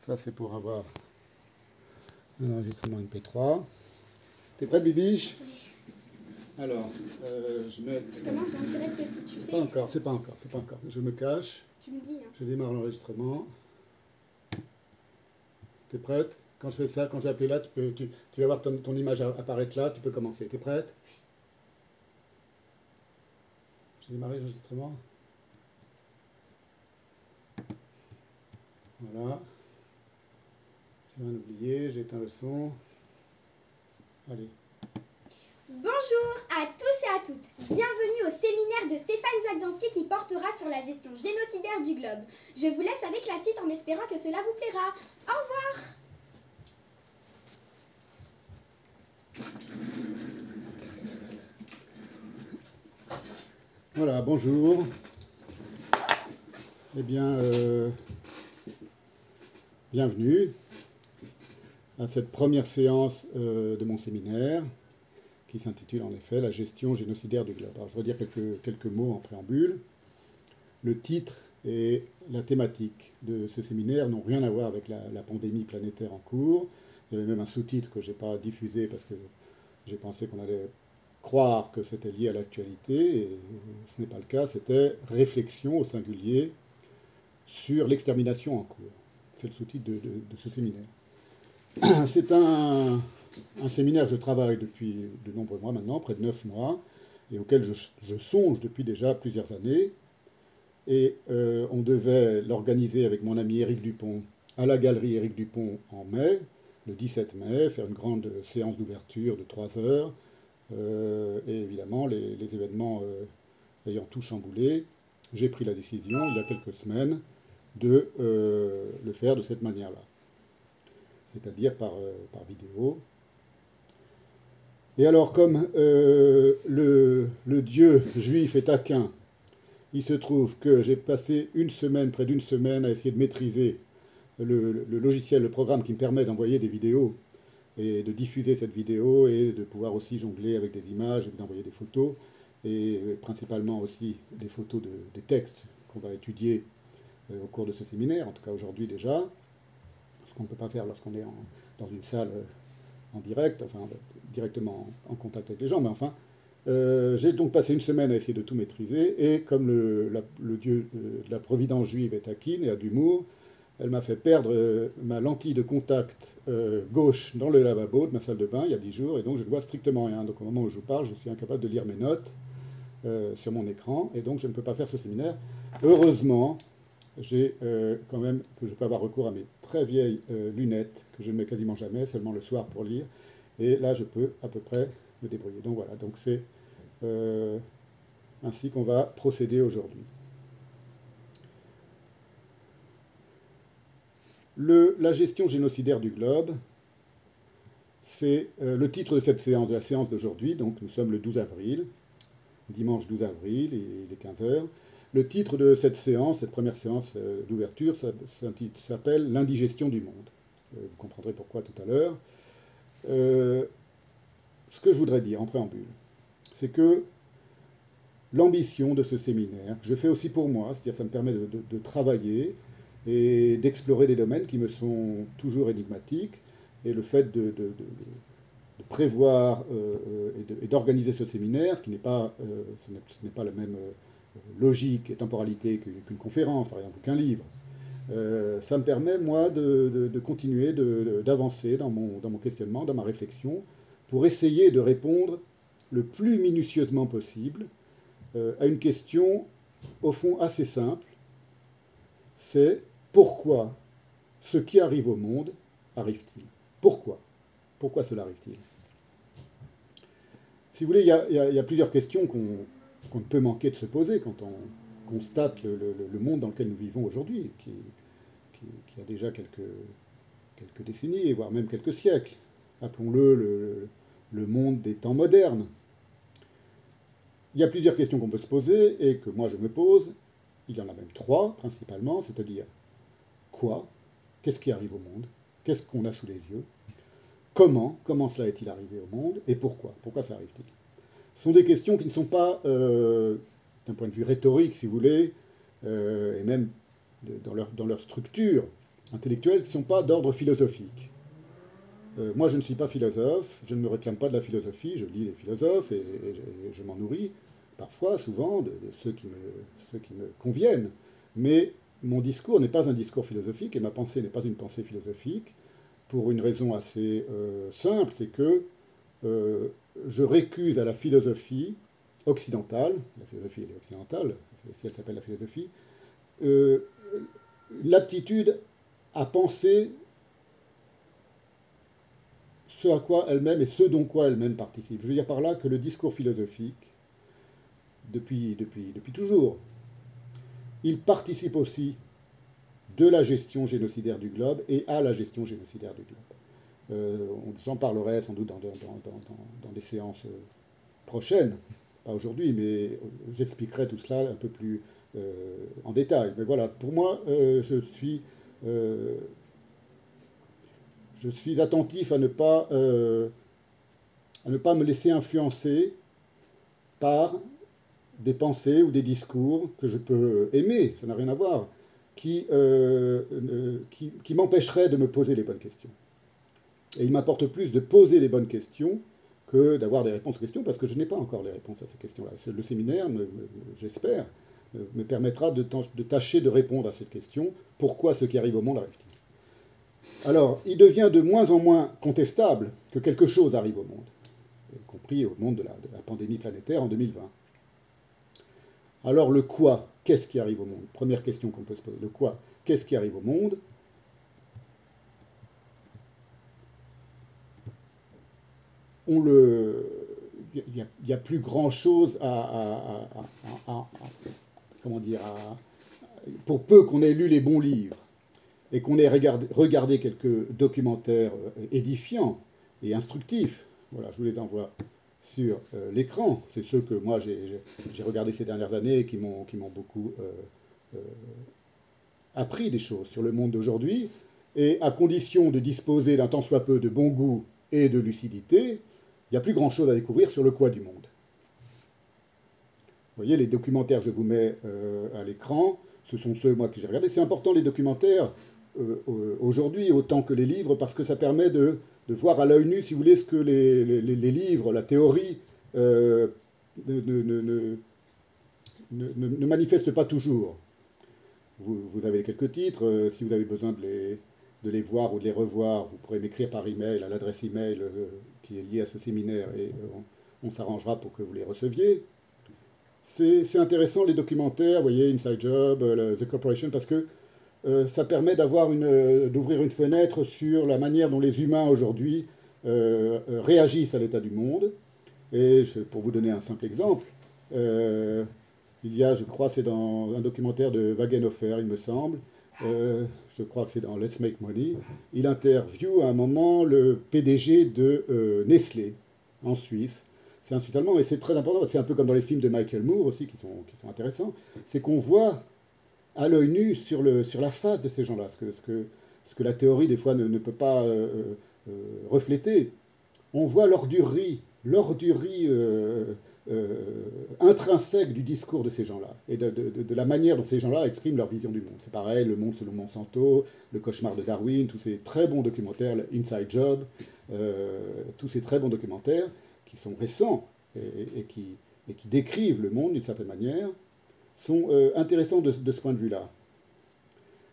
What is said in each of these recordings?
Ça, c'est pour avoir un enregistrement MP3. T'es prêt, Bibiche? Alors, euh, je mets. Je commence en direct, qu'est-ce que tu fais? Pas encore, c'est pas encore, c'est pas encore. Je me cache, Tu me dis, hein. je démarre l'enregistrement. T'es prête? Quand je fais ça, quand je vais appeler là, tu, peux, tu, tu vas voir ton, ton image apparaître là, tu peux commencer. T'es prête? J'ai démarré l'enregistrement. Voilà. J'ai rien oublié, j'ai éteint le son. Allez. Bonjour à tous et à toutes. Bienvenue au séminaire de Stéphane Zagdanski qui portera sur la gestion génocidaire du globe. Je vous laisse avec la suite en espérant que cela vous plaira. Au revoir. Voilà, bonjour. Eh bien, euh, bienvenue à cette première séance euh, de mon séminaire qui s'intitule en effet La gestion génocidaire du globe. Alors, je vais dire quelques, quelques mots en préambule. Le titre et la thématique de ce séminaire n'ont rien à voir avec la, pandémie planétaire en cours. Il y avait même un sous-titre que je n'ai pas diffusé parce que j'ai pensé qu'on allait croire que c'était lié à l'actualité, et ce n'est pas le cas, c'était réflexion au singulier sur l'extermination en cours. C'est le sous-titre de, de, ce séminaire. C'est un, séminaire que je travaille depuis de nombreux mois maintenant, près de neuf mois, et auquel je, songe depuis déjà plusieurs années. Et euh, on devait l'organiser avec mon ami Éric Dupont à la galerie Éric Dupont en mai, le 17 mai, faire une grande séance d'ouverture de trois heures, euh, et évidemment, les, événements euh, ayant tout chamboulé, j'ai pris la décision, il y a quelques semaines, de le faire de cette manière-là. C'est-à-dire par, par, vidéo. Et alors, comme le, le, dieu juif est taquin, il se trouve que j'ai passé une semaine, près d'une semaine, à essayer de maîtriser le, le logiciel, le programme qui me permet d'envoyer des vidéos et de diffuser cette vidéo et de pouvoir aussi jongler avec des images et vous envoyer des photos et principalement aussi des photos de, des textes qu'on va étudier euh, au cours de ce séminaire, en tout cas aujourd'hui déjà, ce qu'on ne peut pas faire lorsqu'on est dans une salle euh, en direct, enfin directement en, contact avec les gens, mais enfin, euh, j'ai donc passé une semaine à essayer de tout maîtriser et comme le, dieu de la providence juive est taquine et a d'humour, elle m'a fait perdre euh, ma lentille de contact euh, gauche dans le lavabo de ma salle de bain il y a 10 jours, et donc je ne vois strictement rien. Donc au moment où je vous parle, je suis incapable de lire mes notes euh, sur mon écran, et donc je ne peux pas faire ce séminaire. Heureusement, j'ai euh, quand même que je peux avoir recours à mes très vieilles euh, lunettes, que je ne mets quasiment jamais, seulement le soir pour lire, et là je peux à peu près me débrouiller. Donc voilà, donc c'est euh, ainsi qu'on va procéder aujourd'hui. La gestion génocidaire du globe, c'est le titre de cette séance, de la séance d'aujourd'hui. Donc nous sommes le 12 avril, dimanche 12 avril, il est 15 heures. Le titre de cette séance, cette première séance euh, d'ouverture, s'appelle L'indigestion du monde. Euh, vous comprendrez pourquoi tout à l'heure. Euh, ce que je voudrais dire en préambule, c'est que l'ambition de ce séminaire, que je fais aussi pour moi, c'est-à-dire ça me permet de, travailler, et d'explorer des domaines qui me sont toujours énigmatiques. Et le fait de, prévoir et d'organiser ce séminaire, qui n'est pas, euh, ce n'est pas la même logique et temporalité qu'une conférence, par exemple, qu'un livre, euh, ça me permet, moi, de, continuer d'avancer dans mon, dans mon questionnement, dans ma réflexion, pour essayer de répondre le plus minutieusement possible euh, à une question, au fond, assez simple, c'est pourquoi ce qui arrive au monde arrive-t-il? Pourquoi? Pourquoi cela arrive-t-il? Si vous voulez, il y y a plusieurs questions qu'on qu ne peut manquer de se poser quand on constate le, monde dans lequel nous vivons aujourd'hui, qui, a déjà quelques, décennies, voire même quelques siècles. Appelons-le le, le monde des temps modernes. Il y a plusieurs questions qu'on peut se poser et que moi je me pose. Il y en a même trois principalement, c'est-à-dire quoi? Qu'est-ce qui arrive au monde? Qu'est-ce qu'on a sous les yeux? Comment? Comment cela est-il arrivé au monde? Et pourquoi? Pourquoi ça arrive-t-il? Sont des questions qui ne sont pas, euh, d'un point de vue rhétorique, si vous voulez, euh, et même dans, leur, dans leur structure, intellectuelles qui ne sont pas d'ordre philosophique. Euh, moi, je ne suis pas philosophe, je ne me réclame pas de la philosophie, je lis les philosophes et, je m'en nourris parfois, souvent, de, ceux, qui me, ceux qui me conviennent. Mais mon discours n'est pas un discours philosophique et ma pensée n'est pas une pensée philosophique pour une raison assez simple, c'est que je récuse à la philosophie occidentale, la philosophie elle est occidentale, si elle s'appelle la philosophie, l'aptitude à penser ce à quoi elle-même et ce dont quoi elle-même participe. Je veux dire par là que le discours philosophique, depuis, depuis, depuis toujours, il participe aussi de la gestion génocidaire du globe et à la gestion génocidaire du globe. Euh, J'en parlerai sans doute dans, dans, des séances prochaines, pas aujourd'hui, mais j'expliquerai tout cela un peu plus euh, en détail. Mais voilà, pour moi, euh, je suis euh, je suis attentif à ne pas, euh, à ne pas me laisser influencer par des pensées ou des discours que je peux aimer, ça n'a rien à voir, qui, euh, qui, qui m'empêcheraient de me poser les bonnes questions. Et il m'apporte plus de poser les bonnes questions que d'avoir des réponses aux questions, parce que je n'ai pas encore les réponses à ces questions-là. Le séminaire, j'espère, me permettra de, de, tâcher de répondre à cette question. Pourquoi ce qui arrive au monde arrive-t-il? Alors, il devient de moins en moins contestable que quelque chose arrive au monde, y compris au monde de la, pandémie planétaire en 2020. Alors, le quoi Qu'est-ce qui arrive au monde? Première question qu'on peut se poser. Le quoi Qu'est-ce qui arrive au monde? On le. Il n'y a, plus grand-chose à, Comment dire Pour peu qu'on ait lu les bons livres et qu'on ait regardé, quelques documentaires euh, édifiants et instructifs, voilà, je vous les envoie sur euh, l'écran. C'est ceux que moi j'ai regardés ces dernières années et qui m'ont beaucoup euh, appris des choses sur le monde d'aujourd'hui. Et à condition de disposer d'un tant soit peu de bon goût et de lucidité, il n'y a plus grand-chose à découvrir sur le quoi du monde. Vous voyez, les documentaires je vous mets à l'écran, ce sont ceux, moi, que j'ai regardés. C'est important, les documentaires, euh, euh, aujourd'hui autant que les livres, parce que ça permet de, voir à l'œil nu, si vous voulez, ce que les, livres, la théorie, euh, ne, ne, manifestent pas toujours. Vous, avez quelques titres, si vous avez besoin de les, de les voir ou de les revoir, vous pourrez m'écrire par email à l'adresse email qui est liée à ce séminaire et on, s'arrangera pour que vous les receviez. C'est intéressant les documentaires, vous voyez, Inside Job, The Corporation, parce que euh, ça permet euh, d'ouvrir une fenêtre sur la manière dont les humains aujourd'hui euh, réagissent à l'état du monde. Et pour vous donner un simple exemple, il y a, je crois, c'est dans un documentaire de Wagenhofer, il me semble, je crois que c'est dans Let's Make Money, il interviewe à un moment le PDG de Nestlé en Suisse. C'est un Suisse allemand et c'est très important, c'est un peu comme dans les films de Michael Moore aussi qui sont, qui sont intéressants, c'est qu'on voit à l'œil nu sur, le, sur la face de ces gens-là, ce que, ce, que, ce que la théorie des fois ne, ne peut pas euh, euh, refléter. On voit l'ordurie euh, intrinsèque du discours de ces gens-là et de, de, de, la manière dont ces gens-là expriment leur vision du monde. C'est pareil, Le Monde selon Monsanto, Le cauchemar de Darwin, tous ces très bons documentaires, Inside Job, tous ces très bons documentaires qui sont récents et, qui, et qui décrivent le monde d'une certaine manière sont euh, intéressants de, ce point de vue-là.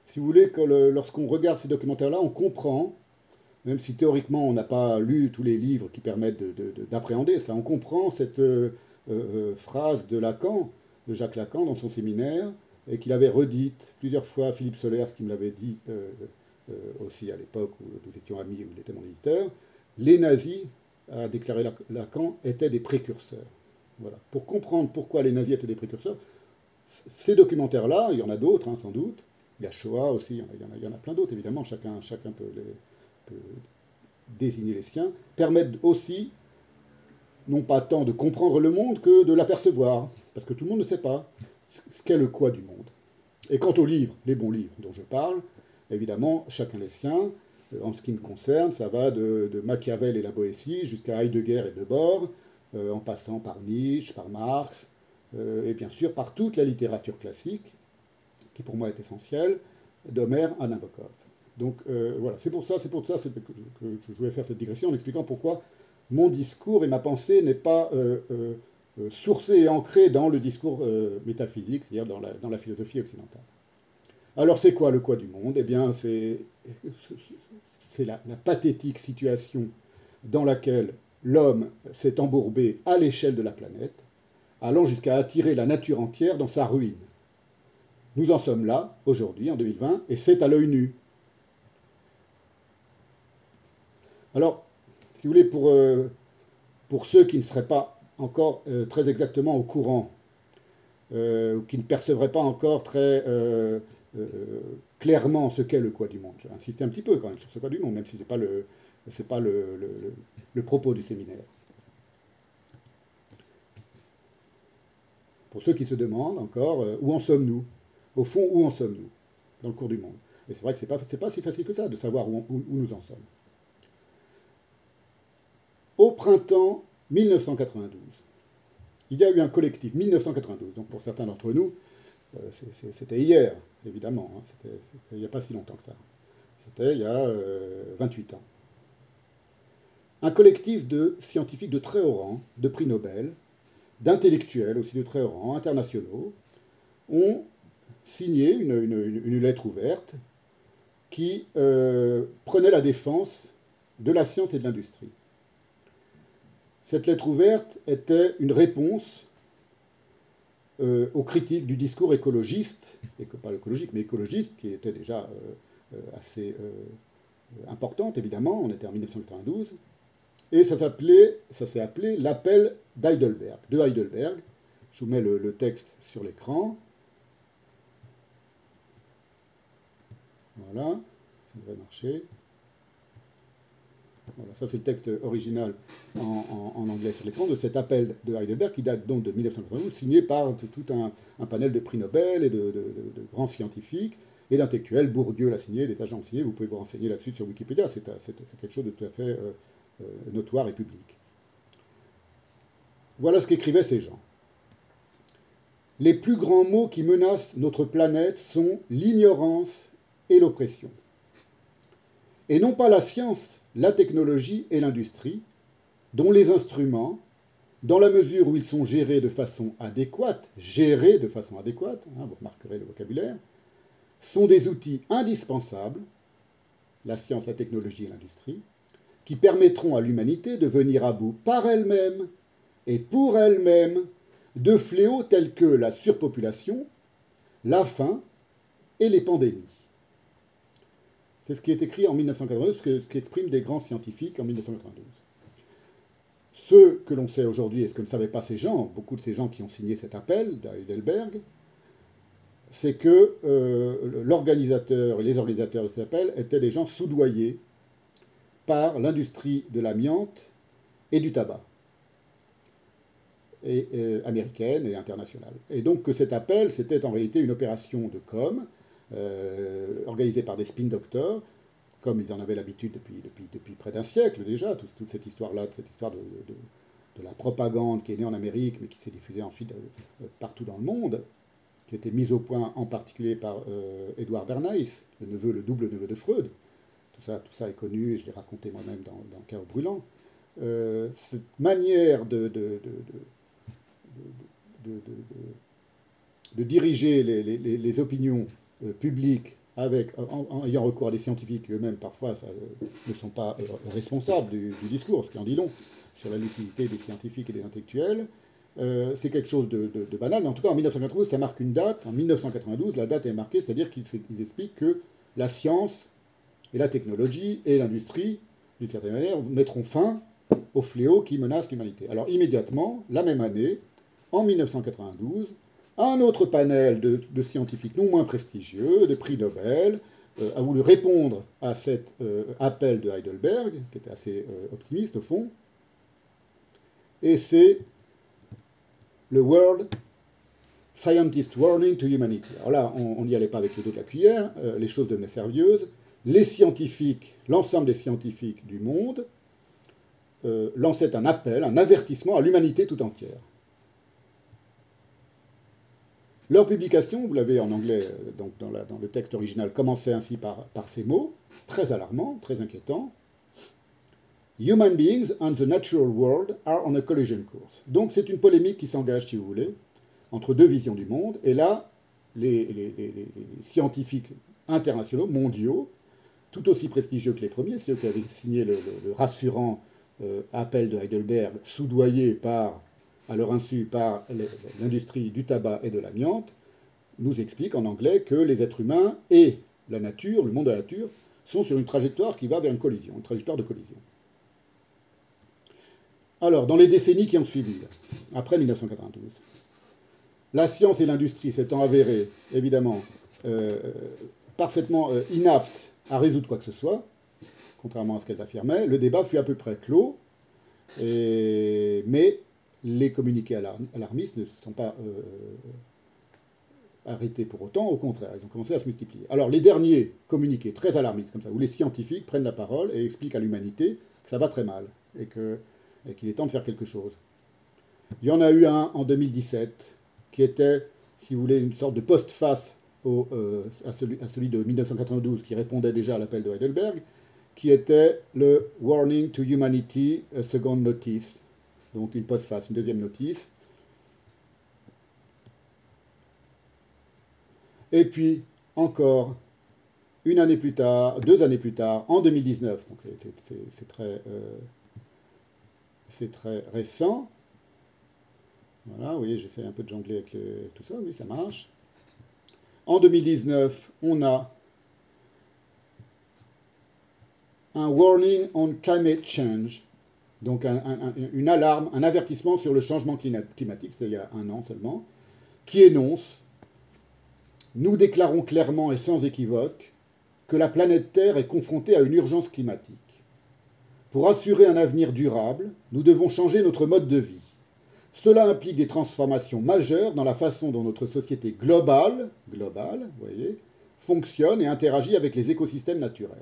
Si vous voulez, lorsqu'on regarde ces documentaires-là, on comprend, même si théoriquement on n'a pas lu tous les livres qui permettent d'appréhender ça, on comprend cette euh, euh, phrase de Lacan, de Jacques Lacan, dans son séminaire, et qu'il avait redite plusieurs fois Philippe Solers, qui me l'avait dit aussi à l'époque où nous étions amis, où il était mon éditeur, les nazis, a déclaré Lacan, étaient des précurseurs. Voilà. Pour comprendre pourquoi les nazis étaient des précurseurs, ces documentaires-là, il y en a d'autres, hein, sans doute. Il y a Shoah aussi, il y en a, plein d'autres, évidemment, chacun peut, désigner les siens, permettent aussi, non pas tant de comprendre le monde que de l'apercevoir, parce que tout le monde ne sait pas ce qu'est le quoi du monde. Et quant aux livres, les bons livres dont je parle, évidemment, chacun les siens. Euh, en ce qui me concerne, ça va de, Machiavel et la Boétie jusqu'à Heidegger et Debord, euh, en passant par Nietzsche, par Marx, euh, et bien sûr par toute la littérature classique, qui pour moi est essentielle, d'Homère à Nabokov. Donc voilà, c'est pour ça, c'est pour ça que je voulais faire cette digression en expliquant pourquoi mon discours et ma pensée n'est pas sourcé et ancré dans le discours métaphysique, c'est-à-dire dans la, dans la philosophie occidentale. Alors c'est quoi le quoi du monde? Eh bien c'est la, la, pathétique situation dans laquelle l'homme s'est embourbé à l'échelle de la planète, allant jusqu'à attirer la nature entière dans sa ruine. Nous en sommes là, aujourd'hui, en 2020, et c'est à l'œil nu. Alors, si vous voulez, pour, euh, pour ceux qui ne seraient pas encore euh, très exactement au courant, euh, ou qui ne percevraient pas encore très euh, clairement ce qu'est le quoi du monde. Je vais insister un petit peu quand même sur ce quoi du monde, même si ce n'est pas, le, pas le, le, propos du séminaire. Pour ceux qui se demandent encore, où en sommes-nous? Au fond, où en sommes-nous? Dans le cours du monde Et c'est vrai que ce n'est pas, pas si facile que ça de savoir où, où nous en sommes. Au printemps 1992, il y a eu un collectif, 1992, donc pour certains d'entre nous, euh, c'était hier, évidemment, hein, il n'y a pas si longtemps que ça. C'était il y a 28 euh, ans. Un collectif de scientifiques de très haut rang, de prix Nobel, d'intellectuels aussi de très haut rang, internationaux, ont signé une, lettre ouverte qui euh, prenait la défense de la science et de l'industrie. Cette lettre ouverte était une réponse euh, aux critiques du discours écologiste, pas écologique, mais écologiste, qui était déjà euh, euh, assez importante, évidemment, on était en 1992, et ça s'est appelé l'appel d'Heidelberg, de Heidelberg. Je vous mets le texte sur l'écran. Voilà, ça devrait marcher. Voilà, ça c'est le texte original en, anglais sur l'écran de cet appel de Heidelberg qui date donc de 1992, signé par tout un, panel de prix Nobel et de, grands scientifiques et d'intellectuels. Bourdieu l'a signé, des agents signés, vous pouvez vous renseigner là-dessus sur Wikipédia, c'est quelque chose de tout à fait euh, euh, notoire et public. Voilà ce qu'écrivaient ces gens. Les plus grands mots qui menacent notre planète sont l'ignorance et l'oppression. Et non pas la science la technologie et l'industrie, dont les instruments, dans la mesure où ils sont gérés de façon adéquate, gérés de façon adéquate, hein, vous remarquerez le vocabulaire, sont des outils indispensables, la science, la technologie et l'industrie, qui permettront à l'humanité de venir à bout par elle-même et pour elle-même de fléaux tels que la surpopulation, la faim et les pandémies. C'est ce qui est écrit en 1992, ce qu'expriment des grands scientifiques en 1992. Ce que l'on sait aujourd'hui, et ce que ne savaient pas ces gens, beaucoup de ces gens qui ont signé cet appel d'Heidelberg, c'est que euh, l'organisateur et les organisateurs de cet appel étaient des gens soudoyés par l'industrie de l'amiante et du tabac, euh, américaine et internationale. Et donc que cet appel, c'était en réalité une opération de com' euh, organisés par des spin doctors, comme ils en avaient l'habitude depuis, depuis, depuis, près d'un siècle déjà, toute, cette histoire-là, cette histoire de, de, la propagande qui est née en Amérique, mais qui s'est diffusée ensuite euh, partout dans le monde, qui a été mise au point en particulier par euh, Edward Bernays, le neveu, le double neveu de Freud. Tout ça, tout ça est connu, et je l'ai raconté moi-même dans, dans Chaos Brûlant. cette manière de, de, de, diriger les, les, les opinions euh, public avec, en, ayant recours à des scientifiques eux-mêmes parfois euh, ne sont pas euh, responsables du, discours, ce qui en dit long sur la lucidité des scientifiques et des intellectuels. c'est quelque chose de, banal, mais en tout cas en 1992, ça marque une date. En 1992, la date est marquée, c'est-à-dire qu'ils expliquent que la science et la technologie et l'industrie, d'une certaine manière, mettront fin aux fléaux qui menacent l'humanité. Alors immédiatement, la même année, en 1992, un autre panel de, scientifiques non moins prestigieux, de prix Nobel, euh, a voulu répondre à cet euh, appel de Heidelberg, qui était assez euh, optimiste au fond, et c'est le World Scientist Warning to Humanity. Alors là, on n'y allait pas avec le dos de la cuillère, les choses devenaient sérieuses. Les scientifiques, l'ensemble des scientifiques du monde, lançaient un appel, un avertissement à l'humanité tout entière. Leur publication, vous l'avez en anglais euh, donc dans, le texte original, commençait ainsi par, ces mots, très alarmants, très inquiétants. Human beings and the natural world are on a collision course. Donc c'est une polémique qui s'engage, si vous voulez, entre deux visions du monde. Et là, les, scientifiques internationaux, mondiaux, tout aussi prestigieux que les premiers, ceux qui avaient signé le, rassurant euh, appel de Heidelberg, soudoyé par à leur insu par l'industrie du tabac et de l'amiante, nous explique en anglais que les êtres humains et la nature, le monde de la nature, sont sur une trajectoire qui va vers une collision, une trajectoire de collision. Alors, dans les décennies qui ont suivi, après 1992, la science et l'industrie s'étant avérées, évidemment, euh, parfaitement euh, inaptes à résoudre quoi que ce soit, contrairement à ce qu'elles affirmaient, le débat fut à peu près clos, mais les communiqués alarmistes ne se sont pas euh, arrêtés pour autant, au contraire, ils ont commencé à se multiplier. Alors les derniers communiqués très alarmistes comme ça, où les scientifiques prennent la parole et expliquent à l'humanité que ça va très mal et qu'il est temps de faire quelque chose. Il y en a eu un en 2017 qui était, si vous voulez, une sorte de post-face euh, à, celui, de 1992 qui répondait déjà à l'appel de Heidelberg, qui était le Warning to Humanity, a Second Notice, donc une postface, une deuxième notice. Et puis, encore, une année plus tard, deux années plus tard, en 2019, donc c'est très, euh, très récent. Voilà, vous voyez, j'essaie un peu de jongler avec tout ça, oui, ça marche. En 2019, on a un Warning on Climate Change, donc une alarme, un avertissement sur le changement climatique, c'était il y a un an seulement, qui énonce Nous déclarons clairement et sans équivoque que la planète Terre est confrontée à une urgence climatique. Pour assurer un avenir durable, nous devons changer notre mode de vie. Cela implique des transformations majeures dans la façon dont notre société globale, globale, voyez, fonctionne et interagit avec les écosystèmes naturels.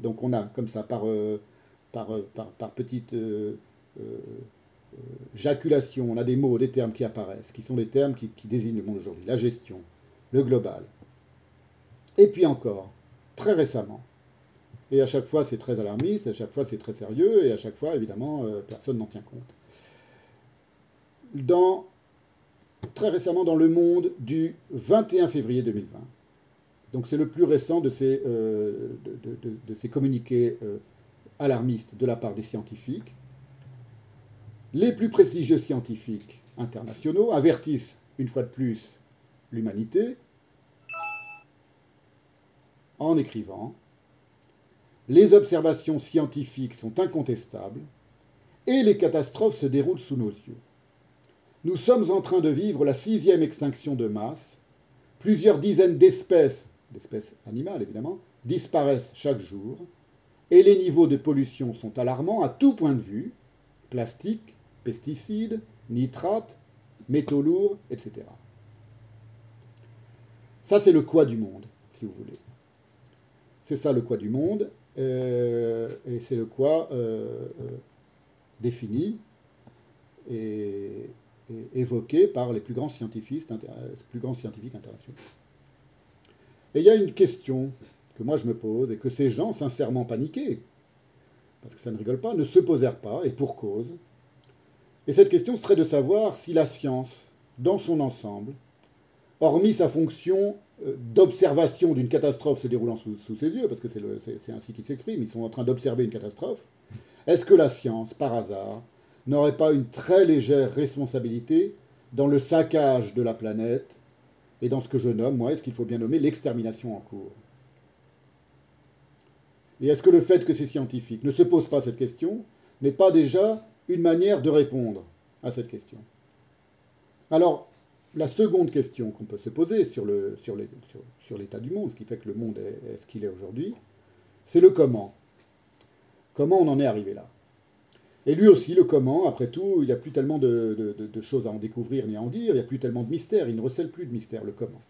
Donc on a comme ça par euh, euh, par, par, petite euh, euh, jaculation, on a des mots, des termes qui apparaissent, qui sont les termes qui, désignent le monde aujourd'hui, la gestion, le global. Et puis encore, très récemment, et à chaque fois c'est très alarmiste, à chaque fois c'est très sérieux, et à chaque fois évidemment personne n'en tient compte. Dans, très récemment dans Le Monde du 21 février 2020, donc c'est le plus récent de, ces communiqués alarmiste de la part des scientifiques. Les plus prestigieux scientifiques internationaux avertissent une fois de plus l'humanité en écrivant Les observations scientifiques sont incontestables et les catastrophes se déroulent sous nos yeux. Nous sommes en train de vivre la sixième extinction de masse. Plusieurs dizaines d'espèces, d'espèces animales évidemment, disparaissent chaque jour et les niveaux de pollution sont alarmants à tout point de vue, plastique, pesticides, nitrates, métaux lourds, etc. Ça, c'est le quoi du monde, si vous voulez. C'est ça le quoi du monde, euh, et c'est le quoi euh, euh, défini et, évoqué par les plus grands scientifiques, plus grands scientifiques internationaux. Et il y a une question que moi je me pose et que ces gens, sincèrement paniqués, parce que ça ne rigole pas, ne se posèrent pas, et pour cause. Et cette question serait de savoir si la science, dans son ensemble, hormis sa fonction euh, d'observation d'une catastrophe se déroulant sous, ses yeux, parce que c'est ainsi qu'ils s'expriment, ils sont en train d'observer une catastrophe, est-ce que la science, par hasard, n'aurait pas une très légère responsabilité dans le saccage de la planète et dans ce que je nomme, moi, est-ce qu'il faut bien nommer l'extermination en cours? Et est-ce que le fait que ces scientifiques ne se posent pas cette question n'est pas déjà une manière de répondre à cette question? Alors, la seconde question qu'on peut se poser sur, l'état du monde, ce qui fait que le monde est, ce qu'il est aujourd'hui, c'est le comment. Comment on en est arrivé là? Et lui aussi, le comment, après tout, il n'y a plus tellement de, choses à en découvrir ni à en dire, il n'y a plus tellement de mystère, il ne recèle plus de mystère, le comment.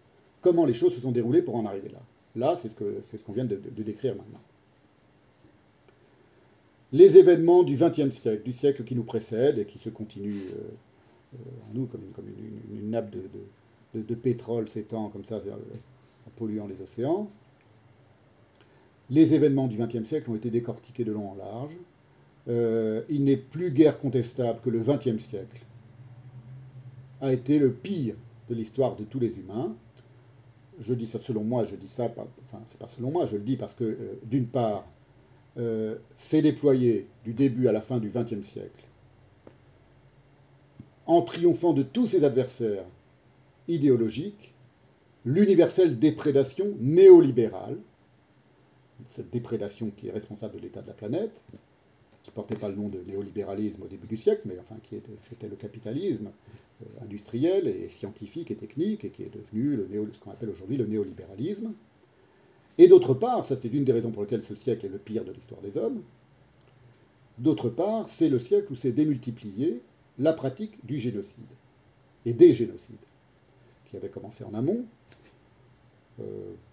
Comment les choses se sont déroulées pour en arriver là? Là, c'est ce qu'on vient de décrire maintenant les événements du XXe siècle, du siècle qui nous précède et qui se continuent euh, euh, en nous comme, une, nappe de, pétrole s'étend comme ça en polluant les océans. Les événements du XXe siècle ont été décortiqués de long en large. Euh, il n'est plus guère contestable que le XXe siècle a été le pire de l'histoire de tous les humains. Je dis ça selon moi, je dis ça, enfin c'est pas selon moi, je le dis parce que euh, d'une part, euh, s'est déployé du début à la fin du XXe siècle en triomphant de tous ses adversaires idéologiques, l'universelle déprédation néolibérale, cette déprédation qui est responsable de l'état de la planète, qui ne portait pas le nom de néolibéralisme au début du siècle, mais enfin qui c'était le capitalisme euh, industriel et scientifique et technique, et qui est devenu ce qu'on appelle aujourd'hui le néolibéralisme. Et d'autre part, ça c'est une des raisons pour lesquelles ce siècle est le pire de l'histoire des hommes, d'autre part, c'est le siècle où s'est démultiplié la pratique du génocide et des génocides, qui avait commencé en amont. Euh,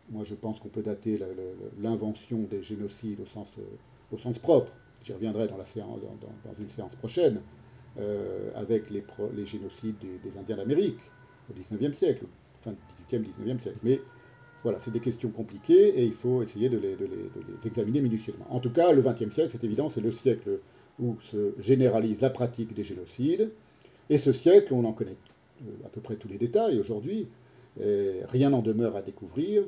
moi, je pense qu'on peut dater l'invention des génocides au sens, au sens propre. J'y reviendrai dans, la séance, dans, une séance prochaine, euh, avec les, les génocides des, Indiens d'Amérique au XIXe siècle, fin du XVIIIe, XIXe siècle. Mais voilà, c'est des questions compliquées et il faut essayer de les, de les examiner minutieusement. En tout cas, le XXe siècle, c'est évident, c'est le siècle où se généralise la pratique des génocides. Et ce siècle, on en connaît euh, à peu près tous les détails aujourd'hui, rien n'en demeure à découvrir,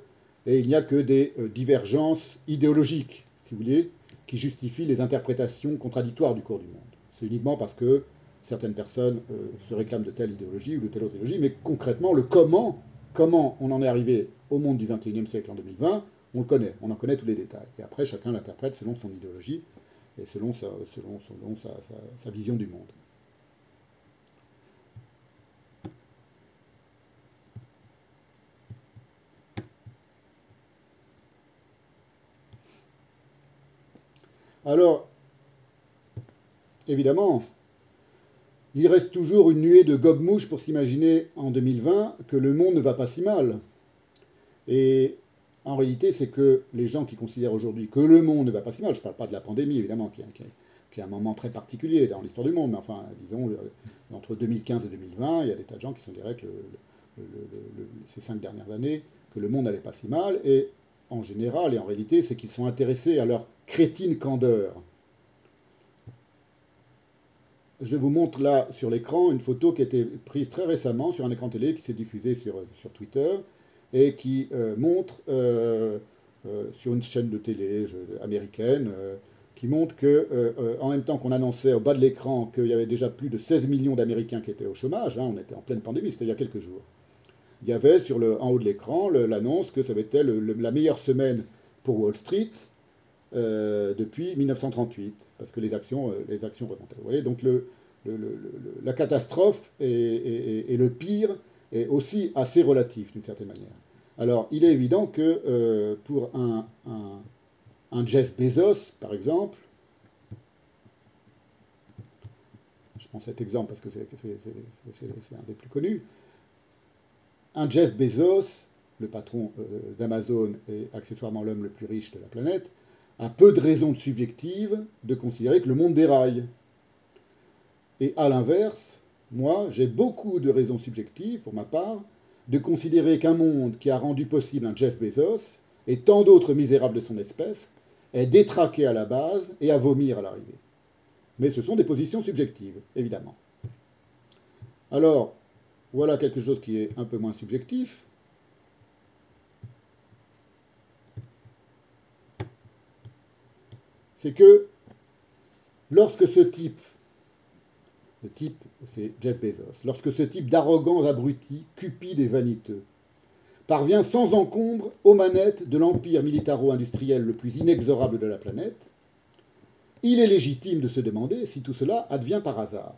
et il n'y a que des euh, divergences idéologiques, si vous voulez, qui justifient les interprétations contradictoires du cours du monde. C'est uniquement parce que certaines personnes euh, se réclament de telle idéologie ou de telle autre idéologie, mais concrètement, le comment, comment on en est arrivé au monde du XXIe siècle en 2020, on le connaît, on en connaît tous les détails. Et après, chacun l'interprète selon son idéologie et selon sa, vision du monde. Alors, évidemment, il reste toujours une nuée de gobe-mouches pour s'imaginer en 2020 que le monde ne va pas si mal. Et en réalité, c'est que les gens qui considèrent aujourd'hui que le monde ne va pas si mal, je ne parle pas de la pandémie, évidemment, qui, est un moment très particulier dans l'histoire du monde, mais enfin, disons, entre 2015 et 2020, il y a des tas de gens qui sont directs ces cinq dernières années, que le monde n'allait pas si mal, et en général et en réalité, c'est qu'ils sont intéressés à leur crétine candeur. Je vous montre là sur l'écran une photo qui a été prise très récemment sur un écran télé qui s'est diffusé sur, sur Twitter et qui euh, montre euh, euh, sur une chaîne de télé américaine qui montre que, en même temps qu'on annonçait au bas de l'écran qu'il y avait déjà plus de 16 millions d'Américains qui étaient au chômage, hein, on était en pleine pandémie, c'était il y a quelques jours, il y avait sur le, en haut de l'écran l'annonce que ça avait été la meilleure semaine pour Wall Street depuis 1938, parce que les actions, les actions remontaient. Donc la catastrophe et le pire est aussi assez relatif d'une certaine manière. Alors, il est évident que euh, pour un, Jeff Bezos, par exemple, je prends cet exemple parce que c'est un des plus connus, un Jeff Bezos, le patron euh, d'Amazon et accessoirement l'homme le plus riche de la planète, a peu de raisons subjectives de considérer que le monde déraille. Et à l'inverse, moi, j'ai beaucoup de raisons subjectives, pour ma part, de considérer qu'un monde qui a rendu possible un Jeff Bezos et tant d'autres misérables de son espèce est détraqué à la base et à vomir à l'arrivée. Mais ce sont des positions subjectives, évidemment. Alors, voilà quelque chose qui est un peu moins subjectif. C'est que lorsque ce type le type, c'est Jeff Bezos. Lorsque ce type d'arrogant abruti, cupide et vaniteux, parvient sans encombre aux manettes de l'empire militaro-industriel le plus inexorable de la planète, il est légitime de se demander si tout cela advient par hasard.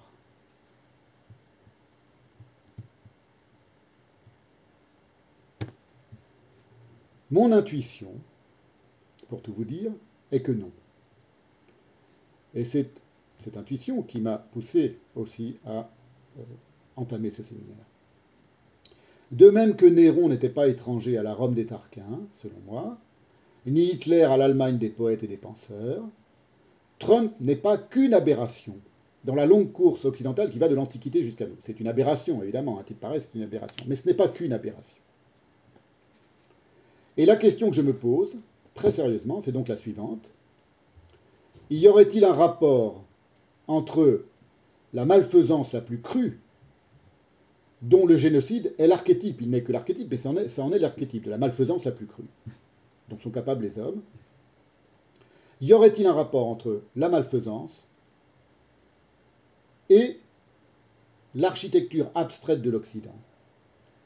Mon intuition, pour tout vous dire, est que non. Et c'est cette intuition qui m'a poussé aussi à euh, entamer ce séminaire. De même que Néron n'était pas étranger à la Rome des Tarquins, selon moi, ni Hitler à l'Allemagne des poètes et des penseurs, Trump n'est pas qu'une aberration dans la longue course occidentale qui va de l'Antiquité jusqu'à nous. C'est une aberration, évidemment, un titre pareil, c'est une aberration. Mais ce n'est pas qu'une aberration. Et la question que je me pose, très sérieusement, c'est donc la suivante. Y aurait-il un rapport entre la malfaisance la plus crue, dont le génocide est l'archétype, il n'est que l'archétype, mais ça en est, l'archétype de la malfaisance la plus crue, dont sont capables les hommes, y aurait-il un rapport entre la malfaisance et l'architecture abstraite de l'Occident,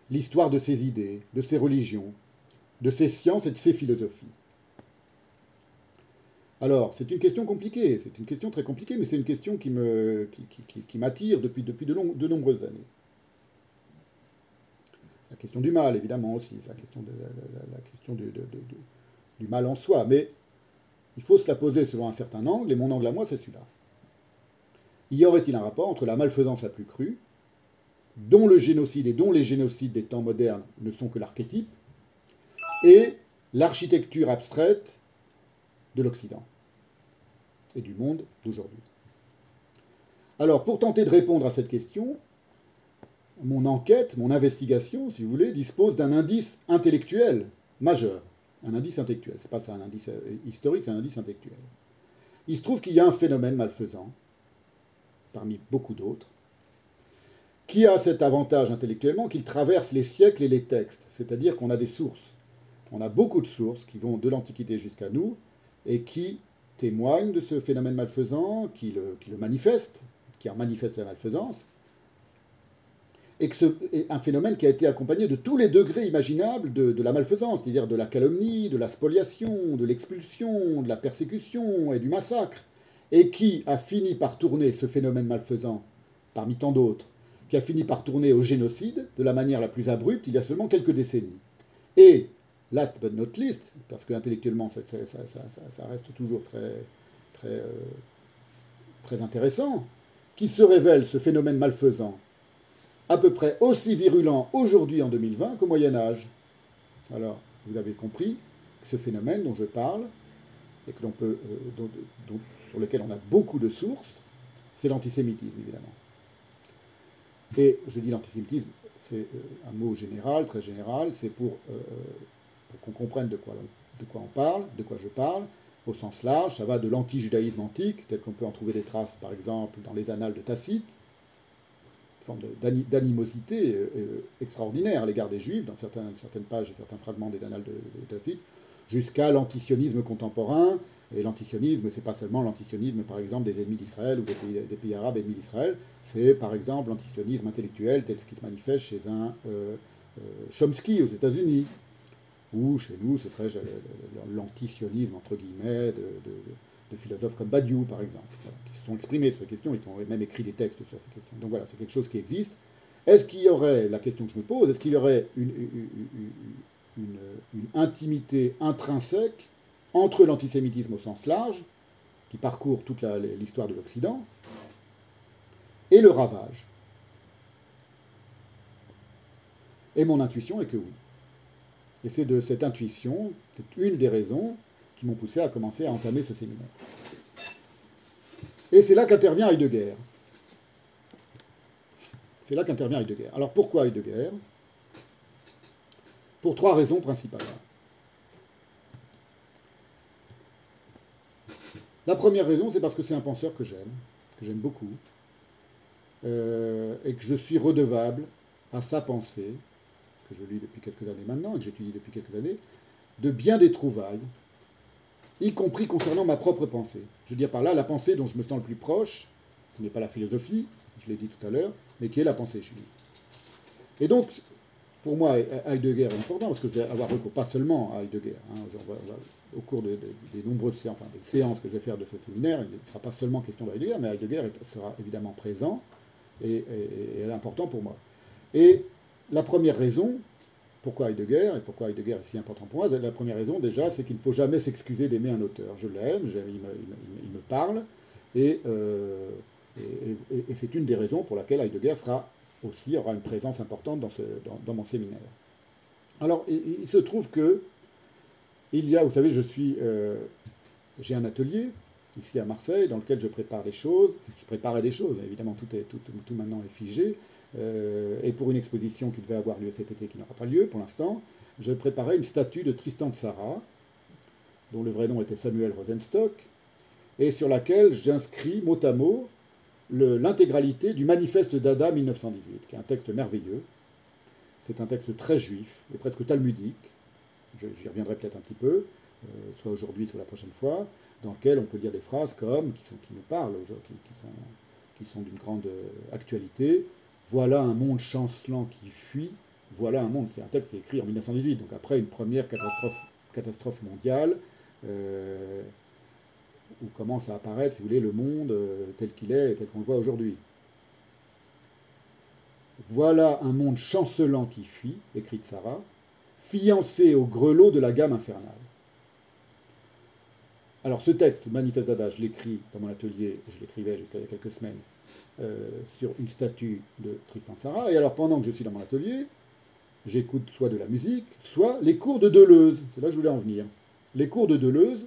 l'histoire de ses idées, de ses religions, de ses sciences et de ses philosophies alors, c'est une question compliquée, c'est une question très compliquée, mais c'est une question qui m'attire depuis, depuis de, de, nombreuses années. La question du mal, évidemment, aussi, la question, de, la, question du mal en soi, mais il faut se la poser selon un certain angle, et mon angle à moi, c'est celui-là. Y aurait-il un rapport entre la malfaisance la plus crue, dont le génocide et dont les génocides des temps modernes ne sont que l'archétype, et l'architecture abstraite de l'Occident et du monde d'aujourd'hui. Alors, pour tenter de répondre à cette question, mon enquête, mon investigation, si vous voulez, dispose d'un indice intellectuel majeur. Un indice intellectuel. Ce n'est pas ça un indice euh, historique, c'est un indice intellectuel. Il se trouve qu'il y a un phénomène malfaisant, parmi beaucoup d'autres, qui a cet avantage intellectuellement qu'il traverse les siècles et les textes. C'est-à-dire qu'on a des sources. On a beaucoup de sources qui vont de l'Antiquité jusqu'à nous, et qui témoignent de ce phénomène malfaisant, qui le, manifeste, qui en manifeste la malfaisance, et un phénomène qui a été accompagné de tous les degrés imaginables de, de la malfaisance, c'est-à-dire de la calomnie, de la spoliation, de l'expulsion, de la persécution et du massacre, et qui a fini par tourner ce phénomène malfaisant, parmi tant d'autres, qui a fini par tourner au génocide de la manière la plus abrupte il y a seulement quelques décennies. Et last but not least, parce que intellectuellement ça, reste toujours très, très, euh, très intéressant, qui se révèle ce phénomène malfaisant à peu près aussi virulent aujourd'hui en 2020 qu'au Moyen Âge. Alors, vous avez compris que ce phénomène dont je parle, et que l'on peut, euh, sur lequel on a beaucoup de sources, c'est l'antisémitisme, évidemment. Et je dis l'antisémitisme, c'est euh, un mot général, très général, c'est pour pour qu'on comprenne de quoi, on parle, de quoi je parle, au sens large, ça va de l'anti-judaïsme antique, tel qu'on peut en trouver des traces, par exemple, dans les annales de Tacite, forme d'animosité euh, euh, extraordinaire à l'égard des Juifs, dans certaines, pages et certains fragments des annales de, Tacite, jusqu'à l'antisionisme contemporain. Et l'antisionisme, c'est pas seulement l'antisionisme, par exemple, des ennemis d'Israël ou des pays, des pays, arabes ennemis d'Israël, c'est par exemple l'antisionisme intellectuel tel ce qui se manifeste chez un euh, Chomsky aux États-Unis, ou chez nous, ce serait l'antisionisme, entre guillemets, de, philosophes comme Badiou, par exemple, qui se sont exprimés sur ces questions, ils ont même écrit des textes sur ces questions. Donc voilà, c'est quelque chose qui existe. Est-ce qu'il y aurait, la question que je me pose, est-ce qu'il y aurait une, intimité intrinsèque entre l'antisémitisme au sens large, qui parcourt toute l'histoire de l'Occident, et le ravage? Et mon intuition est que oui. Et c'est de cette intuition, c'est une des raisons qui m'ont poussé à commencer à entamer ce séminaire. Et c'est là qu'intervient Heidegger. C'est là qu'intervient Heidegger. Alors pourquoi Heidegger? Pour trois raisons principales. La première raison, c'est parce que c'est un penseur que j'aime, que j'aime beaucoup, euh, et que je suis redevable à sa pensée, que je lis depuis quelques années maintenant, et que j'étudie depuis quelques années, de bien des trouvailles, y compris concernant ma propre pensée. Je veux dire par là la pensée dont je me sens le plus proche, qui n'est pas la philosophie, je l'ai dit tout à l'heure, mais qui est la pensée juive. Et donc, pour moi, Heidegger est important, parce que je vais avoir recours pas seulement à Heidegger. Hein, au cours des nombreuses séances, que je vais faire de ce séminaire, il ne sera pas seulement question de Heidegger, mais Heidegger sera évidemment présent et, et, et important pour moi. Et la première raison, pourquoi Heidegger, et pourquoi Heidegger est si important pour moi, la première raison déjà, c'est qu'il ne faut jamais s'excuser d'aimer un auteur. Je l'aime, il, me parle, euh, et, c'est une des raisons pour laquelle Heidegger sera aussi, aura une présence importante dans, mon séminaire. Alors, il, se trouve que, il y a, vous savez, je suis, euh, j'ai un atelier ici à Marseille, dans lequel je prépare des choses. Je préparais des choses, évidemment, tout, est, tout maintenant est figé. Euh, et pour une exposition qui devait avoir lieu cet été, qui n'aura pas lieu pour l'instant, je préparais une statue de Tristan de Sarah, dont le vrai nom était Samuel Rosenstock, et sur laquelle j'inscris mot à mot l'intégralité du manifeste d'Ada 1918, qui est un texte merveilleux. C'est un texte très juif et presque talmudique, j'y reviendrai peut-être un petit peu, euh, soit aujourd'hui, soit la prochaine fois, dans lequel on peut dire des phrases comme, qui, nous parlent, qui, qui sont d'une grande actualité, voilà un monde chancelant qui fuit, voilà un monde, c'est un texte écrit en 1918, donc après une première catastrophe, mondiale, euh, où commence à apparaître, si vous voulez, le monde euh, tel qu'il est et tel qu'on le voit aujourd'hui. Voilà un monde chancelant qui fuit, écrit Sarah, fiancé au grelot de la gamme infernale. Alors ce texte, Manifeste d'Ada, je l'écris dans mon atelier, je l'écrivais jusqu'à il y a quelques semaines, euh, sur une statue de Tristan Sarah. Et alors pendant que je suis dans mon atelier, j'écoute soit de la musique, soit les cours de Deleuze. C'est là que je voulais en venir. Les cours de Deleuze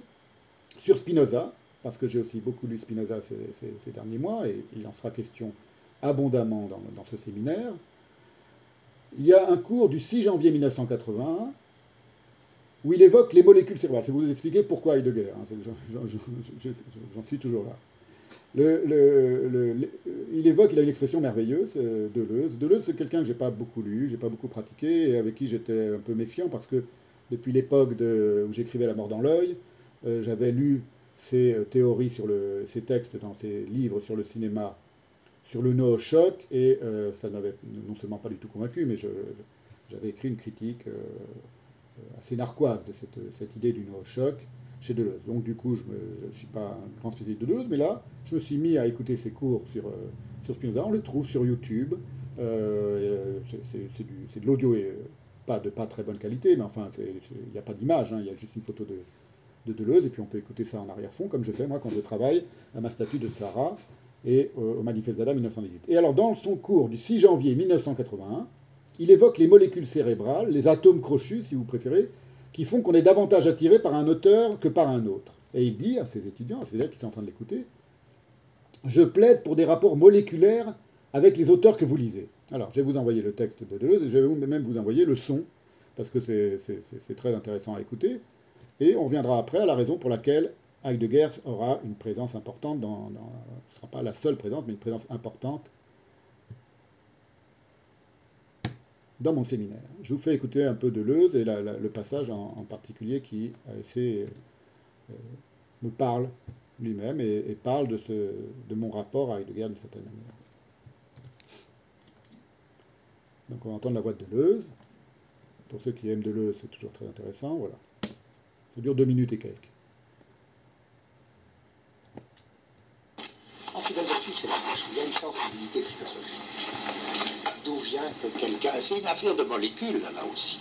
sur Spinoza, parce que j'ai aussi beaucoup lu Spinoza ces, derniers mois, et il en sera question abondamment dans, dans, ce séminaire. Il y a un cours du 6 janvier 1981 où il évoque les molécules cérébrales. Je vais vous expliquer pourquoi Heidegger. Hein, j'en suis toujours là. Le, il évoque, il a une expression merveilleuse, euh, Deleuze. Deleuze, c'est quelqu'un que j'ai pas beaucoup lu, j'ai pas beaucoup pratiqué, et avec qui j'étais un peu méfiant, parce que depuis l'époque où j'écrivais La mort dans l'œil, euh, j'avais lu ses euh, théories sur le, ses textes dans ses livres sur le cinéma, sur le no-choc, et ça ne m'avait non seulement pas du tout convaincu, mais j'avais écrit une critique assez narquoise de cette, cette idée du no-choc chez Deleuze. Donc du coup, je ne suis pas un grand spécialiste de Deleuze, mais là, je me suis mis à écouter ses cours sur, euh, sur Spinoza. On le trouve sur YouTube. Euh, c'est de l'audio et euh, pas de pas très bonne qualité, mais enfin, il n'y a pas d'image, hein. il y a juste une photo de, de, Deleuze, et puis on peut écouter ça en arrière-fond, comme je fais moi quand je travaille à ma statue de Sarah et au Manifeste d'Adam 1918. Et alors, dans son cours du 6 janvier 1981, il évoque les molécules cérébrales, les atomes crochus, si vous préférez, qui font qu'on est davantage attiré par un auteur que par un autre. Et il dit à ses étudiants, à ses élèves qui sont en train de l'écouter, je plaide pour des rapports moléculaires avec les auteurs que vous lisez. Alors, je vais vous envoyer le texte de Deleuze et je vais même vous envoyer le son, parce que c'est très intéressant à écouter. Et on reviendra après à la raison pour laquelle Heidegger aura une présence importante, ce ne sera pas la seule présence, mais une présence importante dans mon séminaire. Je vous fais écouter un peu de Leuze et le passage en, particulier qui euh, me parle lui-même et, parle de, ce, de mon rapport à Heidegger d'une certaine manière. Donc on va entendre la voix de Deleuze. Pour ceux qui aiment Deleuze, c'est toujours très intéressant. Voilà. Ça dure deux minutes et quelques. En philosophie, c'est la. Il sensibilité philosophique d'où vient que quelqu'un. C'est une affaire de molécules, là aussi.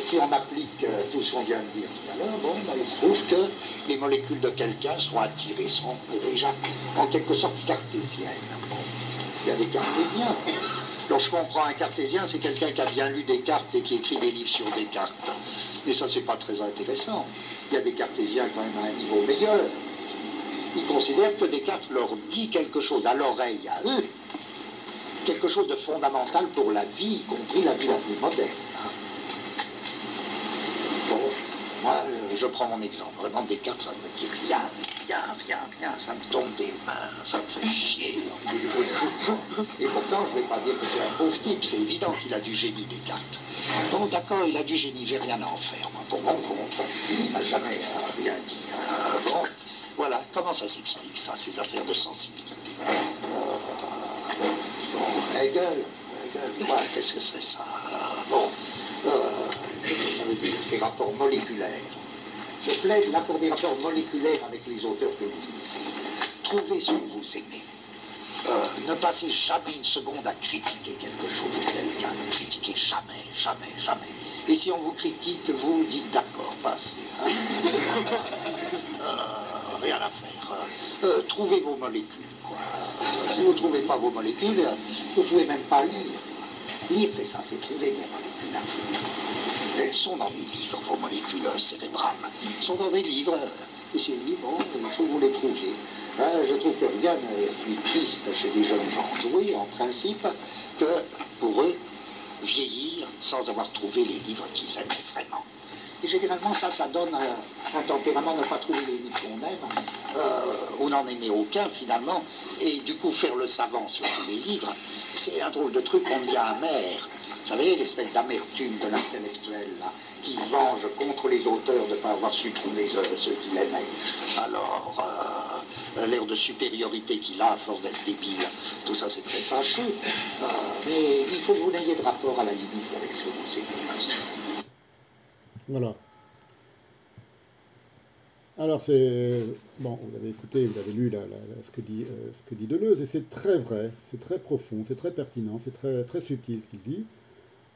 si on applique euh, tout ce qu'on vient de dire tout à l'heure, bon, ben, il se trouve que les molécules de quelqu'un sont attirées, sont déjà en quelque sorte cartésiennes. il y a des cartésiens. Lorsqu'on prend un cartésien, c'est quelqu'un qui a bien lu des cartes et qui écrit des livres sur des cartes. Mais ça, c'est pas très intéressant. Il y a des cartésiens quand même à un niveau meilleur. Ils considèrent que Descartes leur dit quelque chose à l'oreille à eux, quelque chose de fondamental pour la vie, y compris la vie la plus moderne. Hein. Bon, moi, euh, je prends mon exemple. Vraiment, Descartes, ça me dit rien, rien, rien, rien. Ça me tombe des mains, ça me fait chier. Et pourtant, je ne vais pas dire que c'est un pauvre type. C'est évident qu'il a du génie, Descartes. Bon, d'accord, il a du génie, j'ai rien à en faire. Moi, pour mon compte, il m'a jamais euh, rien dit. Hein. Bon, voilà, comment ça s'explique, ça, ces affaires de sensibilité? Hegel, Hegel, qu'est-ce que c'est ça? Bon, euh, qu'est-ce que ça veut dire Ces rapports moléculaires? Je plaide là pour des rapports moléculaires avec les auteurs que vous lisez. Trouvez ce que vous aimez. Euh, ne passez jamais une seconde à critiquer quelque chose ou quelqu'un. Critiquez jamais, jamais, jamais. Et si on vous critique, vous dites d'accord, passez. Hein. Euh, rien à faire. trouvez vos molécules. Si vous ne trouvez pas vos molécules, vous ne pouvez même pas lire. Lire, c'est ça, c'est trouver vos molécules. Elles sont dans des livres, vos molécules cérébrales. Elles sont dans des livres. Et lui, bon, il faut que vous les trouviez. Hein, je trouve que rien n'est plus triste chez des jeunes gens doués, en principe, que pour eux, vieillir sans avoir trouvé les livres qu'ils aimaient vraiment. Et généralement, ça, ça donne un, tempérament, ne pas trouver les livres qu'on aime, euh, ou n'en aimer aucun finalement, et du coup faire le savant sur tous les livres, c'est un drôle de truc, on devient amer. Vous savez, l'espèce d'amertume de l'intellectuel, qui se venge contre les auteurs de ne pas avoir su trouver ceux, ceux qu'il aimait. Alors, euh, l'air de supériorité qu'il a à force d'être débile, tout ça c'est très fâcheux. Euh, mais il faut que vous n'ayez de rapport à la limite avec ce que vous. Voilà. Alors c'est bon, vous avez écouté, vous avez lu la- la- la- ce, que dit, euh, ce que dit Deleuze, et c'est très vrai, c'est très profond, c'est très pertinent, c'est très, très subtil ce qu'il dit.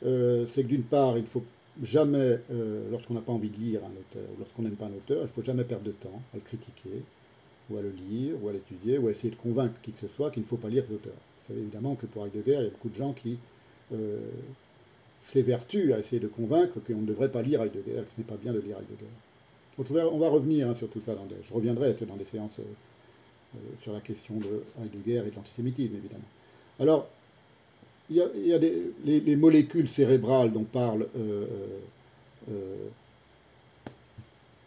Euh, c'est que d'une part, il ne faut jamais, euh, lorsqu'on n'a pas envie de lire un auteur, ou lorsqu'on n'aime pas un auteur, il ne faut jamais perdre de temps à le critiquer, ou à le lire, ou à l'étudier, ou à essayer de convaincre qui que ce soit qu'il ne faut pas lire cet auteur. Vous savez évidemment que pour Heidegger, il y a beaucoup de gens qui euh, s'évertuent à essayer de convaincre qu'on ne devrait pas lire Heidegger, que ce n'est pas bien de lire Heidegger. Donc, je on va revenir hein, sur tout ça, je reviendrai dans des séances euh, euh, sur la question de Heidegger et de l'antisémitisme, évidemment. Alors, il y a, les, les molécules cérébrales dont parle euh, euh, euh,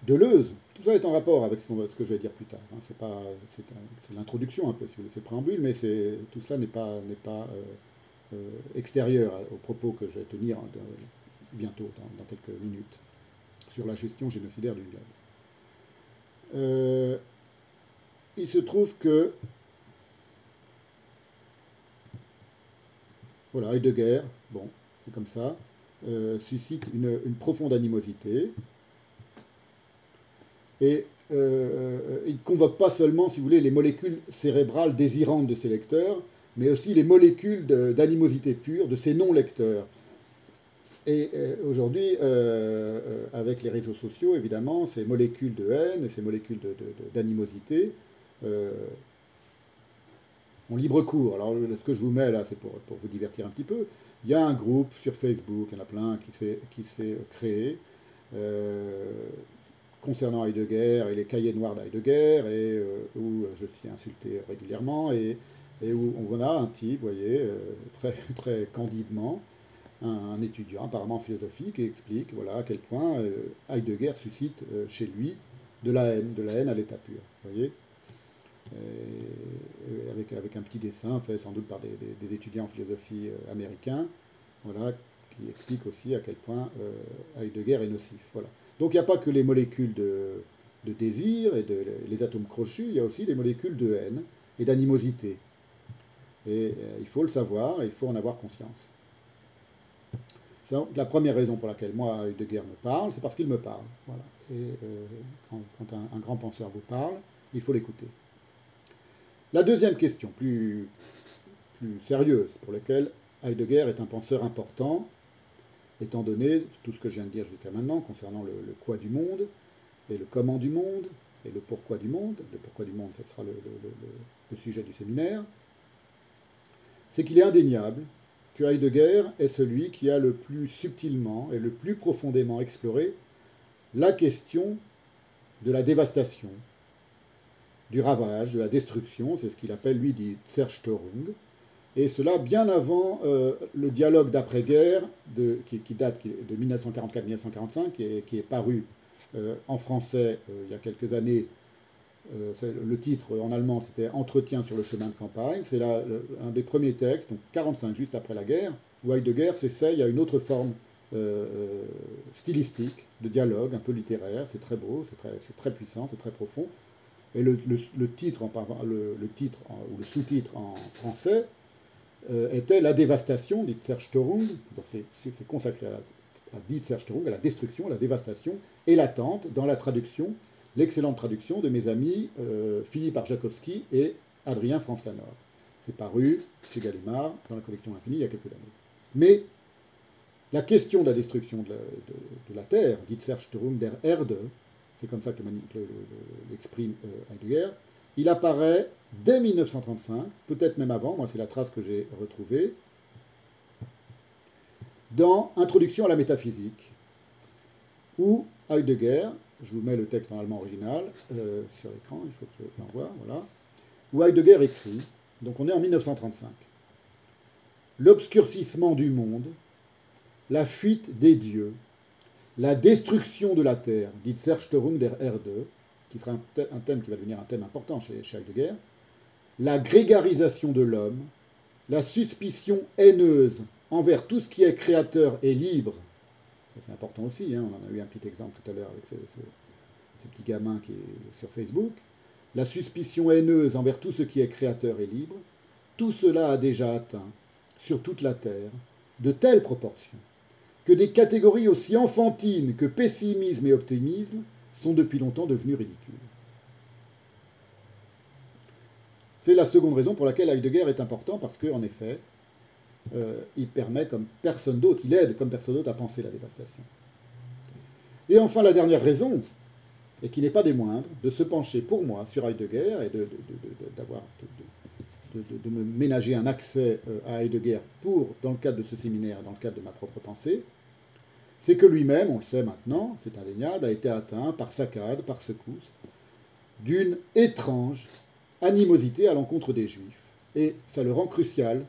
Deleuze, tout ça est en rapport avec ce, que je vais dire plus tard. hein. C'est l'introduction un peu, si vous voulez, c'est le préambule, mais tout ça n'est pas euh, extérieur à- aux propos que je vais tenir bientôt, dans, quelques minutes, sur la gestion génocidaire du globe. Euh, il se trouve que voilà, Heidegger, bon, c'est comme ça, euh, suscite une, une profonde animosité. Et il ne convoque pas seulement, si vous voulez, les molécules cérébrales désirantes de ses lecteurs, mais aussi les molécules d'animosité pure de ses non-lecteurs. Et euh, aujourd'hui, euh, euh, avec les réseaux sociaux, évidemment, ces molécules de haine et ces molécules d'animosité ont libre cours. Alors, ce que je vous mets là, c'est pour, vous divertir un petit peu. Il y a un groupe sur Facebook, il y en a plein, qui s'est créé euh, concernant Heidegger et les cahiers noirs d'Heidegger, et où je suis insulté régulièrement, et, et où on a un type, vous voyez, euh, très, très candidement, un, étudiant apparemment en philosophie qui explique voilà, à quel point euh, Heidegger suscite euh, chez lui de la haine, de la haine à l'état pur. Vous voyez avec, avec un petit dessin fait sans doute par des, des- des étudiants en philosophie américains, voilà, qui explique aussi à quel point Heidegger est nocif. Voilà. Donc il n'y a pas que les molécules de, de désir et de, les atomes crochus, il y a aussi les molécules de haine et d'animosité. Et euh, il faut le savoir et il faut en avoir conscience. La première raison pour laquelle moi, Heidegger me parle, c'est parce qu'il me parle. Et euh, quand, un, grand penseur vous parle, il faut l'écouter. La deuxième question, plus, sérieuse, pour laquelle Heidegger est un penseur important, étant donné tout ce que je viens de dire jusqu'à maintenant concernant le, quoi du monde, et le comment du monde, et le pourquoi du monde. Le pourquoi du monde, ce sera le sujet du séminaire. C'est qu'il est indéniable que Heidegger est celui qui a le plus subtilement et le plus profondément exploré la question de la dévastation, du ravage, de la destruction, c'est ce qu'il appelle lui dit Zerstörung, et cela bien avant euh, le dialogue d'après-guerre qui, date de 1944-1945, qui est, qui est paru euh, en français euh, il y a quelques années. Euh, le titre en allemand c'était Entretien sur le chemin de campagne. C'est un des premiers textes, donc 45 juste après la guerre, où Heidegger s'essaye à une autre forme euh, euh, stylistique de dialogue, un peu littéraire. C'est très beau, c'est très, très puissant, c'est très profond. Et le, le- titre, en, le, titre ou le sous-titre en français était La dévastation, dit Zerstörung. Donc c'est, consacré à, à Zerstörung, à la destruction, à la dévastation, et l'attente dans la traduction, l'excellente traduction de mes amis euh, Philippe Arjakovski et Adrien France-Lanor. C'est paru chez Gallimard dans la collection Infinie il y a quelques années. Mais la question de la destruction de la, Terre, dit Zerstörung der Erde, c'est comme ça que l'exprime euh, Heidegger, il apparaît dès 1935, peut-être même avant, moi c'est la trace que j'ai retrouvée, dans Introduction à la métaphysique, où Heidegger, je vous mets le texte en allemand original euh, sur l'écran, il faut que je l'envoie, voilà, où Heidegger écrit, donc on est en 1935, L'obscurcissement du monde, la fuite des dieux, la destruction de la terre, dit Zerstörung der Erde, qui sera un, thème qui va devenir un thème important chez, chez Heidegger, la grégarisation de l'homme, la suspicion haineuse envers tout ce qui est créateur et libre, c'est important aussi, hein, on en a eu un petit exemple tout à l'heure avec ce, petit gamin qui est sur Facebook, la suspicion haineuse envers tout ce qui est créateur et libre, tout cela a déjà atteint, sur toute la Terre, de telles proportions, que des catégories aussi enfantines que pessimisme et optimisme sont depuis longtemps devenues ridicules. C'est la seconde raison pour laquelle Heidegger est important, parce qu'en effet, euh, il permet comme personne d'autre, il aide comme personne d'autre à penser la dévastation. Et enfin, la dernière raison, et qui n'est pas des moindres, de se pencher pour moi sur Heidegger et de, d'avoir, de, me ménager un accès euh, à Heidegger pour, dans le cadre de ce séminaire, dans le cadre de ma propre pensée, c'est que lui-même, on le sait maintenant, c'est indéniable, a été atteint par saccade, par secousse, d'une étrange animosité à l'encontre des Juifs. Et ça le rend crucial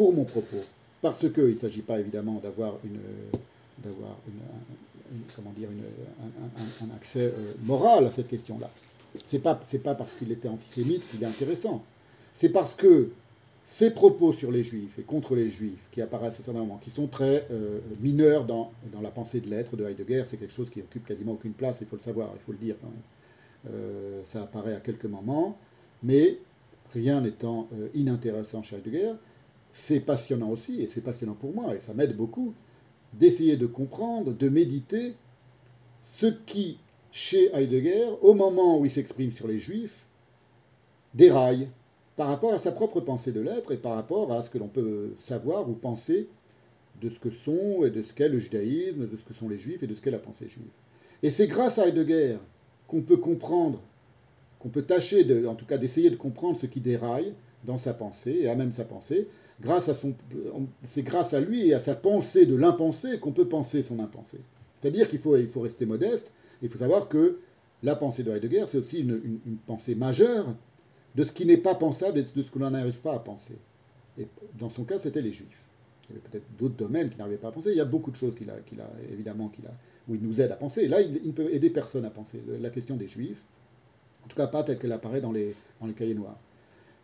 pour mon propos. Parce qu'il ne s'agit pas évidemment d'avoir une, d'avoir une, comment dire, un, accès euh, moral à cette question-là. Ce n'est pas, pas parce qu'il était antisémite qu'il est intéressant. C'est parce que ces propos sur les juifs et contre les juifs qui apparaissent moments, qui sont très euh, mineurs dans, dans, la pensée de l'être de Heidegger, c'est quelque chose qui occupe quasiment aucune place, il faut le savoir, il faut le dire quand même. Euh, ça apparaît à quelques moments, mais rien n'étant inintéressant chez Heidegger, c'est passionnant aussi, et c'est passionnant pour moi, et ça m'aide beaucoup, d'essayer de comprendre, de méditer ce qui, chez Heidegger, au moment où il s'exprime sur les juifs, déraille par rapport à sa propre pensée de l'être et par rapport à ce que l'on peut savoir ou penser de ce que sont et de ce qu'est le judaïsme, de ce que sont les juifs et de ce qu'est la pensée juive. Et c'est grâce à Heidegger qu'on peut comprendre, qu'on peut tâcher, en tout cas d'essayer de comprendre ce qui déraille dans sa pensée et à même sa pensée, grâce à son, c'est grâce à lui et à sa pensée de l'impensé qu'on peut penser son impensé. C'est-à-dire qu'il faut, il faut rester modeste, il faut savoir que la pensée de Heidegger, c'est aussi une, pensée majeure de ce qui n'est pas pensable et de ce que l'on n'arrive pas à penser. Et dans son cas, c'était les juifs. Il y avait peut-être d'autres domaines qu'il n'arrivait pas à penser. Il y a beaucoup de choses qu'il a, qu'il a évidemment, qu'il a, où il nous aide à penser. là, il, il, peut aider personne à penser. La question des juifs, en tout cas pas telle qu'elle apparaît dans les, dans les cahiers noirs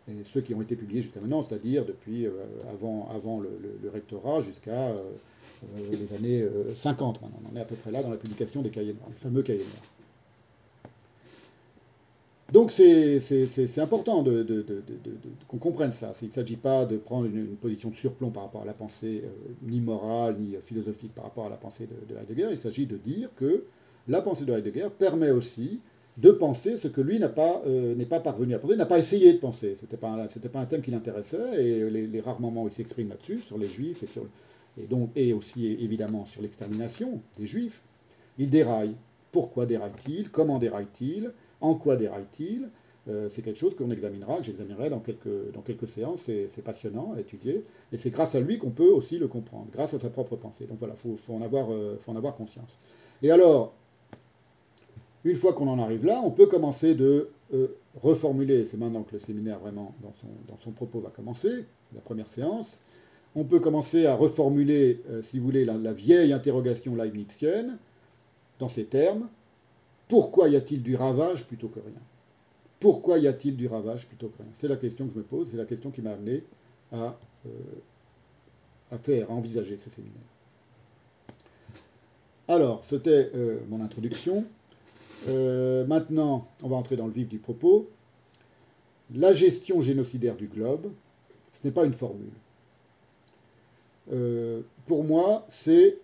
et ceux qui ont été publiés jusqu'à maintenant, c'est-à-dire depuis euh, avant, le, rectorat jusqu'à euh, euh, les années 50 maintenant. On en est à peu près là dans la publication des cahiers noirs, les fameux cahiers noirs. Donc c'est important qu'on comprenne ça. Il ne s'agit pas de prendre une, position de surplomb par rapport à la pensée, ni morale, ni philosophique par rapport à la pensée de, Heidegger. Il s'agit de dire que la pensée de Heidegger permet aussi de penser ce que lui n'a pas, euh, n'est pas parvenu à penser, n'a pas essayé de penser. Ce n'était pas, pas un thème qui l'intéressait, et les, rares moments où il s'exprime là-dessus, sur les juifs, et, sur, et, donc, et aussi évidemment sur l'extermination des juifs, il déraille. Pourquoi déraille-t-il? Comment déraille-t-il? En quoi déraille-t-il? Euh, C'est quelque chose qu'on examinera, que j'examinerai dans quelques, dans quelques séances, c'est passionnant à étudier, et c'est grâce à lui qu'on peut aussi le comprendre, grâce à sa propre pensée. Donc voilà, il faut, avoir, euh, faut en avoir conscience. Et alors, une fois qu'on en arrive là, on peut commencer de euh, reformuler, c'est maintenant que le séminaire vraiment dans son, dans son, propos va commencer, la première séance, on peut commencer à reformuler, euh, si vous voulez, la, vieille interrogation leibnizienne dans ces termes. Pourquoi y a-t-il du ravage plutôt que rien? Pourquoi y a-t-il du ravage plutôt que rien? C'est la question que je me pose, c'est la question qui m'a amené à, euh, à faire, à envisager ce séminaire. Alors, c'était mon introduction. Euh, maintenant, on va entrer dans le vif du propos. La gestion génocidaire du globe, ce n'est pas une formule. Euh, pour moi, c'est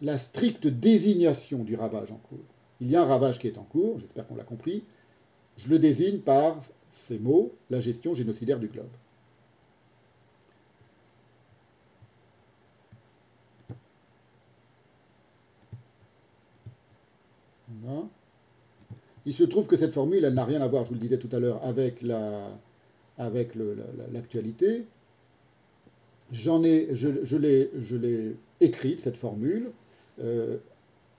la stricte désignation du ravage en cours. Il y a un ravage qui est en cours, j'espère qu'on l'a compris. Je le désigne par ces mots, la gestion génocidaire du globe. Il se trouve que cette formule, elle n'a rien à voir, je vous le disais tout à l'heure, avec la, avec l'actualité. J'en ai, je, je l'ai écrite, cette formule, euh,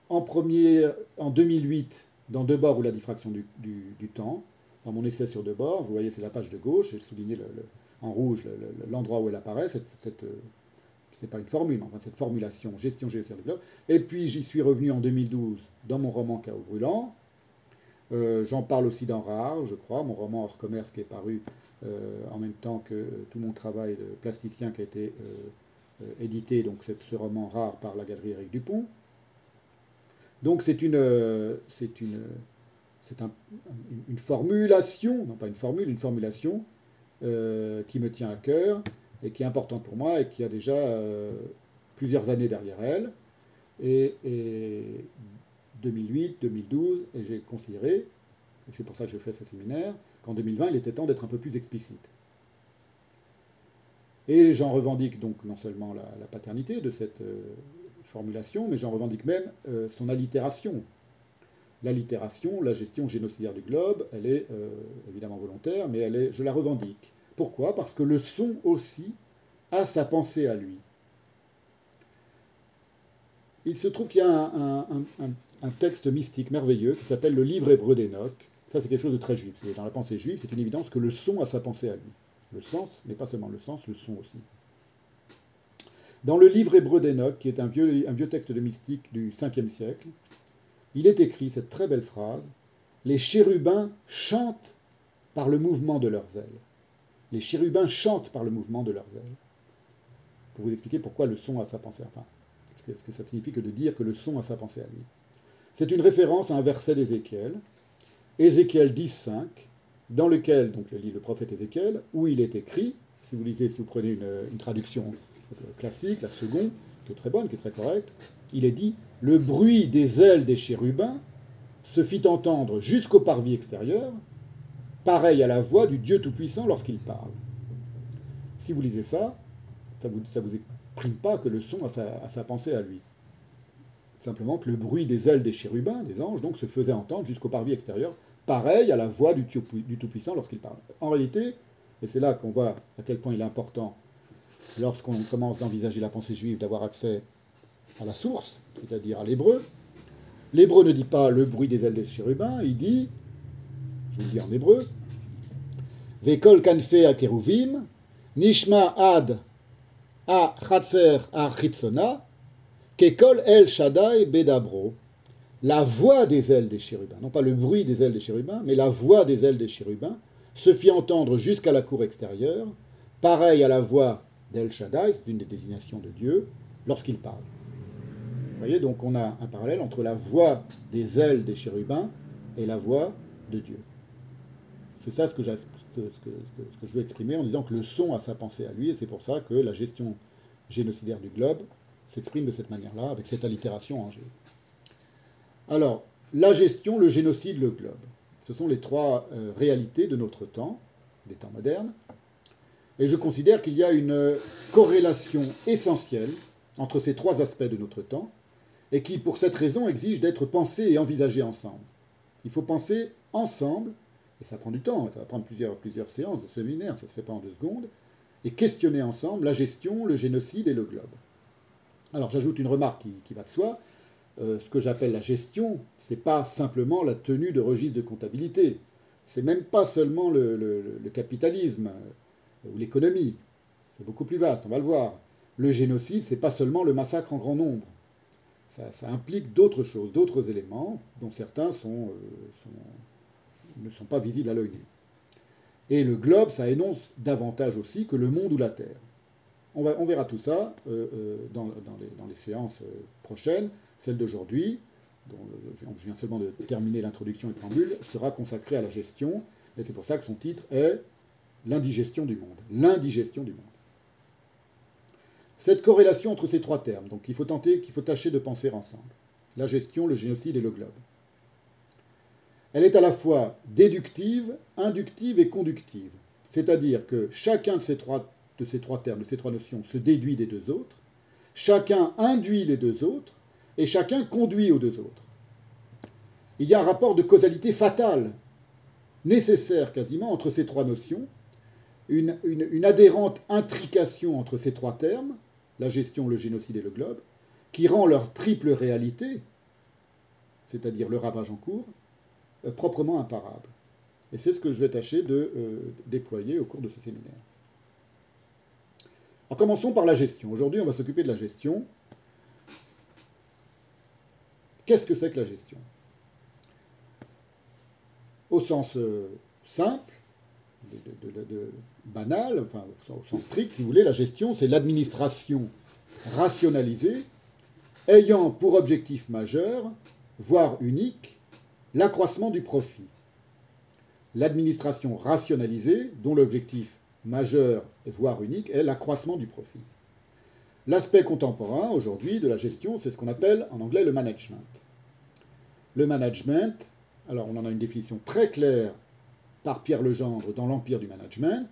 en, premier, en 2008 dans Debord ou la diffraction du, temps, dans mon essai sur Debord, vous voyez c'est la page de gauche, j'ai souligné en rouge l'endroit où elle apparaît, cette, cette c'est pas une formule, enfin cette formulation, gestion génocidaire du globe. Et puis j'y suis revenu en 2012 dans mon roman Chaos brûlant. Euh, j'en parle aussi dans Rare, je crois, mon roman hors commerce qui est paru euh, en même temps que tout mon travail de plasticien qui a été euh, édité, donc ce roman Rare par la galerie Eric Dupont. Donc c'est une, une, c'est une formulation, non pas une formule, une formulation qui me tient à cœur et qui est importante pour moi et qui a déjà euh, plusieurs années derrière elle. Et, 2008, 2012, et j'ai considéré, et c'est pour ça que je fais ce séminaire, qu'en 2020, il était temps d'être un peu plus explicite. Et j'en revendique donc non seulement la, paternité de cette euh, formulation, mais j'en revendique même euh, son allitération. L'allitération, la gestion génocidaire du globe, elle est évidemment volontaire, mais elle est, je la revendique. Pourquoi? Parce que le son aussi a sa pensée à lui. Il se trouve qu'il y a un, texte mystique merveilleux qui s'appelle le livre hébreu d'Enoch. Ça, c'est quelque chose de très juif. Dans la pensée juive, c'est une évidence que le son a sa pensée à lui. Le sens, mais pas seulement le sens, le son aussi. Dans le livre hébreu d'Enoch, qui est un vieux, un vieux texte de mystique du 5e siècle, il est écrit cette très belle phrase Les chérubins chantent par le mouvement de leurs ailes. Les chérubins chantent par le mouvement de leurs ailes. Pour vous expliquer pourquoi le son a sa pensée. Enfin, ce que, ça signifie que de dire que le son a sa pensée à lui. C'est une référence à un verset d'Ézéchiel, Ézéchiel 10.5, dans lequel, donc le le prophète Ézéchiel, où il est écrit, si vous lisez, si vous prenez une, traduction euh, classique, la seconde, qui est très bonne, qui est très correcte, il est dit Le bruit des ailes des chérubins se fit entendre jusqu'au parvis extérieur, pareil à la voix du Dieu Tout-Puissant lorsqu'il parle. Si vous lisez ça, ça ne vous, exprime pas que le son a sa, pensée à lui. Simplement que le bruit des ailes des chérubins, des anges, donc, se faisait entendre jusqu'au parvis extérieur, pareil à la voix du, du Tout-Puissant lorsqu'il parle. En réalité, et c'est là qu'on voit à quel point il est important, lorsqu'on commence d'envisager la pensée juive, d'avoir accès à la source, c'est-à-dire à l'hébreu, l'hébreu ne dit pas le bruit des ailes des chérubins, il dit je vous le dis en hébreu, Vekol kanfe akeruvim, nishma ad a kekol el shaddai bedabro. La voix des ailes des chérubins, non pas le bruit des ailes des chérubins, mais la voix des ailes des chérubins, se fit entendre jusqu'à la cour extérieure, pareil à la voix d'El Shaddai, c'est une des désignations de Dieu, lorsqu'il parle. Vous voyez, donc on a un parallèle entre la voix des ailes des chérubins et la voix de Dieu. C'est ça ce que, je veux exprimer en disant que le son a sa pensée à lui, et c'est pour ça que la gestion génocidaire du globe s'exprime de cette manière-là, avec cette allitération en G. Alors, la gestion, le génocide, le globe. Ce sont les trois euh, réalités de notre temps, des temps modernes. Et je considère qu'il y a une corrélation essentielle entre ces trois aspects de notre temps, et qui, pour cette raison, exige d'être pensés et envisagés ensemble. Il faut penser ensemble ça prend du temps, ça va prendre plusieurs, séances de séminaire, ça ne se fait pas en deux secondes, et questionner ensemble la gestion, le génocide et le globe. Alors j'ajoute une remarque qui, va de soi. Euh, ce que j'appelle la gestion, c'est pas simplement la tenue de registre de comptabilité. C'est même pas seulement le, capitalisme euh, ou l'économie. C'est beaucoup plus vaste, on va le voir. Le génocide, c'est pas seulement le massacre en grand nombre. Ça, implique d'autres choses, d'autres éléments, dont certains sont, euh, sont ne sont pas visibles à l'œil nu. Et le globe, ça énonce davantage aussi que le monde ou la Terre. On, va, on verra tout ça euh, euh, dans, les, séances euh, prochaines. Celle d'aujourd'hui, dont je viens seulement de terminer l'introduction et préambule, sera consacrée à la gestion. Et c'est pour ça que son titre est L'indigestion du monde. L'indigestion du monde. Cette corrélation entre ces trois termes, donc il faut tenter, qu'il faut tâcher de penser ensemble. La gestion, le génocide et le globe. Elle est à la fois déductive, inductive et conductive. C'est-à-dire que chacun de ces, trois, termes, de ces trois notions, se déduit des deux autres, chacun induit les deux autres, et chacun conduit aux deux autres. Il y a un rapport de causalité fatale, nécessaire quasiment, entre ces trois notions, une, adhérente intrication entre ces trois termes, la gestion, le génocide et le globe, qui rend leur triple réalité, c'est-à-dire le ravage en cours, proprement imparable. Et c'est ce que je vais tâcher de euh, déployer au cours de ce séminaire. Alors commençons par la gestion. Aujourd'hui, on va s'occuper de la gestion. Qu'est-ce que c'est que la gestion? Au sens euh, simple, banal, enfin au sens strict, si vous voulez, la gestion, c'est l'administration rationalisée ayant pour objectif majeur, voire unique, l'accroissement du profit. L'administration rationalisée, dont l'objectif majeur, voire unique, est l'accroissement du profit. L'aspect contemporain aujourd'hui de la gestion, c'est ce qu'on appelle en anglais le management. Le management, alors on en a une définition très claire par Pierre Legendre dans l'Empire du Management.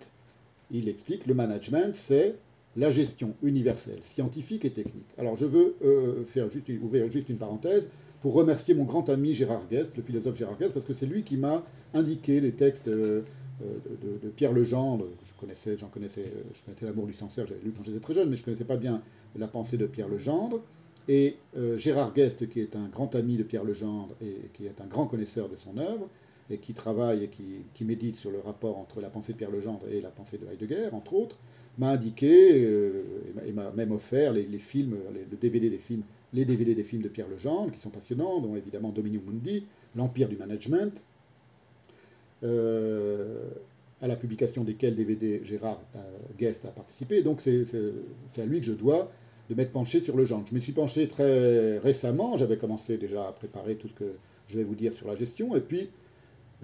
Il explique le management, c'est la gestion universelle, scientifique et technique. Alors je veux euh, faire ouvrir juste une parenthèse pour remercier mon grand ami Gérard Guest, le philosophe Gérard Guest, parce que c'est lui qui m'a indiqué les textes euh, de, Pierre Legendre. Je connaissais, j'en connaissais, je connaissais l'amour du censeur, j'avais lu quand j'étais très jeune, mais je ne connaissais pas bien la pensée de Pierre Legendre. Et euh, Gérard Guest, qui est un grand ami de Pierre Legendre et qui est un grand connaisseur de son œuvre, et qui travaille et qui, médite sur le rapport entre la pensée de Pierre Legendre et la pensée de Heidegger, entre autres, m'a indiqué euh, et m'a même offert les, films, le DVD des films, les DVD des films de Pierre Legendre, qui sont passionnants, dont évidemment Dominion Mundi, L'Empire du Management, euh, à la publication desquels DVD Gérard euh, Guest a participé. Donc c'est à lui que je dois de m'être penché sur le genre. Je me suis penché très récemment, j'avais commencé déjà à préparer tout ce que je vais vous dire sur la gestion, et puis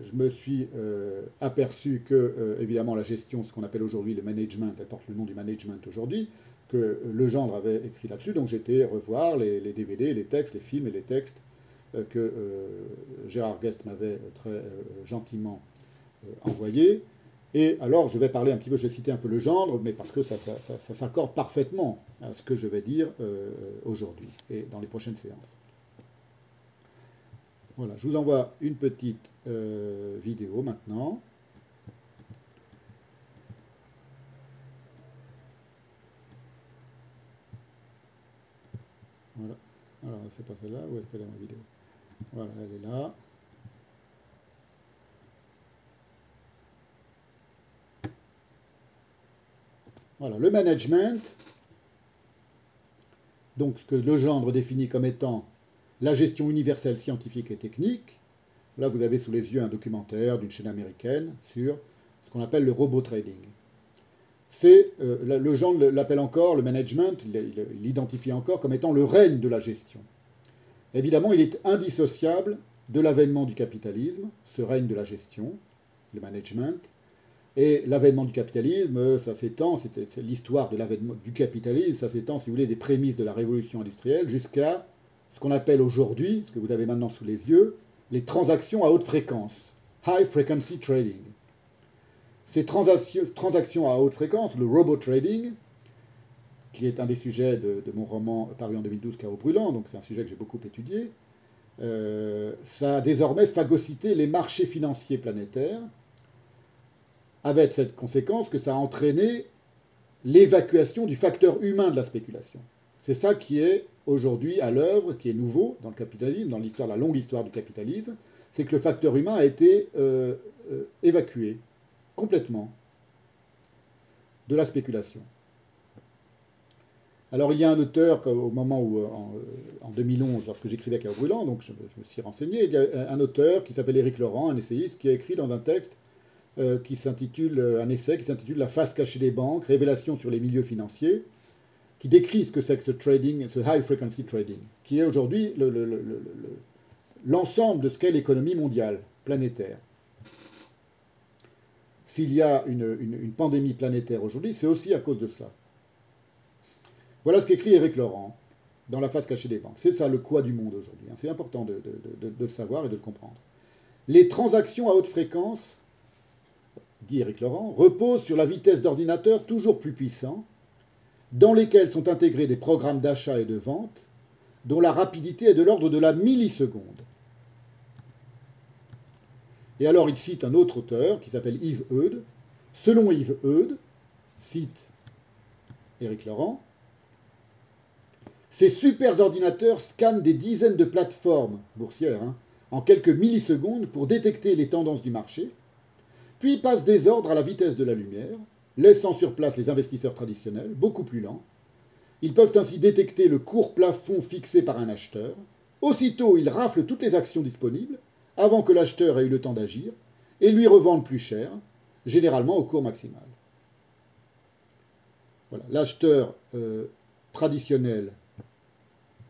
je me suis euh, aperçu que, évidemment, la gestion, ce qu'on appelle aujourd'hui le management, elle porte le nom du management aujourd'hui, que euh, le gendre avait écrit là-dessus. Donc j'étais revoir les, DVD, les textes, les films et les textes que Gérard Guest m'avait très gentiment envoyés. Et alors, je vais parler un petit peu, je vais citer un peu le gendre, mais parce que ça, s'accorde parfaitement à ce que je vais dire aujourd'hui et dans les prochaines séances. Voilà, je vous envoie une petite euh, vidéo maintenant. Voilà. Alors, c'est pas celle-là. Où est-ce qu'elle est ma vidéo? Voilà, elle est là. Voilà, le management, donc ce que Legendre définit comme étant la gestion universelle scientifique et technique. Là, vous avez sous les yeux un documentaire d'une chaîne américaine sur ce qu'on appelle le robot trading. C'est, euh, le genre l'appelle encore, le management, il l'identifie encore comme étant le règne de la gestion. Évidemment, il est indissociable de l'avènement du capitalisme, ce règne de la gestion, le management. Et l'avènement du capitalisme, ça s'étend, c'est l'histoire de l'avènement du capitalisme, ça s'étend, si vous voulez, des prémices de la révolution industrielle jusqu'à ce qu'on appelle aujourd'hui, ce que vous avez maintenant sous les yeux, les transactions à haute fréquence, high frequency trading. Ces transactions à haute fréquence, le robot trading, qui est un des sujets de, mon roman paru en 2012, Chaos brûlant, donc c'est un sujet que j'ai beaucoup étudié, euh, ça a désormais phagocyté les marchés financiers planétaires, avec cette conséquence que ça a entraîné l'évacuation du facteur humain de la spéculation. C'est ça qui est aujourd'hui à l'œuvre, qui est nouveau dans le capitalisme, dans l'histoire, la longue histoire du capitalisme, c'est que le facteur humain a été euh, euh, évacué complètement de la spéculation. Alors il y a un auteur, au moment où, euh, en, 2011, lorsque j'écrivais Chaos Brûlant, donc je, me suis renseigné, il y a un auteur qui s'appelle Éric Laurent, un essayiste, qui a écrit dans un texte qui s'intitule, un essai qui s'intitule La face cachée des banques, révélation sur les milieux financiers, qui décrit ce que c'est que ce trading, ce high frequency trading, qui est aujourd'hui l'ensemble de ce qu'est l'économie mondiale, planétaire. S'il y a une, pandémie planétaire aujourd'hui, c'est aussi à cause de cela. Voilà ce qu'écrit Eric Laurent dans La face cachée des banques. C'est ça le quoi du monde aujourd'hui. Hein. C'est important de, de, le savoir et de le comprendre. Les transactions à haute fréquence, dit Eric Laurent, reposent sur la vitesse d'ordinateur toujours plus puissant dans lesquels sont intégrés des programmes d'achat et de vente dont la rapidité est de l'ordre de la milliseconde. Et alors il cite un autre auteur qui s'appelle Yves Eudes. Selon Yves Eudes, cite Éric Laurent, Ces super ordinateurs scannent des dizaines de plateformes boursières hein, en quelques millisecondes pour détecter les tendances du marché, puis passent des ordres à la vitesse de la lumière, laissant sur place les investisseurs traditionnels, beaucoup plus lents. Ils peuvent ainsi détecter le court plafond fixé par un acheteur. Aussitôt, ils raflent toutes les actions disponibles, avant que l'acheteur ait eu le temps d'agir, et lui revendent plus cher, généralement au cours maximal. Voilà. L'acheteur euh, traditionnel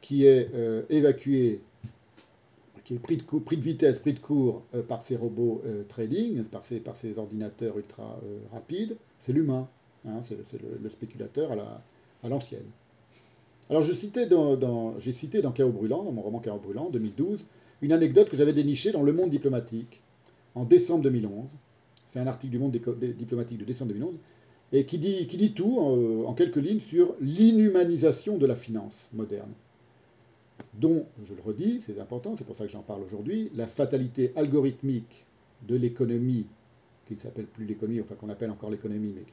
qui est euh, évacué, qui est pris de, pris de vitesse, pris de court euh, par ces robots trading, par ces, ordinateurs ultra rapides, c'est l'humain. Hein, c'est le, spéculateur à l'ancienne. Alors je citais dans, j'ai cité dans Chaos Brûlant, dans mon roman Chaos Brûlant, 2012, une anecdote que j'avais dénichée dans Le Monde diplomatique en décembre 2011. C'est un article du Monde diplomatique de décembre 2011 et qui dit, tout en, quelques lignes sur l'inhumanisation de la finance moderne, dont, je le redis, c'est important, c'est pour ça que j'en parle aujourd'hui, la fatalité algorithmique de l'économie, qui ne s'appelle plus l'économie, enfin qu'on appelle encore l'économie, mais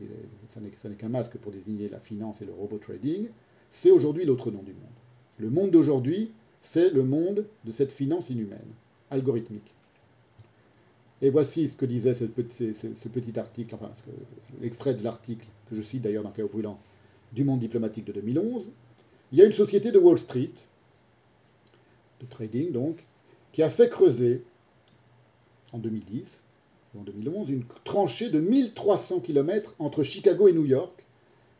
ça n'est qu'un masque pour désigner la finance et le robot trading, c'est aujourd'hui l'autre nom du monde. Le monde d'aujourd'hui, c'est le monde de cette finance inhumaine, algorithmique. Et voici ce que disait ce petit, article, enfin l'extrait de l'article que je cite d'ailleurs dans Chaos Brûlant du Monde diplomatique de 2011. Il y a une société de Wall Street, de trading donc, qui a fait creuser en 2010 ou en 2011 une tranchée de 1300 km entre Chicago et New York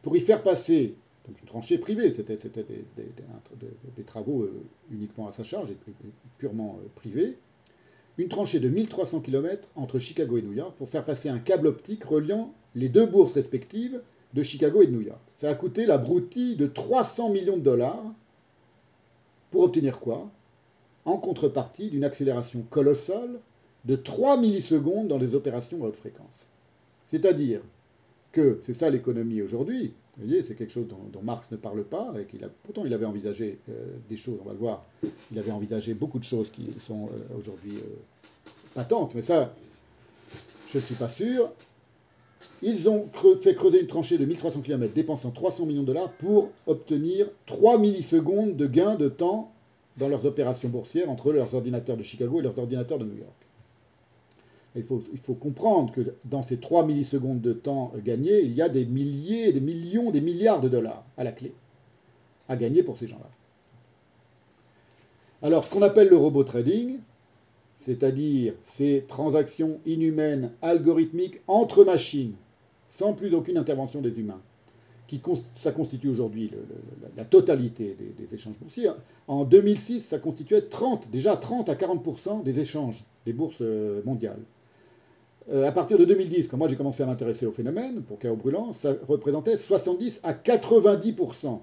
pour y faire passer une tranchée privée, c'était des, travaux euh, uniquement à sa charge et purement euh, privés, une tranchée de 1300 km entre Chicago et New York pour faire passer un câble optique reliant les deux bourses respectives de Chicago et de New York. Ça a coûté la broutille de 300 millions de dollars pour obtenir quoi? En contrepartie d'une accélération colossale de 3 millisecondes dans les opérations à haute fréquence. C'est-à-dire que, c'est ça l'économie aujourd'hui, vous voyez, c'est quelque chose dont, Marx ne parle pas, et qu'il a, pourtant il avait envisagé euh, des choses, on va le voir, il avait envisagé beaucoup de choses qui sont euh, aujourd'hui euh, patentes, mais ça, je ne suis pas sûr. Ils ont fait creuser une tranchée de 1300 km, dépensant 300 millions de dollars pour obtenir 3 millisecondes de gain de temps dans leurs opérations boursières entre leurs ordinateurs de Chicago et leurs ordinateurs de New York. Il faut, comprendre que dans ces 3 millisecondes de temps gagnés, il y a des milliers, des millions, des milliards de dollars à la clé à gagner pour ces gens-là. Alors, ce qu'on appelle le robot trading, c'est-à-dire ces transactions inhumaines, algorithmiques entre machines, sans plus aucune intervention des humains, qui ça constitue aujourd'hui la, totalité des, des, échanges boursiers. En 2006, ça constituait 30, déjà 30 à 40% des échanges des bourses euh, mondiales. Euh, à partir de 2010, quand moi j'ai commencé à m'intéresser au phénomène, pour Chaos Brûlant, ça représentait 70 à 90%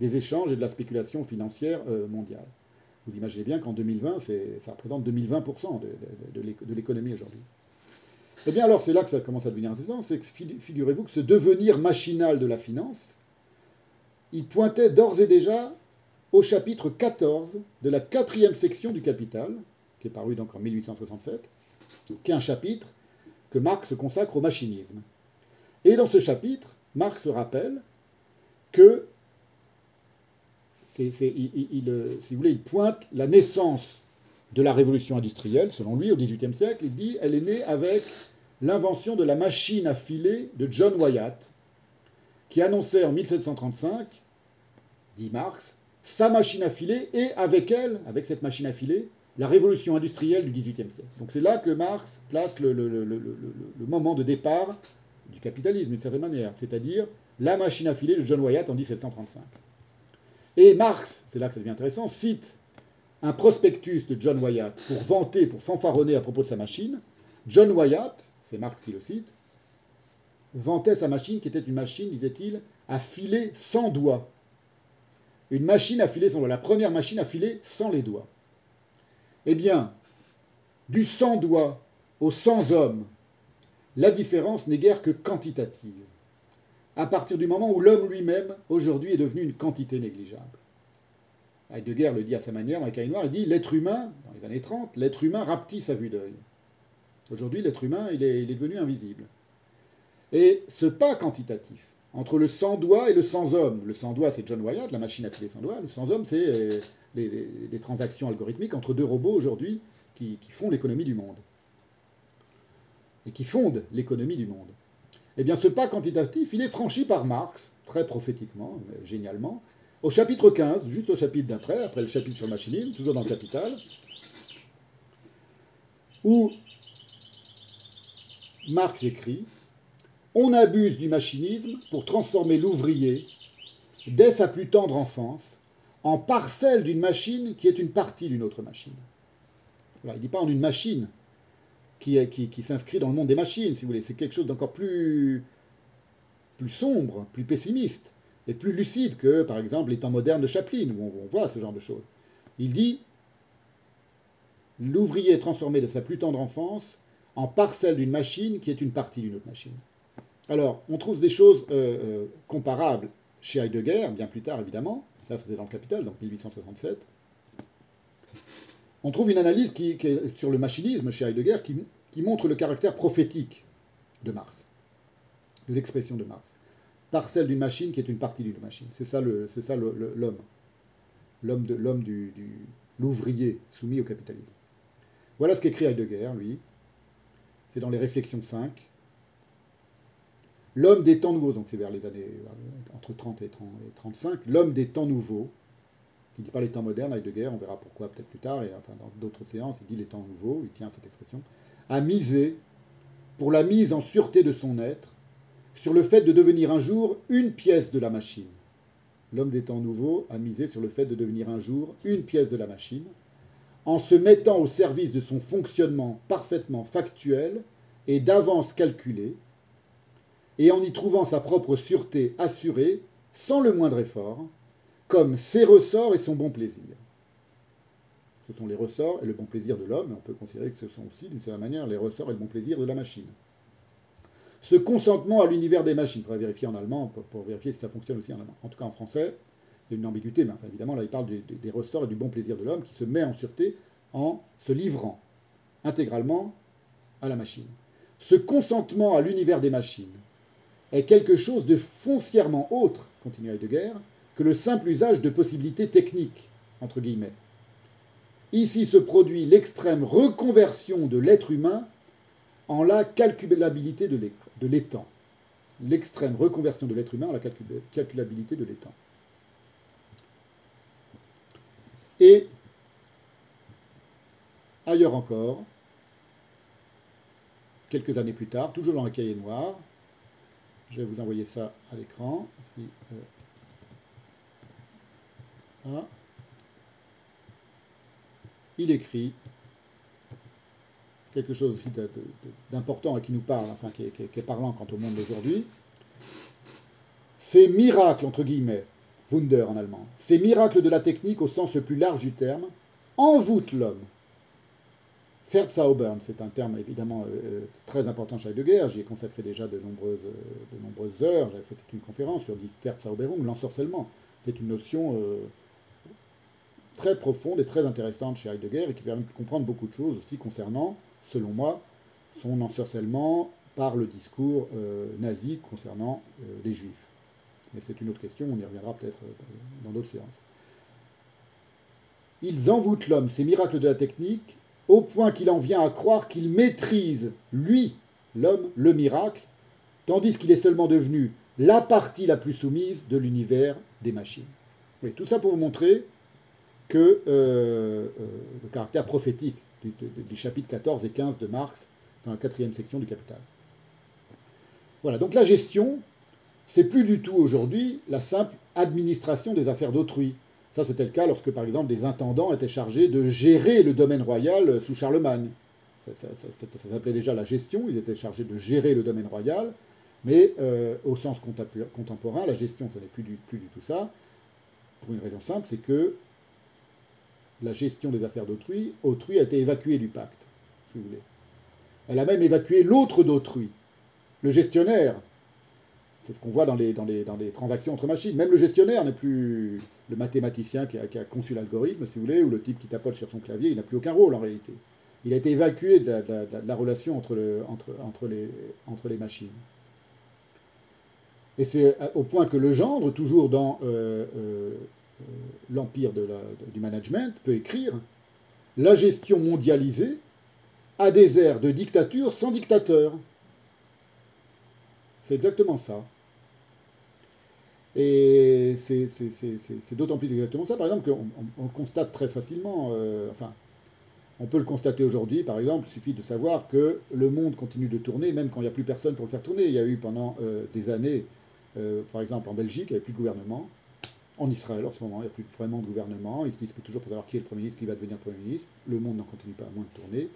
des échanges et de la spéculation financière euh, mondiale. Vous imaginez bien qu'en 2020, ça représente 2020% de, de l'économie aujourd'hui. Eh bien alors, c'est là que ça commence à devenir intéressant, c'est que figurez-vous que ce devenir machinal de la finance, il pointait d'ores et déjà au chapitre 14 de la quatrième section du Capital, qui est paru donc en 1867, qui est un chapitre que Marx consacre au machinisme. Et dans ce chapitre, Marx rappelle que, il, si vous voulez, il pointe la naissance de la révolution industrielle, selon lui, au XVIIIe siècle. Il dit elle est née avec l'invention de la machine à filer de John Wyatt, qui annonçait en 1735, dit Marx, sa machine à filer et avec elle, avec cette machine à filer, la révolution industrielle du XVIIIe siècle. Donc c'est là que Marx place le, moment de départ du capitalisme, d'une certaine manière, c'est-à-dire la machine à filer de John Wyatt en 1735. Et Marx, c'est là que ça devient intéressant, cite un prospectus de John Wyatt pour vanter, pour fanfaronner à propos de sa machine. John Wyatt, c'est Marx qui le cite, vantait sa machine qui était une machine, disait-il, à filer sans doigts. Une machine à filer sans doigts. La première machine à filer sans les doigts. Eh bien, du sans doigt au sans homme, la différence n'est guère que quantitative, à partir du moment où l'homme lui-même, aujourd'hui, est devenu une quantité négligeable. Heidegger le dit à sa manière dans les il dit l'être humain, dans les années 30, l'être humain rapetisse à vue d'œil. Aujourd'hui, l'être humain, il est, devenu invisible. Et ce pas quantitatif, entre le sans-doigt et le sans-homme. Le sans-doigt, c'est John Wyatt, la machine à filer sans doigt. Le sans-homme, c'est euh, des transactions algorithmiques entre deux robots aujourd'hui qui, font l'économie du monde. Et qui fondent l'économie du monde. Eh bien, ce pas quantitatif, il est franchi par Marx, très prophétiquement, génialement, au chapitre 15, juste au chapitre d'après, après le chapitre sur machinisme, toujours dans le Capital, où Marx écrit On abuse du machinisme pour transformer l'ouvrier, dès sa plus tendre enfance, en parcelle d'une machine qui est une partie d'une autre machine. il ne dit pas en une machine qui, qui, s'inscrit dans le monde des machines, si vous voulez. C'est quelque chose d'encore plus, plus sombre, plus pessimiste et plus lucide que, par exemple, les temps modernes de Chaplin, où on, voit ce genre de choses. Il dit L'ouvrier est transformé de sa plus tendre enfance en parcelle d'une machine qui est une partie d'une autre machine. Alors, on trouve des choses euh, euh, comparables chez Heidegger, bien plus tard évidemment, ça c'était dans le Capital, donc 1867. On trouve une analyse sur le machinisme chez Heidegger qui, montre le caractère prophétique de Marx, de l'expression de Marx. Parcelle d'une machine qui est une partie d'une machine. C'est ça l'homme. L'homme, de, l'homme du, l'ouvrier soumis au capitalisme. Voilà ce qu'écrit Heidegger, lui. C'est dans les Réflexions 5. L'homme des temps nouveaux, donc c'est vers les années entre 30 et 35, l'homme des temps nouveaux, il ne dit pas les temps modernes, Heidegger, on verra pourquoi peut-être plus tard, et enfin dans d'autres séances, il dit les temps nouveaux, il tient cette expression, a misé pour la mise en sûreté de son être sur le fait de devenir un jour une pièce de la machine. L'homme des temps nouveaux a misé sur le fait de devenir un jour une pièce de la machine, en se mettant au service de son fonctionnement parfaitement factuel et d'avance calculé, et en y trouvant sa propre sûreté assurée, sans le moindre effort, comme ses ressorts et son bon plaisir. Ce sont les ressorts et le bon plaisir de l'homme, on peut considérer que ce sont aussi, d'une certaine manière, les ressorts et le bon plaisir de la machine. Ce consentement à l'univers des machines, il faudrait vérifier en allemand pour, vérifier si ça fonctionne aussi en allemand. En tout cas en français, il y a une ambiguïté, mais évidemment, là, il parle des ressorts et du bon plaisir de l'homme qui se met en sûreté en se livrant intégralement à la machine. Ce consentement à l'univers des machines est quelque chose de foncièrement autre, continue Heidegger, que le simple usage de possibilités techniques, entre guillemets. Ici se produit l'extrême reconversion de l'être humain en la calculabilité de l'étang. L'extrême reconversion de l'être humain en la calculabilité de l'étang. Et ailleurs encore, quelques années plus tard, toujours dans un cahier noir, je vais vous envoyer ça à l'écran. Euh. Il écrit quelque chose aussi d'important et qui nous parle, enfin qui est, parlant quant au monde d'aujourd'hui. Ces miracles, entre guillemets, Wunder en allemand, ces miracles de la technique au sens le plus large du terme, envoûtent l'homme. Verzaubern, c'est un terme évidemment euh, euh, très important chez Heidegger, j'y ai consacré déjà de nombreuses, de nombreuses heures, j'avais fait toute une conférence sur Verzauberung, l'ensorcellement. C'est une notion euh, très profonde et très intéressante chez Heidegger et qui permet de comprendre beaucoup de choses aussi concernant, selon moi, son ensorcellement par le discours euh, nazi concernant euh, les juifs. Mais c'est une autre question, on y reviendra peut-être euh, dans d'autres séances. Ils envoûtent l'homme, ces miracles de la technique, au point qu'il en vient à croire qu'il maîtrise, lui, l'homme, le miracle, tandis qu'il est seulement devenu la partie la plus soumise de l'univers des machines. Oui, tout ça pour vous montrer que euh, euh, le caractère prophétique du, chapitre 14 et 15 de Marx dans la quatrième section du Capital. Voilà, donc la gestion, c'est plus du tout aujourd'hui la simple administration des affaires d'autrui. Ça, c'était le cas lorsque, par exemple, des intendants étaient chargés de gérer le domaine royal sous Charlemagne. Ça, s'appelait déjà la gestion, ils étaient chargés de gérer le domaine royal, mais euh, au sens contemporain, la gestion, ce n'est plus plus du tout ça, pour une raison simple, c'est que la gestion des affaires d'autrui, autrui a été évacué du pacte, si vous voulez. Elle a même évacué l'autre d'autrui, le gestionnaire. C'est ce qu'on voit dans les, dans, les, dans les transactions entre machines. Même le gestionnaire n'est plus le mathématicien qui a, qui a conçu l'algorithme, si vous voulez, ou le type qui tapote sur son clavier, il n'a plus aucun rôle en réalité. Il a été évacué de la, de la relation entre, le, entre, entre, les, entre les machines. Et c'est au point que le gendre, toujours dans l'empire du management, peut écrire La gestion mondialisée a des airs de dictature sans dictateur. C'est exactement ça. Et c'est d'autant plus exactement ça, par exemple, qu'on on, constate très facilement, euh, enfin, on peut le constater aujourd'hui, par exemple, il suffit de savoir que le monde continue de tourner, même quand il n'y a plus personne pour le faire tourner. Il y a eu pendant euh, des années, euh, par exemple en Belgique, il n'y avait plus de gouvernement. En Israël, en ce moment, il n'y a plus vraiment de gouvernement. Ils se disputent toujours pour savoir qui est le Premier ministre, qui va devenir Premier ministre. Le monde n'en continue pas à moins de tourner.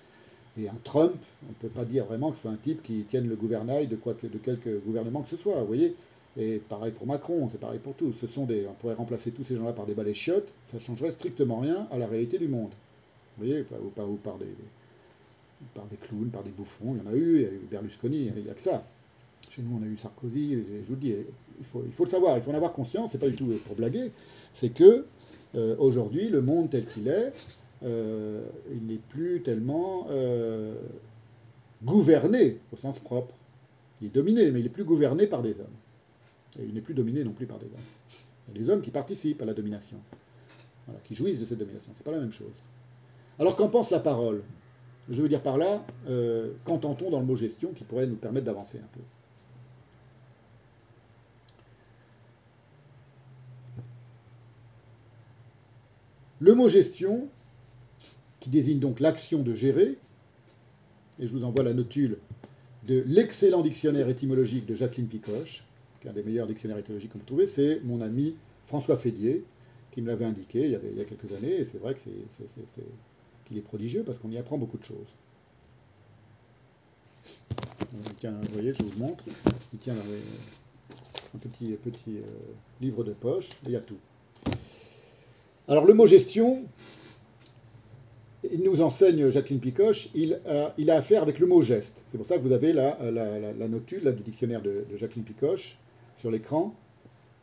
Et un Trump, on ne peut pas dire vraiment que ce soit un type qui tienne le gouvernail de, quoi de quelque gouvernement que ce soit. Vous voyez et pareil pour Macron, c'est pareil pour tout. Ce sont des, on pourrait remplacer tous ces gens-là par des balais chiottes, ça changerait strictement rien à la réalité du monde. Vous voyez, ou, par, des, par des clowns, par des bouffons, il y en a eu, il y a eu Berlusconi, il n'y a que ça. Chez nous, on a eu Sarkozy, je vous le dis, il faut, il faut le savoir, il faut en avoir conscience, c'est pas du tout pour blaguer, c'est que euh, aujourd'hui, le monde tel qu'il est, euh, il n'est plus tellement euh, gouverné au sens propre. Il est dominé, mais il n'est plus gouverné par des hommes. Et il n'est plus dominé non plus par des hommes. Il y a des hommes qui participent à la domination, qui jouissent de cette domination. C'est pas la même chose. Alors qu'en pense la parole? Je veux dire par là, euh, qu'entend-on dans le mot gestion qui pourrait nous permettre d'avancer un peu? Le mot gestion, qui désigne donc l'action de gérer, et je vous envoie la notule de l'excellent dictionnaire étymologique de Jacqueline Picoche, un des meilleurs dictionnaires écologiques qu'on peut trouver, c'est mon ami François Fédier, qui me l'avait indiqué il y, a, quelques années, et c'est vrai qu'il est prodigieux parce qu'on y apprend beaucoup de choses. vous voyez, je vous montre, il tient un petit, euh, livre de poche, et il y a tout. Alors le mot gestion, il nous enseigne Jacqueline Picoche, il a, il affaire avec le mot geste. C'est pour ça que vous avez la, la, notule du dictionnaire de Jacqueline Picoche, sur l'écran,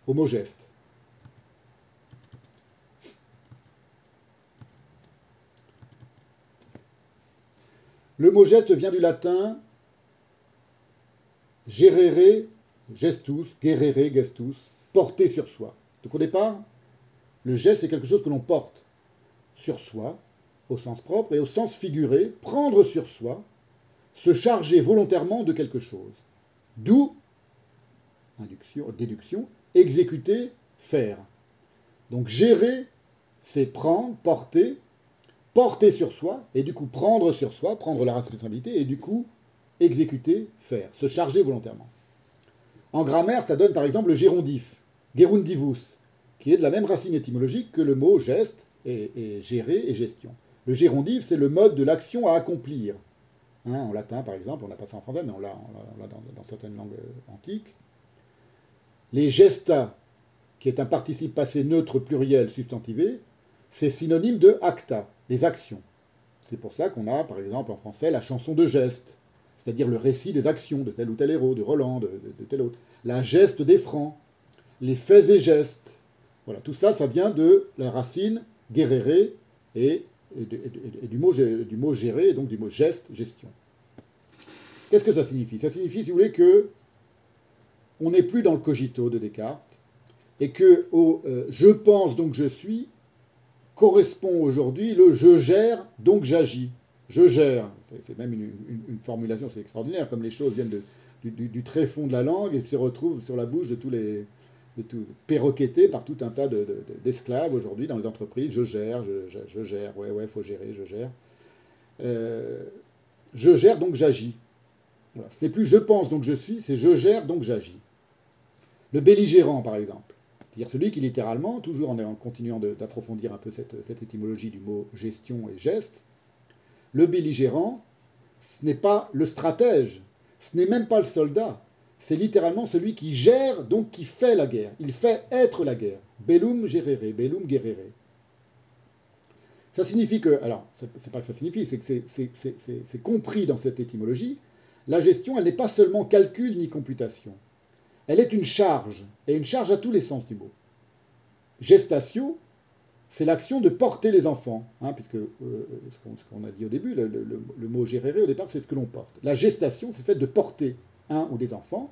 au mot geste. Le mot geste vient du latin gerere, gestus, gerere, gestus, porter sur soi. Donc au départ, le geste c'est quelque chose que l'on porte sur soi, au sens propre, et au sens figuré, prendre sur soi, se charger volontairement de quelque chose. D'où induction, déduction, exécuter, faire. Donc gérer, c'est prendre, porter, porter sur soi, et du coup prendre sur soi, prendre la responsabilité, et du coup exécuter, faire, se charger volontairement. En grammaire, ça donne par exemple le gérondif, gerundivus, qui est de la même racine étymologique que le mot geste et, gérer et gestion. Le gérondif, c'est le mode de l'action à accomplir. Hein, en latin, par exemple, on n'a pas ça en français, mais on l'a dans, certaines langues euh, antiques. Les gesta, qui est un participe passé neutre pluriel substantivé, c'est synonyme de acta, les actions. C'est pour ça qu'on a, par exemple, en français, la chanson de geste, c'est-à-dire le récit des actions de tel ou tel héros, de Roland, de, tel autre. La geste des francs, les faits et gestes. Voilà, tout ça, ça vient de la racine guerrere et, du, mot, du mot gérer, et donc du mot geste, gestion. Qu'est-ce que ça signifie? Ça signifie, si vous voulez, que on n'est plus dans le cogito de Descartes, et que au euh, je pense donc je suis correspond aujourd'hui le je gère donc j'agis. Je gère, c'est même une, formulation, c'est extraordinaire, comme les choses viennent du, du, très fond de la langue et se retrouvent sur la bouche de tous les, de tout, perroquettés par tout un tas d'esclaves aujourd'hui dans les entreprises. Je gère, je, gère, ouais, ouais, faut gérer, je gère. Euh, je gère donc j'agis. Ce n'est plus je pense donc je suis, c'est je gère donc j'agis. Le belligérant, par exemple. C'est-à-dire celui qui, littéralement, toujours en, continuant d'approfondir un peu cette, étymologie du mot gestion et geste, le belligérant, ce n'est pas le stratège, ce n'est même pas le soldat, c'est littéralement celui qui gère, donc qui fait la guerre. Il fait être la guerre. Bellum gerere, bellum guerrere. Ça signifie que, alors, c'est pas que ça signifie, c'est que c'est compris dans cette étymologie, la gestion, elle n'est pas seulement calcul ni computation elle est une charge, et une charge à tous les sens du mot. Gestatio, c'est l'action de porter les enfants, hein, puisque euh, ce qu'on a dit au début, le, mot gérer au départ, c'est ce que l'on porte. La gestation, c'est le fait de porter un ou des enfants,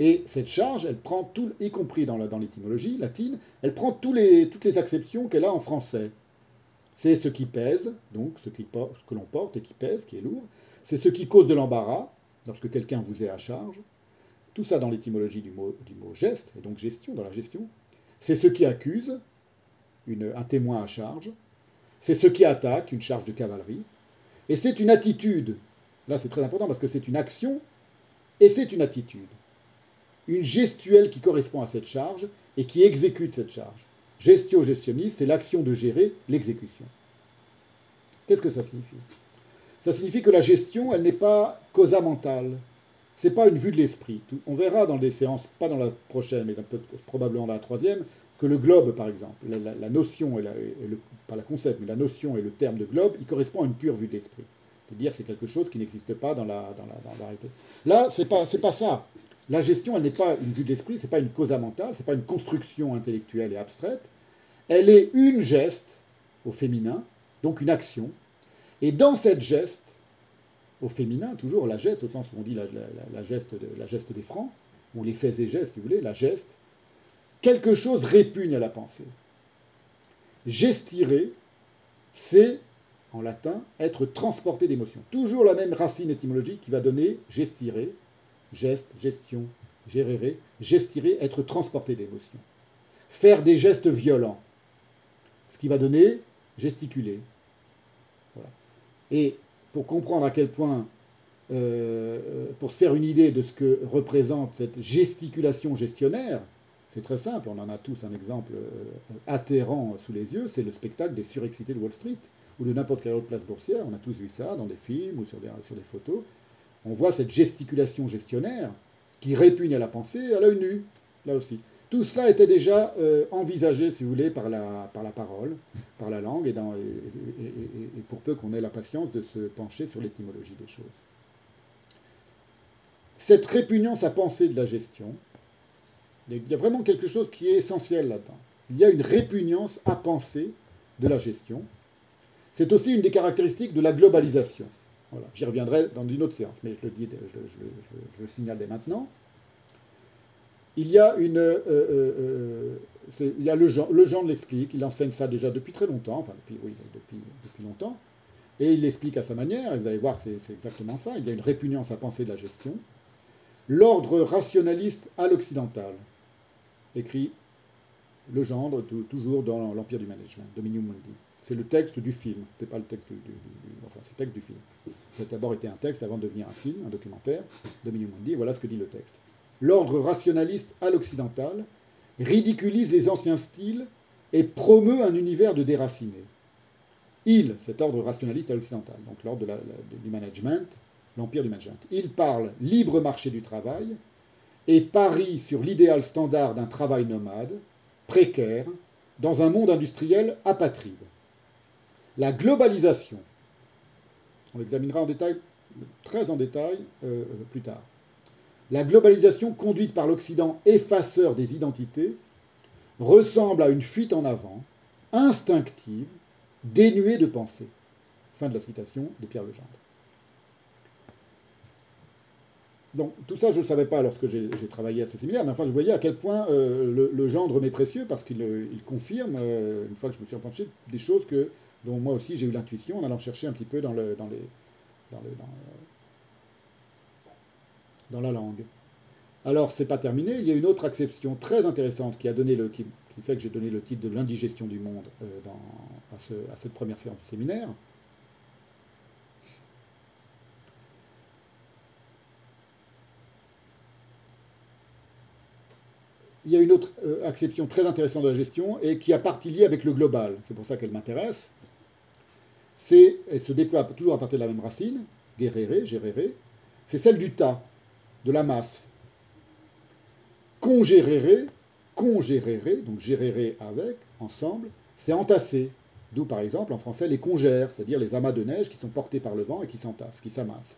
Et cette charge, elle prend tout, y compris dans, l'étymologie latine, elle prend toutes les acceptions qu'elle a en français. C'est ce qui pèse, donc ce que l'on porte et qui pèse, qui est lourd. C'est ce qui cause de l'embarras, lorsque quelqu'un vous est à charge. Tout ça dans l'étymologie du mot, du mot geste, et donc gestion, dans la gestion. C'est ce qui accuse, un témoin à charge. C'est ce qui attaque, une charge de cavalerie. Et c'est une attitude. Là, c'est très important parce que c'est une action et c'est une attitude. Une gestuelle qui correspond à cette charge et qui exécute cette charge. Gestio gestionniste, c'est l'action de gérer l'exécution. Qu'est-ce que ça signifie? Ça signifie que la gestion, elle n'est pas causa mentale. C'est pas une vue de l'esprit. On verra dans des séances, pas dans la prochaine, mais probablement dans la troisième, que le globe, par exemple, la, notion, et, le, pas la concept, mais la notion et le terme de globe, il correspond à une pure vue de l'esprit. C'est-à-dire c'est quelque chose qui n'existe pas dans la, dans la, réalité. Là, c'est pas, pas ça. La gestion, elle n'est pas une vue de l'esprit, c'est pas une causa mentale, c'est pas une construction intellectuelle et abstraite. Elle est une geste au féminin, donc une action. Et dans cette geste, au féminin, toujours la geste, au sens où on dit la, geste, des francs, ou les faits et gestes, si vous voulez, la geste, quelque chose répugne à la pensée. Gestirer, c'est, en latin, être transporté d'émotion. Toujours la même racine étymologique qui va donner gestirer, geste, gestion, gérer, gestirer, être transporté d'émotion. Faire des gestes violents, ce qui va donner gesticuler. Et pour comprendre à quel point, euh, euh, pour se faire une idée de ce que représente cette gesticulation gestionnaire, c'est très simple, on en a tous un exemple euh, atterrant sous les yeux, c'est le spectacle des surexcités de Wall Street, ou de n'importe quelle autre place boursière, on a tous vu ça dans des films ou sur des, sur des photos. On voit cette gesticulation gestionnaire qui répugne à la pensée à l'œil nu, là aussi. Tout cela était déjà euh, envisagé, si vous voulez, par la, par la parole, par la langue, et, pour peu qu'on ait la patience de se pencher sur l'étymologie des choses. Cette répugnance à penser de la gestion, il y a vraiment quelque chose qui est essentiel là-dedans. Il y a une répugnance à penser de la gestion. C'est aussi une des caractéristiques de la globalisation. J'y reviendrai dans une autre séance, mais je le, dis, je, le signale dès maintenant. Il y a une. Euh, euh, euh, il y a le genre, le l'explique, il enseigne ça déjà depuis très longtemps, enfin depuis, depuis, longtemps, et il l'explique à sa manière, et vous allez voir que c'est exactement ça. Il y a une répugnance à penser de la gestion. L'ordre rationaliste à l'occidental écrit le gendre, toujours dans l'Empire du Management, Dominium Mundi. C'est le texte du film, c'est pas le texte du, enfin c'est le texte du film. Ça a d'abord été un texte avant de devenir un film, un documentaire, Dominium Mundi, voilà ce que dit le texte. L'ordre rationaliste à l'occidental ridiculise les anciens styles et promeut un univers de déracinés. Il, cet ordre rationaliste à l'occidental, donc l'ordre du management, l'empire du management, il parle libre marché du travail, et parie sur l'idéal standard d'un travail nomade, précaire, dans un monde industriel apatride. La globalisation, on l'examinera en détail, très en détail euh, plus tard. La globalisation conduite par l'Occident effaceur des identités ressemble à une fuite en avant, instinctive, dénuée de pensée. Fin de la citation de Pierre Legendre. Donc tout ça, je ne le savais pas lorsque j'ai travaillé à ce séminaire, mais enfin, je voyais à quel point euh, le, gendre m'est précieux parce qu'il euh, confirme, euh, une fois que je me suis penché, des choses que, dont moi aussi j'ai eu l'intuition en allant chercher un petit peu dans, le, dans, les, dans, le, dans, la langue. Alors, c'est pas terminé, il y a une autre acception très intéressante qui, a donné le, qui, fait que j'ai donné le titre de l'indigestion du monde dans, à, cette première séance du séminaire. il y a une autre euh, acception très intéressante de la gestion et qui a partie liée avec le global. C'est pour ça qu'elle m'intéresse. C'est, elle se déploie toujours à partir de la même racine, guerrere, gerere. C'est celle du tas, de la masse. Congérere, congérere, donc gérere avec, ensemble, c'est entasser. D'où par exemple en français les congères, c'est-à-dire les amas de neige qui sont portés par le vent et qui s'entassent, qui s'amassent.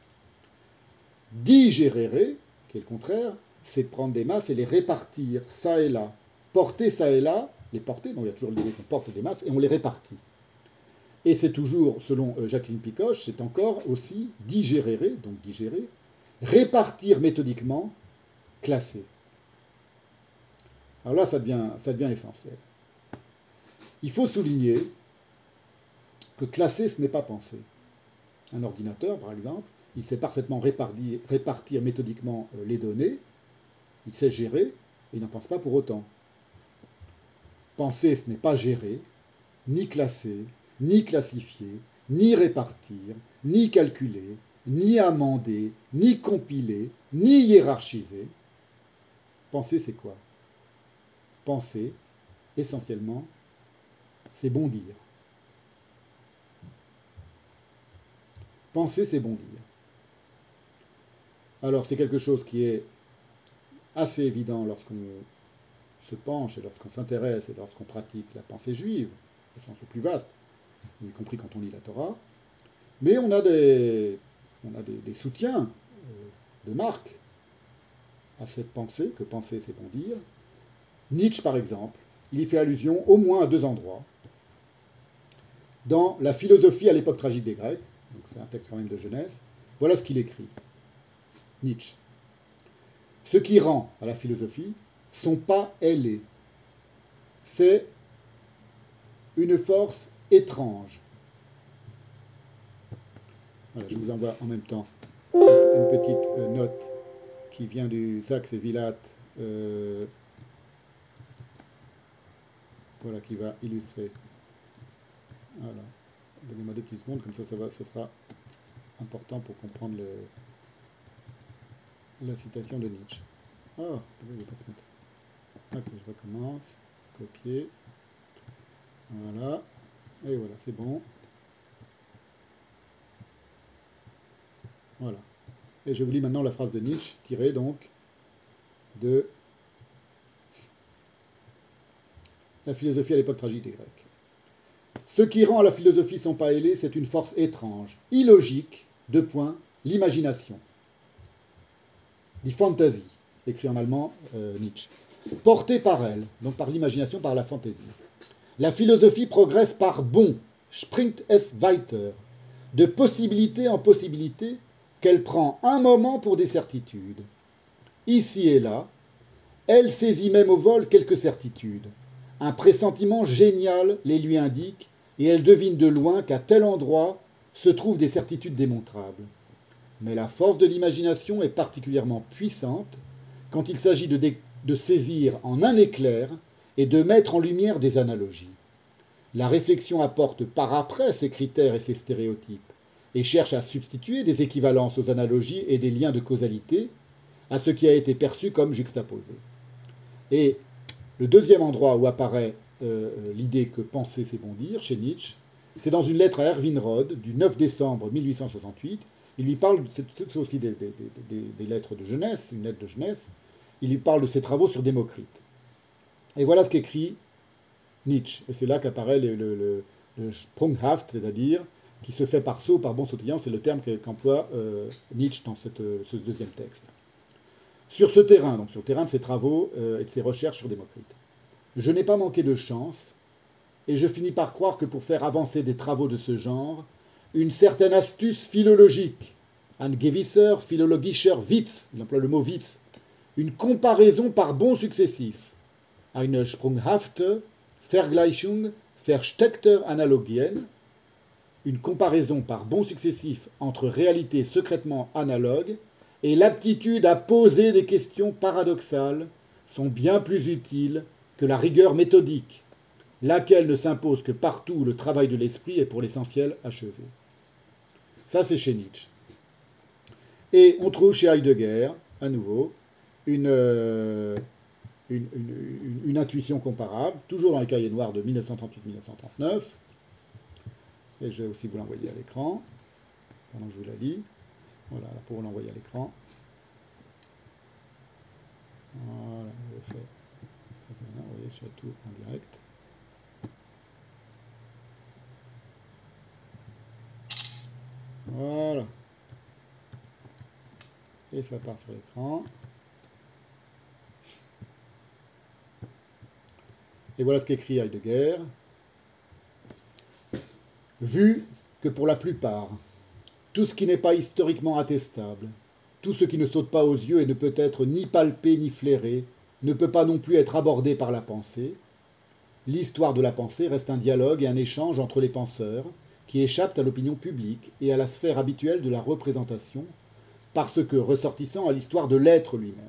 Digérere, qui est le contraire, c'est prendre des masses et les répartir ça et là. Porter ça et là, les porter, donc il y a toujours l'idée qu'on porte des masses, et on les répartit. Et c'est toujours, selon euh, Jacqueline Picoche, c'est encore aussi digérer, donc digérer, répartir méthodiquement classer. Alors là, ça devient, ça devient essentiel. Il faut souligner que classer, ce n'est pas penser. Un ordinateur, par exemple, il sait parfaitement répartir, répartir méthodiquement euh, les données, il sait gérer, et il n'en pense pas pour autant. Penser, ce n'est pas gérer, ni classer, ni classifier, ni répartir, ni calculer, ni amender, ni compiler, ni hiérarchiser. Penser, c'est quoi? Penser, essentiellement, c'est bondir. Penser, c'est bondir. Alors, c'est quelque chose qui est assez évident lorsqu'on se penche et lorsqu'on s'intéresse et lorsqu'on pratique la pensée juive, au sens le plus vaste, y compris quand on lit la Torah. Mais on a des, on a des, soutiens euh, de marque à cette pensée, que penser c'est bondir. Nietzsche, par exemple, il y fait allusion au moins à deux endroits. Dans La philosophie à l'époque tragique des Grecs, donc c'est un texte quand même de jeunesse, voilà ce qu'il écrit. Nietzsche. Ce qui rend à la philosophie sont pas ailés. C'est une force étrange. Je vous envoie en même temps une petite euh, note qui vient du Saxe et Villat, euh, voilà, qui va illustrer. Voilà. Donnez-moi deux petites secondes, comme ça, ça, va, sera important pour comprendre le, la citation de Nietzsche. Oh, il ne pas se mettre. Ok, je recommence. Copier. Voilà. Et voilà, c'est bon. Voilà. Et je vous lis maintenant la phrase de Nietzsche, tirée donc de la philosophie à l'époque tragique des Grecs. Ce qui rend la philosophie son pas c'est une force étrange, illogique, de point, l'imagination. Die Fantasie, écrit en allemand euh, Nietzsche. Portée par elle, donc par l'imagination, par la fantaisie. La philosophie progresse par bon, springt es weiter, de possibilité en possibilité, qu'elle prend un moment pour des certitudes. Ici et là, elle saisit même au vol quelques certitudes. Un pressentiment génial les lui indique, et elle devine de loin qu'à tel endroit se trouvent des certitudes démontrables. Mais la force de l'imagination est particulièrement puissante quand il s'agit de, saisir en un éclair et de mettre en lumière des analogies. La réflexion apporte par après ces critères et ces stéréotypes et cherche à substituer des équivalences aux analogies et des liens de causalité à ce qui a été perçu comme juxtaposé. Et le deuxième endroit où apparaît euh, euh, l'idée que penser c'est bondir, chez Nietzsche, c'est dans une lettre à Erwin Rodd du 9 décembre 1868. Il lui parle, c'est aussi des, lettres de jeunesse, une lettre de jeunesse, il lui parle de ses travaux sur Démocrite. Et voilà ce qu'écrit Nietzsche. Et c'est là qu'apparaît le, le, Sprunghaft, c'est-à-dire qui se fait par saut, par bon sautillant, c'est le terme qu'emploie euh, Nietzsche dans cette, ce deuxième texte. Sur ce terrain, donc sur le terrain de ses travaux et de ses recherches sur Démocrite. Je n'ai pas manqué de chance, et je finis par croire que pour faire avancer des travaux de ce genre, une certaine astuce philologique, un gewisser philologischer Witz, il emploie le mot Witz, une comparaison par bons successifs, eine sprunghafte Vergleichung versteckter Analogien, une comparaison par bons successifs entre réalités secrètement analogues et l'aptitude à poser des questions paradoxales sont bien plus utiles que la rigueur méthodique, laquelle ne s'impose que partout où le travail de l'esprit est pour l'essentiel achevé. Ça, c'est chez Nietzsche. Et on trouve chez Heidegger, à nouveau, une, euh, une, intuition comparable, toujours dans les cahiers noirs de 1938-1939. Et je vais aussi vous l'envoyer à l'écran, pendant que je vous la lis. Voilà, pour vous l'envoyer à l'écran. Voilà, je fais vous voyez, surtout en direct. Voilà. Et ça part sur l'écran. Et voilà ce qu'écrit Heidegger. Vu que pour la plupart, tout ce qui n'est pas historiquement attestable Tout ce qui ne saute pas aux yeux et ne peut être ni palpé ni flairé, ne peut pas non plus être abordé par la pensée. L'histoire de la pensée reste un dialogue et un échange entre les penseurs, qui échappent à l'opinion publique et à la sphère habituelle de la représentation, parce que ressortissant à l'histoire de l'être lui-même.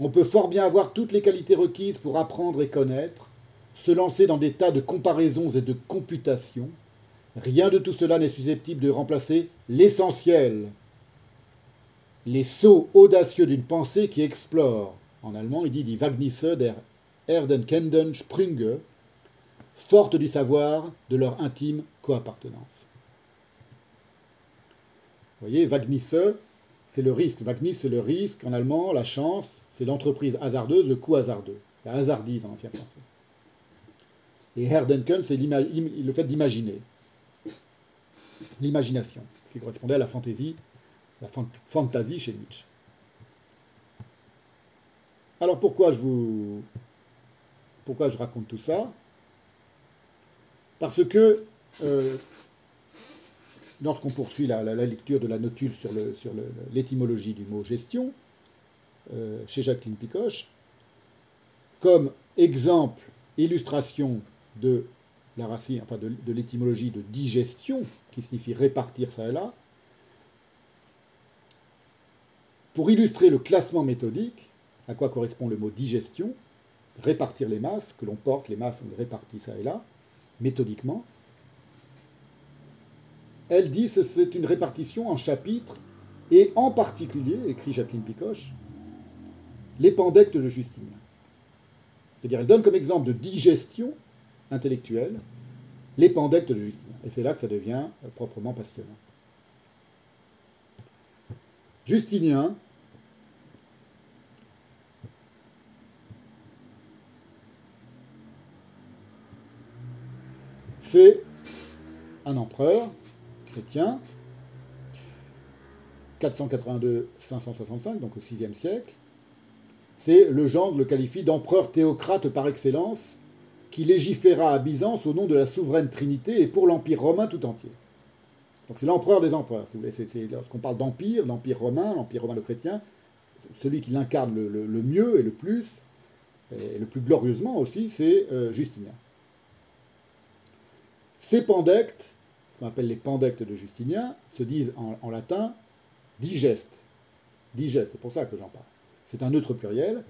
On peut fort bien avoir toutes les qualités requises pour apprendre et connaître, se lancer dans des tas de comparaisons et de computations. Rien de tout cela n'est susceptible de remplacer l'essentiel, les sauts audacieux d'une pensée qui explore. En allemand, il dit die Wagnisse der Erdenkenden Sprünge, forte du savoir de leur intime coappartenance. Vous voyez, Wagnisse, c'est le risque. Wagnis, c'est le risque en allemand, la chance, c'est l'entreprise hasardeuse, le coup hasardeux, la hasardise en ancien français. Et Herdenken, c'est le fait d'imaginer. L'imagination, qui correspondait à la fantaisie, la fantaisie chez Nietzsche. Alors pourquoi je vous. Pourquoi je raconte tout ça? Parce que euh, lorsqu'on poursuit la, lecture de la notule sur l'étymologie du mot gestion, euh, chez Jacqueline Picoche, comme exemple, illustration de la racine, enfin de, de l'étymologie de digestion, qui signifie répartir ça et là, pour illustrer le classement méthodique, à quoi correspond le mot digestion, répartir les masses que l'on porte, les masses on les répartit ça et là, méthodiquement, elle dit que c'est une répartition en chapitres et en particulier, écrit Jacqueline Picoche, les pandectes de Justinien. C'est-à-dire, elle donne comme exemple de digestion intellectuelle les pandectes de Justinien. Et c'est là que ça devient euh, proprement passionnant. Justinien, c'est un empereur chrétien, 482-565, donc au VIe siècle, c'est le genre le qualifie d'empereur théocrate par excellence, qui légiféra à Byzance au nom de la souveraine Trinité et pour l'Empire romain tout entier. Donc c'est l'empereur des empereurs, si vous voulez. lorsqu'on parle d'empire, l'empire romain, l'empire romain le chrétien, celui qui l'incarne le, mieux et le plus, et le plus glorieusement aussi, c'est euh, Justinien. Ces pandectes, ce qu'on appelle les pandectes de Justinien, se disent en, latin digeste. Digeste, c'est pour ça que j'en parle c'est un neutre pluriel,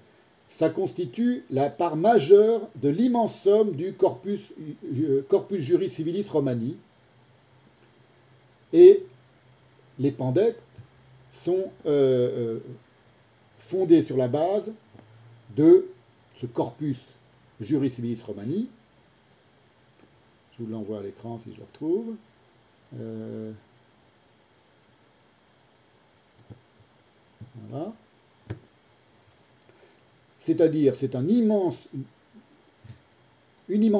ça constitue la part majeure de l'immense somme du corpus, euh, corpus juris civilis romani. Et les pandectes sont euh, euh, fondés sur la base de ce corpus juris civilis romani. Je vous l'envoie à l'écran si je le retrouve. voilà. C'est-à-dire, c'est une immense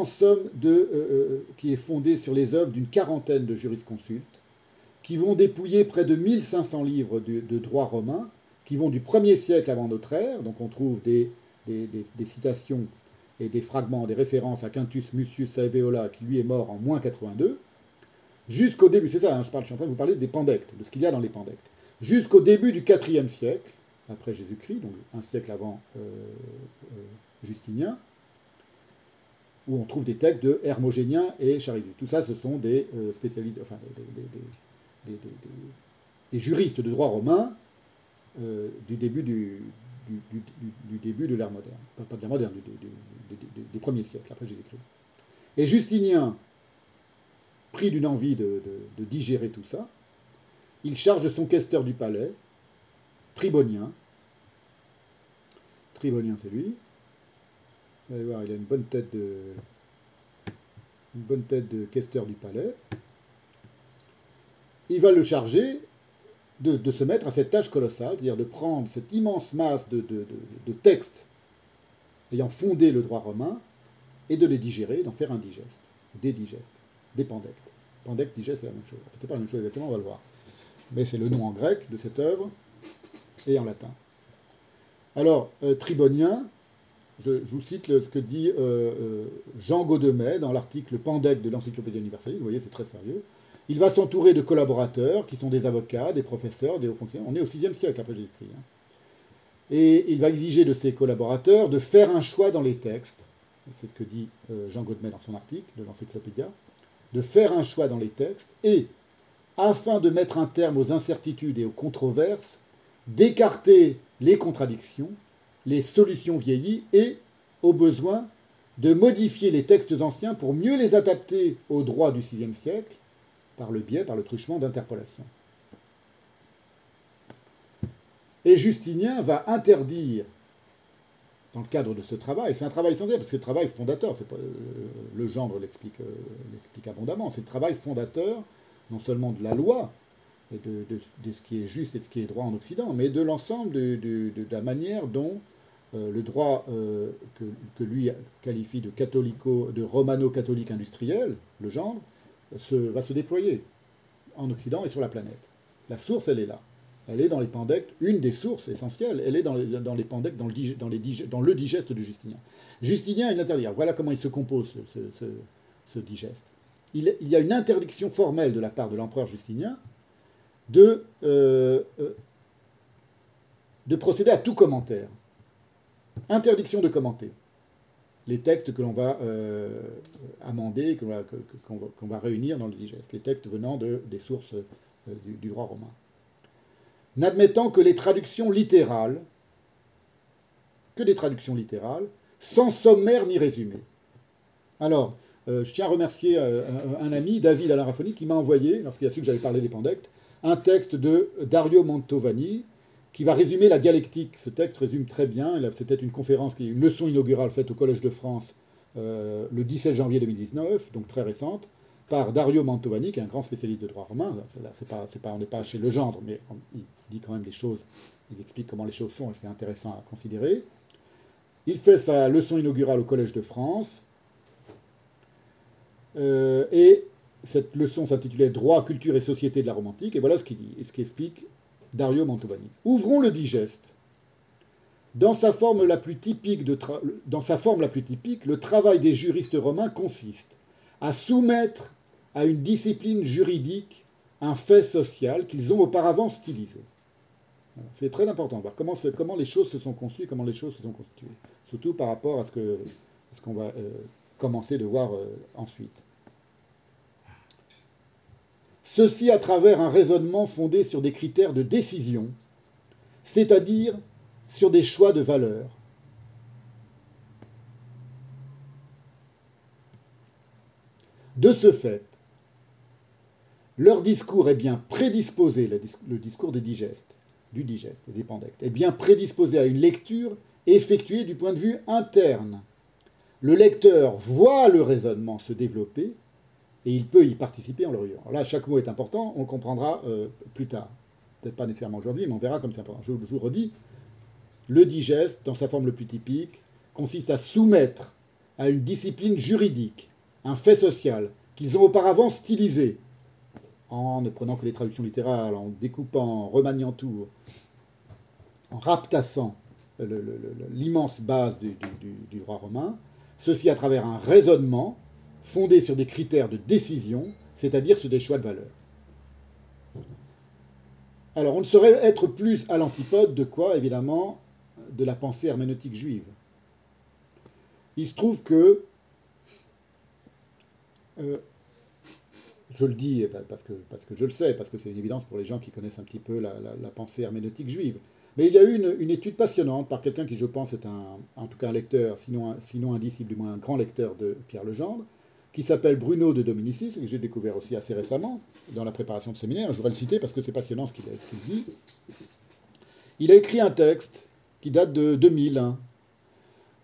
somme de, euh, euh, qui est fondée sur les œuvres d'une quarantaine de jurisconsultes, qui vont dépouiller près de 1500 livres de, droit romain, qui vont du 1er siècle avant notre ère, donc on trouve des, citations et des fragments, des références à Quintus Mucius Saeveola, qui lui est mort en moins 82, jusqu'au début, c'est ça, hein, je, je suis en train de vous parler des pandectes, de ce qu'il y a dans les pandectes, jusqu'au début du 4e siècle, après Jésus-Christ, donc un siècle avant euh, euh, Justinien, où on trouve des textes de Hermogénien et Charidu. Tout ça, ce sont des euh, spécialistes, enfin des, juristes de droit romain du début du, début de l'ère moderne. Pas, de l'ère moderne, des premiers siècles, après Jésus-Christ. Et Justinien, pris d'une envie de, digérer tout ça, il charge son questeur du palais, Tribonien. Tribonien, c'est lui. Vous allez voir, il a une bonne tête de, une bonne tête de questeur du palais. Il va le charger de, se mettre à cette tâche colossale, c'est-à-dire de prendre cette immense masse de, textes ayant fondé le droit romain et de les digérer, d'en faire un digeste, des digestes, des pandectes. Pandecte, digeste, c'est la même chose. Enfin, c'est pas la même chose exactement, on va le voir. Mais c'est le nom en grec de cette œuvre et en latin. Alors, euh, Tribonien, je, vous cite ce que dit euh, euh, Jean Gaudemet dans l'article Pandec de l'Encyclopédie universelle, vous voyez, c'est très sérieux. Il va s'entourer de collaborateurs qui sont des avocats, des professeurs, des hauts fonctionnaires. On est au VIe siècle après Jésus-Christ. Hein. Et il va exiger de ses collaborateurs de faire un choix dans les textes. C'est ce que dit Jean Godmet dans son article de l'Encyclopédia. De faire un choix dans les textes et, afin de mettre un terme aux incertitudes et aux controverses, d'écarter les contradictions, les solutions vieillies et, au besoin, de modifier les textes anciens pour mieux les adapter aux droits du VIe siècle par le biais, par le truchement d'interpolation. Et Justinien va interdire, dans le cadre de ce travail, c'est un travail essentiel, parce que c'est le travail fondateur, euh, le gendre euh, l'explique abondamment, c'est le travail fondateur non seulement de la loi, et de, ce qui est juste et de ce qui est droit en Occident, mais de l'ensemble de, la manière dont euh, le droit que, lui qualifie de, catholico, de romano-catholique industriel, le gendre, va se déployer en Occident et sur la planète. La source, elle est là. Elle est dans les pandectes, une des sources essentielles, elle est dans les, dans les pandectes, dans le, dans, les dans le digeste de Justinien. Justinien, il interdit. Voilà comment il se compose, ce, digeste. Il, y a une interdiction formelle de la part de l'empereur Justinien de, euh, euh, de procéder à tout commentaire. Interdiction de commenter les textes que l'on va euh, amender, qu'on va, réunir dans le digeste, les textes venant de, des sources du droit romain n'admettant que les traductions littérales, que des traductions littérales, sans sommaire ni résumé. Alors, je tiens à remercier un, ami, David Alarafoni, qui m'a envoyé, lorsqu'il a su que j'avais parlé des pandectes, un texte de Dario Mantovani, qui va résumer la dialectique. Ce texte résume très bien, c'était une conférence, une leçon inaugurale faite au Collège de France euh, le 17 janvier 2019, donc très récente, par Dario Mantovani, qui est un grand spécialiste de droit romain. On n'est pas chez Legendre, mais il dit quand même des choses, il explique comment les choses sont, et c'est intéressant à considérer. Il fait sa leçon inaugurale au Collège de France, euh, et cette leçon s'intitulait Droit, culture et société de la romantique, et voilà ce qu'il dit, et ce qu'explique Dario Mantovani. Ouvrons le digeste. Dans sa, forme la plus typique de dans sa forme la plus typique, le travail des juristes romains consiste à soumettre à une discipline juridique un fait social qu'ils ont auparavant stylisé. C'est très important de voir comment, les choses se sont construites, comment les choses se sont constituées. Surtout par rapport à ce qu'on ce qu'on va euh, commencer de voir euh, ensuite. Ceci à travers un raisonnement fondé sur des critères de décision, c'est-à-dire sur des choix de valeur. De ce fait, leur discours est bien prédisposé, le, discours des digestes, du digeste et des pandectes, est bien prédisposé à une lecture effectuée du point de vue interne. Le lecteur voit le raisonnement se développer et il peut y participer en le regardant. Là, chaque mot est important, on comprendra euh, plus tard. Peut-être pas nécessairement aujourd'hui, mais on verra comme c'est important. Je, vous redis, le digeste, dans sa forme le plus typique, consiste à soumettre à une discipline juridique un fait social qu'ils ont auparavant stylisé en ne prenant que les traductions littérales, en découpant, en remaniant tout, en raptassant l'immense base du, du, roi romain, ceci à travers un raisonnement fondé sur des critères de décision, c'est-à-dire sur des choix de valeur. Alors on ne saurait être plus à l'antipode de quoi, évidemment, de la pensée herméneutique juive. Il se trouve que euh, je le dis parce que, parce que je le sais, parce que c'est une évidence pour les gens qui connaissent un petit peu la, pensée herméneutique juive. Mais il y a eu une, étude passionnante par quelqu'un qui, je pense, est un, en tout cas un lecteur, sinon sinon un disciple, du moins un grand lecteur de Pierre Legendre, qui s'appelle Bruno de Dominicis, que j'ai découvert aussi assez récemment dans la préparation de séminaire. Je voudrais le citer parce que c'est passionnant ce qu'il dit. Il a écrit un texte qui date de 2001,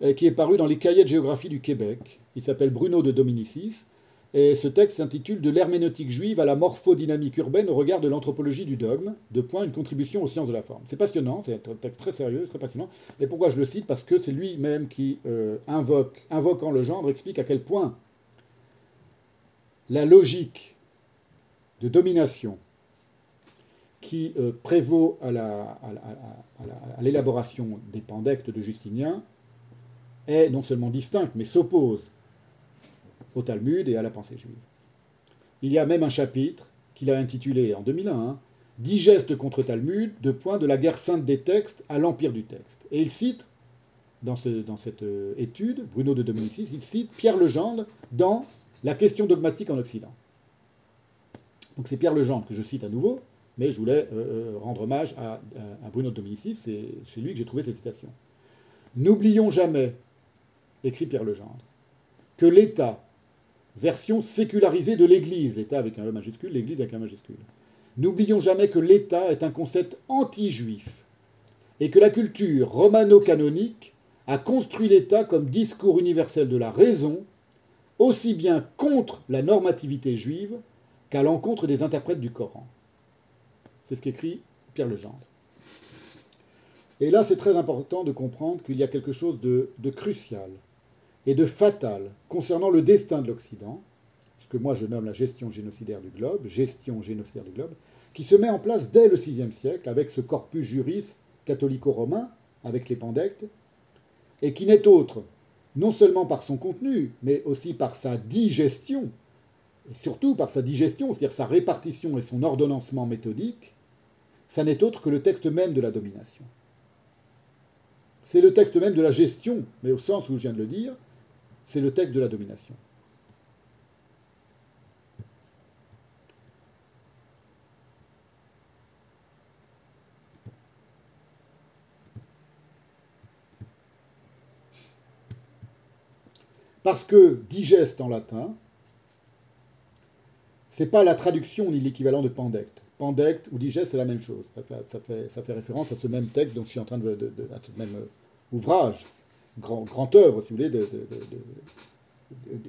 et qui est paru dans les cahiers de géographie du Québec. Il s'appelle Bruno de Dominicis. Et ce texte s'intitule De l'herméneutique juive à la morphodynamique urbaine au regard de l'anthropologie du dogme, de point une contribution aux sciences de la forme. C'est passionnant, c'est un texte très sérieux, très passionnant. Et pourquoi je le cite? Parce que c'est lui-même qui euh, invoque, invoquant le genre, explique à quel point la logique de domination qui euh, prévaut à l'élaboration des pandectes de Justinien est non seulement distincte, mais s'oppose au Talmud et à la pensée juive. Il y a même un chapitre qu'il a intitulé en 2001 hein, Digeste contre Talmud, de point de la guerre sainte des textes à l'empire du texte. Et il cite, dans, cette euh, étude, Bruno de Dominicis, il cite Pierre Legendre dans La question dogmatique en Occident. Donc c'est Pierre Legendre que je cite à nouveau, mais je voulais euh, euh, rendre hommage à, Bruno de Dominicis, c'est chez lui que j'ai trouvé cette citation. N'oublions jamais, écrit Pierre Legendre, que l'État, version sécularisée de l'Église, l'État avec un E majuscule, l'Église avec un majuscule, n'oublions jamais que l'État est un concept anti-juif et que la culture romano-canonique a construit l'État comme discours universel de la raison, aussi bien contre la normativité juive qu'à l'encontre des interprètes du Coran. C'est ce qu'écrit Pierre Legendre. Et là, c'est très important de comprendre qu'il y a quelque chose de, crucial et de fatal concernant le destin de l'Occident, ce que moi je nomme la gestion génocidaire du globe, gestion génocidaire du globe, qui se met en place dès le VIe siècle avec ce corpus juris catholico-romain, avec les pandectes, et qui n'est autre, non seulement par son contenu, mais aussi par sa digestion, et surtout par sa digestion, c'est-à-dire sa répartition et son ordonnancement méthodique, ça n'est autre que le texte même de la domination. C'est le texte même de la gestion, mais au sens où je viens de le dire, c'est le texte de la domination. Parce que digeste en latin, c'est pas la traduction ni l'équivalent de pandecte. Pandecte ou digeste, c'est la même chose. Ça fait, référence à ce même texte dont je suis en train de, à ce même euh, ouvrage, grand, œuvre, si vous voulez, de,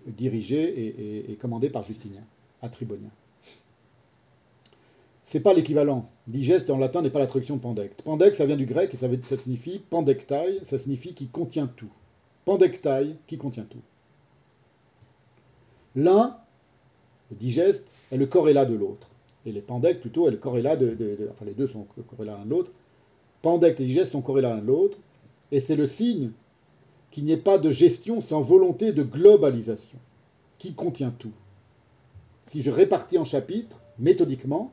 dirigé et, commandé par Justinien, à Tribonien. C'est pas l'équivalent. Digeste en latin n'est pas la traduction de pandecte. Pandecte, ça vient du grec et ça, ça signifie pandectai, ça signifie qui contient tout. Pandectai, qui contient tout. L'un, le digeste, est le corrélat de l'autre. Et les pandectes, plutôt, est le corrélat de, Enfin, les deux sont corrélats l'un de l'autre. Pandecte et digeste sont corrélats l'un de l'autre. Et c'est le signe qu'il n'y ait pas de gestion sans volonté de globalisation, qui contient tout. Si je répartis en chapitres, méthodiquement,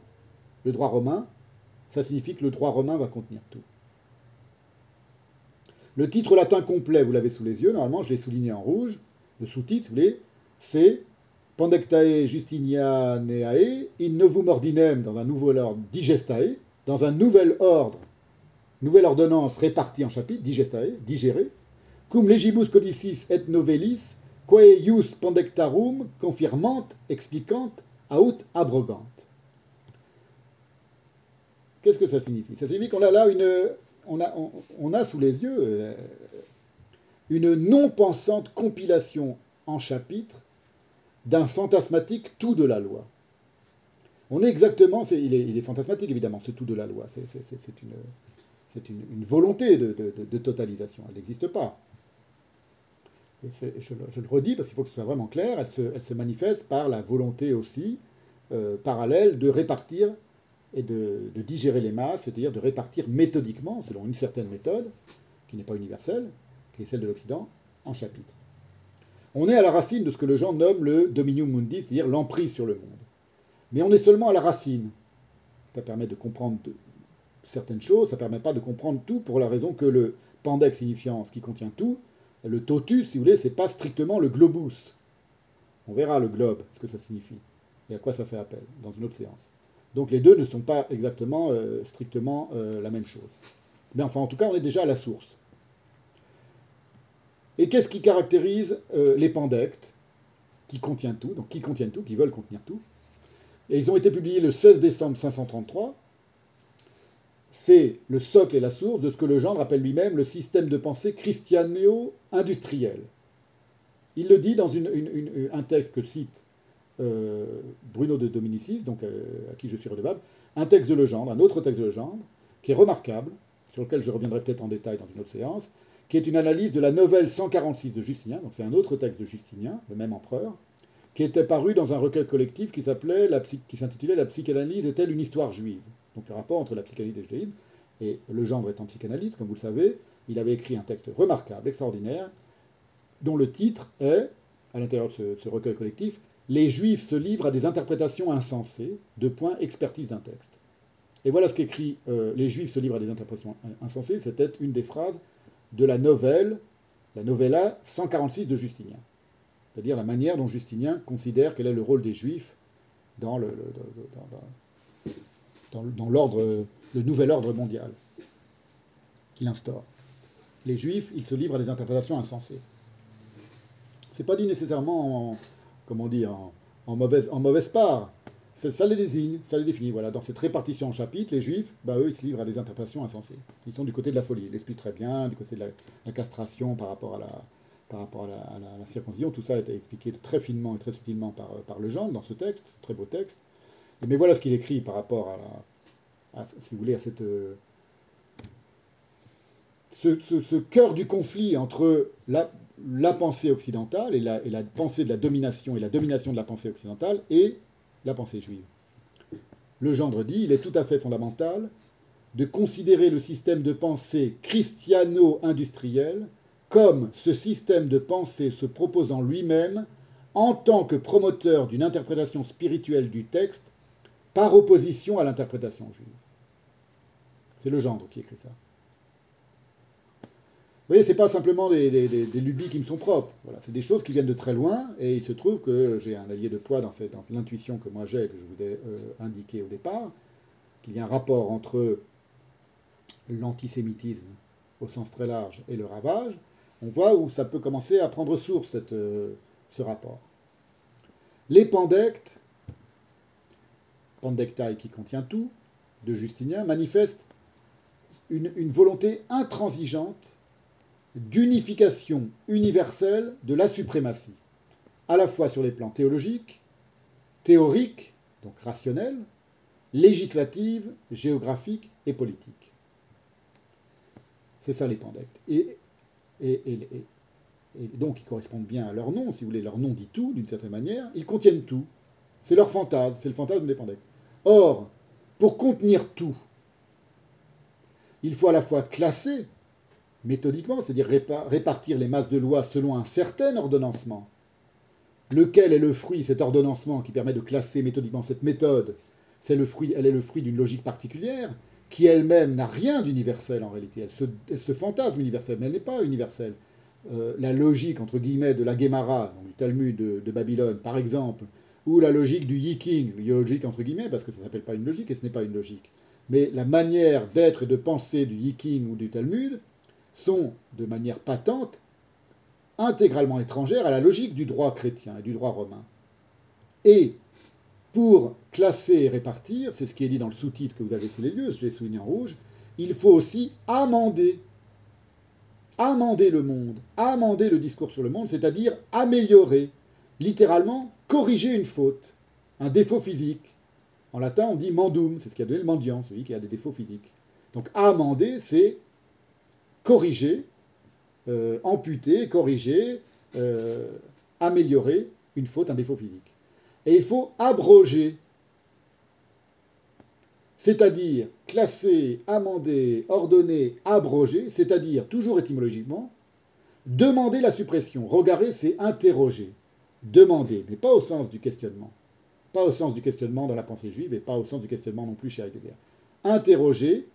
le droit romain, ça signifie que le droit romain va contenir tout. Le titre latin complet, vous l'avez sous les yeux, normalement je l'ai souligné en rouge, le sous-titre, vous voulez, c'est Pandectae Justinianeae, in novum ordinem, dans un nouvel ordre, digestae, dans un nouvel ordre, nouvelle ordonnance répartie en chapitres, digestae, digéré, cum legibus codicis et novellis, quae ius pandectarum confirmant, expliquant, aut abrogant. Qu'est-ce que ça signifie? Ça signifie qu'on a là une, on a, on a sous les yeux euh, une non-pensante compilation en chapitres d'un fantasmatique tout de la loi. On est exactement, il, est, fantasmatique évidemment, ce tout de la loi, c'est une, volonté de, totalisation, elle n'existe pas. Et je, le redis parce qu'il faut que ce soit vraiment clair, elle se, elle se manifeste par la volonté aussi euh, parallèle de répartir et de, digérer les masses, c'est-à-dire de répartir méthodiquement, selon une certaine méthode, qui n'est pas universelle, qui est celle de l'Occident, en chapitres. On est à la racine de ce que le genre nomme le dominium mundi, c'est-à-dire l'emprise sur le monde. Mais on est seulement à la racine. Ça permet de comprendre certaines choses, ça permet pas de comprendre tout pour la raison que le pandex signifiant ce qui contient tout, le totus, si vous voulez, c'est pas strictement le globus. On verra le globe, ce que ça signifie, et à quoi ça fait appel, dans une autre séance. Donc les deux ne sont pas exactement, euh, strictement euh, la même chose. Mais enfin, en tout cas, on est déjà à la source. Et qu'est-ce qui caractérise euh, les pandectes Qui contiennent tout, donc qui contiennent tout, qui veulent contenir tout? Et ils ont été publiés le 16 décembre 533. C'est le socle et la source de ce que le genre appelle lui-même le système de pensée christiano-industriel. Il le dit dans un texte que cite euh, Bruno de Dominicis, donc euh, à qui je suis redevable, un texte de Legendre, un autre texte de Legendre, qui est remarquable, sur lequel je reviendrai peut-être en détail dans une autre séance, qui est une analyse de la nouvelle 146 de Justinien, donc c'est un autre texte de Justinien, le même empereur, qui était paru dans un recueil collectif qui s'appelait, qui s'intitulait La psychanalyse est-elle une histoire juive? Donc le rapport entre la psychanalyse et le judaïsme, et le genre étant psychanalyse, comme vous le savez, il avait écrit un texte remarquable, extraordinaire, dont le titre est, à l'intérieur de ce, recueil collectif, les juifs se livrent à des interprétations insensées, de points expertise d'un texte. Et voilà ce qu'écrit euh, Les juifs se livrent à des interprétations insensées, c'était une des phrases de la nouvelle, la novella 146 de Justinien. C'est-à-dire la manière dont Justinien considère quel est le rôle des juifs dans le, nouvel ordre mondial qu'il instaure. Les juifs, ils se livrent à des interprétations insensées. C'est pas dit nécessairement en, comment dire, en mauvaise part. Ça les désigne, ça les définit. Voilà. Dans cette répartition en chapitres, les juifs, bah, eux, ils se livrent à des interprétations insensées. Ils sont du côté de la folie. Ils l'expliquent très bien, du côté de la, castration par rapport à la, par rapport à la, circoncision. Tout ça a été expliqué très finement et très subtilement par, par Legendre dans ce texte, très beau texte. Mais voilà ce qu'il écrit par rapport à, si vous voulez, à cette, euh, ce, ce, cœur du conflit entre la, la pensée occidentale et la, et la, pensée de la domination et la domination de la pensée occidentale et la pensée juive. Le gendre dit il est tout à fait fondamental de considérer le système de pensée christiano-industriel comme ce système de pensée se proposant lui-même en tant que promoteur d'une interprétation spirituelle du texte par opposition à l'interprétation juive. C'est le gendre qui écrit ça. Voyez, ce n'est pas simplement des, lubies qui me sont propres. Voilà, c'est des choses qui viennent de très loin, et il se trouve que j'ai un allié de poids dans, cette, l'intuition que moi j'ai, que je vous ai euh, indiqué au départ, qu'il y a un rapport entre l'antisémitisme au sens très large et le ravage. On voit où ça peut commencer à prendre source, cette, euh, ce rapport. Les pandectes, pandectae qui contient tout, de Justinien, manifestent une, une volonté intransigeante d'unification universelle de la suprématie, à la fois sur les plans théologiques, théoriques, donc rationnels, législatives, géographiques et politiques. C'est ça les pandectes. Et, et, et, donc ils correspondent bien à leur nom, si vous voulez, leur nom dit tout d'une certaine manière, ils contiennent tout. C'est leur fantasme, c'est le fantasme des pandectes. Or, pour contenir tout, il faut à la fois classer méthodiquement, c'est-à-dire répartir les masses de lois selon un certain ordonnancement. Lequel est le fruit, cet ordonnancement qui permet de classer méthodiquement cette méthode? C'est le fruit, Elle est le fruit d'une logique particulière qui elle-même n'a rien d'universel en réalité. Elle se, fantasme universelle, mais elle n'est pas universelle. Euh, la logique, entre guillemets, de la Gemara, du Talmud de, Babylone, par exemple, ou la logique du Yiking, logique entre guillemets, parce que ça ne s'appelle pas une logique et ce n'est pas une logique. Mais la manière d'être et de penser du Yiking ou du Talmud, sont, de manière patente, intégralement étrangères à la logique du droit chrétien et du droit romain. Et pour classer et répartir, c'est ce qui est dit dans le sous-titre que vous avez sous les yeux, je l'ai souligné en rouge, il faut aussi amender. Amender le monde, amender le discours sur le monde, c'est-à-dire améliorer, littéralement corriger une faute, un défaut physique. En latin, on dit mandum, c'est ce qui a donné le mendiant, celui qui a des défauts physiques. Donc amender, c'est corriger, euh, amputer, corriger, euh, améliorer une faute, un défaut physique. Et il faut abroger, c'est-à-dire classer, amender, ordonner, abroger, c'est-à-dire, toujours étymologiquement, demander la suppression. Regarder, c'est interroger. Demander, mais pas au sens du questionnement. Pas au sens du questionnement dans la pensée juive et pas au sens du questionnement non plus chez Heidegger. Interroger,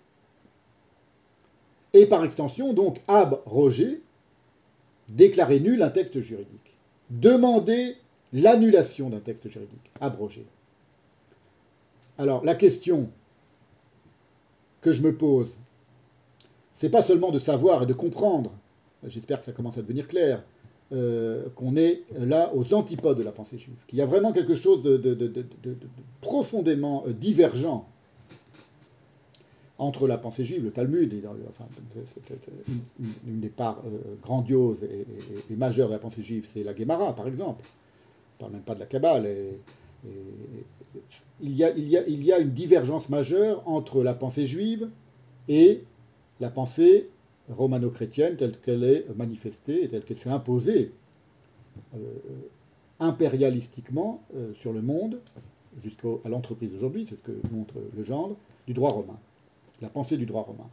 et par extension, donc, abroger, déclarer nul un texte juridique. Demander l'annulation d'un texte juridique, abroger. Alors, la question que je me pose, c'est pas seulement de savoir et de comprendre, j'espère que ça commence à devenir clair, euh, qu'on est là aux antipodes de la pensée juive, qu'il y a vraiment quelque chose de profondément euh, divergent entre la pensée juive, le Talmud, une, des parts euh, grandioses et, majeures de la pensée juive, c'est la Gemara, par exemple. On ne parle même pas de la Kabbale. il, y a, une divergence majeure entre la pensée juive et la pensée romano-chrétienne telle qu'elle est manifestée et telle qu'elle s'est imposée euh, impérialistiquement euh, sur le monde, jusqu'à l'entreprise d'aujourd'hui, c'est ce que montre le genre, du droit romain la pensée du droit romain,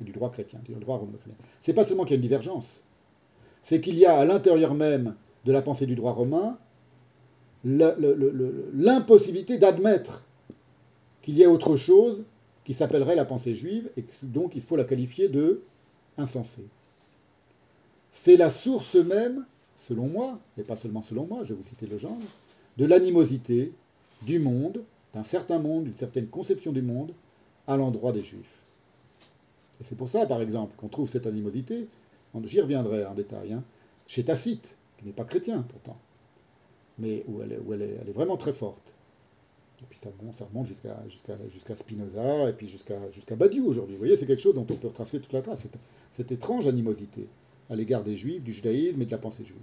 et du droit chrétien, du droit romain-chrétien. C'est pas seulement qu'il y a une divergence, c'est qu'il y a à l'intérieur même de la pensée du droit romain l'impossibilité d'admettre qu'il y ait autre chose qui s'appellerait la pensée juive, et donc il faut la qualifier de insensée. C'est la source même, selon moi, et pas seulement selon moi, je vais vous citer le genre, de l'animosité du monde, d'un certain monde, d'une certaine conception du monde, à l'endroit des juifs. Et c'est pour ça, par exemple, qu'on trouve cette animosité, j'y reviendrai en détail, hein, chez Tacite, qui n'est pas chrétien pourtant, mais où, elle est, vraiment très forte. Et puis ça, ça remonte jusqu'à jusqu'à Spinoza, et puis jusqu'à Badiou aujourd'hui. Vous voyez, c'est quelque chose dont on peut retracer toute la trace, cette étrange animosité à l'égard des juifs, du judaïsme et de la pensée juive.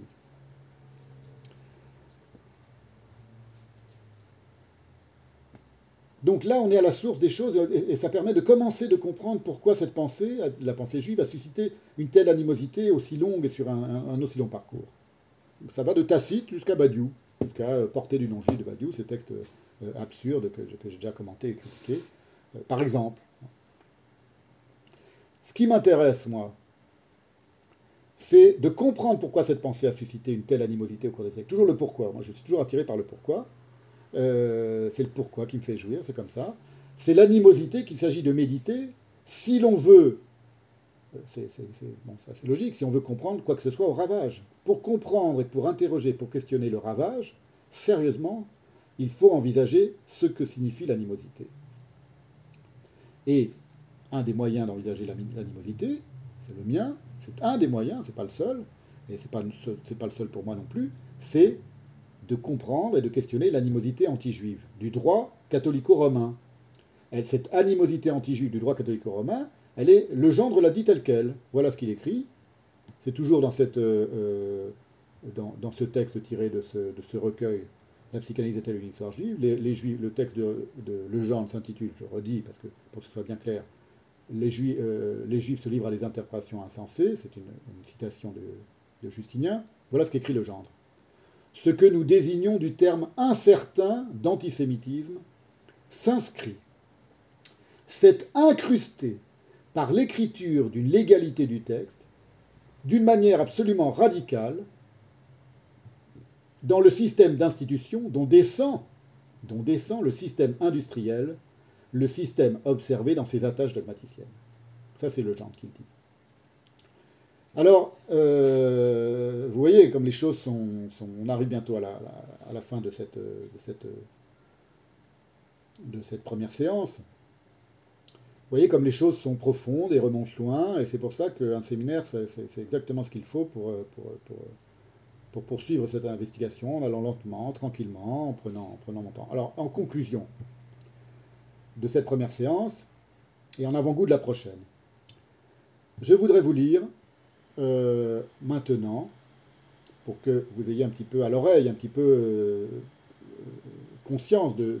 Donc là, on est à la source des choses et, ça permet de commencer de comprendre pourquoi cette pensée, la pensée juive, a suscité une telle animosité aussi longue et sur un, aussi long parcours. Ça va de Tacite jusqu'à Badiou, jusqu'à euh, Portée du nom-juif de Badiou, ces textes euh, absurdes que, j'ai déjà commentés et critiqués. Euh, par exemple, ce qui m'intéresse, moi, c'est de comprendre pourquoi cette pensée a suscité une telle animosité au cours des siècles. Toujours le pourquoi. Moi, je suis toujours attiré par le pourquoi. Euh, c'est le pourquoi qui me fait jouir, c'est comme ça. C'est l'animosité qu'il s'agit de méditer si l'on veut, euh, c'est bon, logique, si on veut comprendre quoi que ce soit au ravage. Pour comprendre et pour interroger, pour questionner le ravage, sérieusement, il faut envisager ce que signifie l'animosité. Et un des moyens d'envisager l'animosité, c'est le mien, c'est un des moyens, c'est pas le seul, et c'est pas, pas le seul pour moi non plus, c'est de comprendre et de questionner l'animosité anti-juive du droit catholico-romain. Cette animosité anti-juive du droit catholico-romain, elle est, le gendre l'a dit tel quel. Voilà ce qu'il écrit. C'est toujours dans, euh, dans, ce texte tiré de ce, recueil, La psychanalyse est-elle une histoire juive? Le texte de, de Legendre s'intitule, je redis parce que, pour que ce soit bien clair, les juifs, euh, se livrent à des interprétations insensées, c'est une, citation de, Justinien. Voilà ce qu'écrit Legendre ce que nous désignons du terme incertain d'antisémitisme s'inscrit. C'est incrusté par l'écriture d'une légalité du texte, d'une manière absolument radicale, dans le système d'institutions dont descend, dont descend le système industriel, le système observé dans ses attaches dogmaticiennes. Ça, c'est le genre qui le dit. Alors, euh, vous voyez, comme les choses sont, On arrive bientôt à la, fin de cette, de, cette, première séance. Vous voyez comme les choses sont profondes et remontent loin, et c'est pour ça qu'un séminaire, c'est exactement ce qu'il faut pour, pour, pour, pour, poursuivre cette investigation, en allant lentement, tranquillement, en en prenant mon temps. Alors, en conclusion de cette première séance, et en avant-goût de la prochaine, je voudrais vous lire euh, maintenant, pour que vous ayez un petit peu à l'oreille, un petit peu euh, conscience de,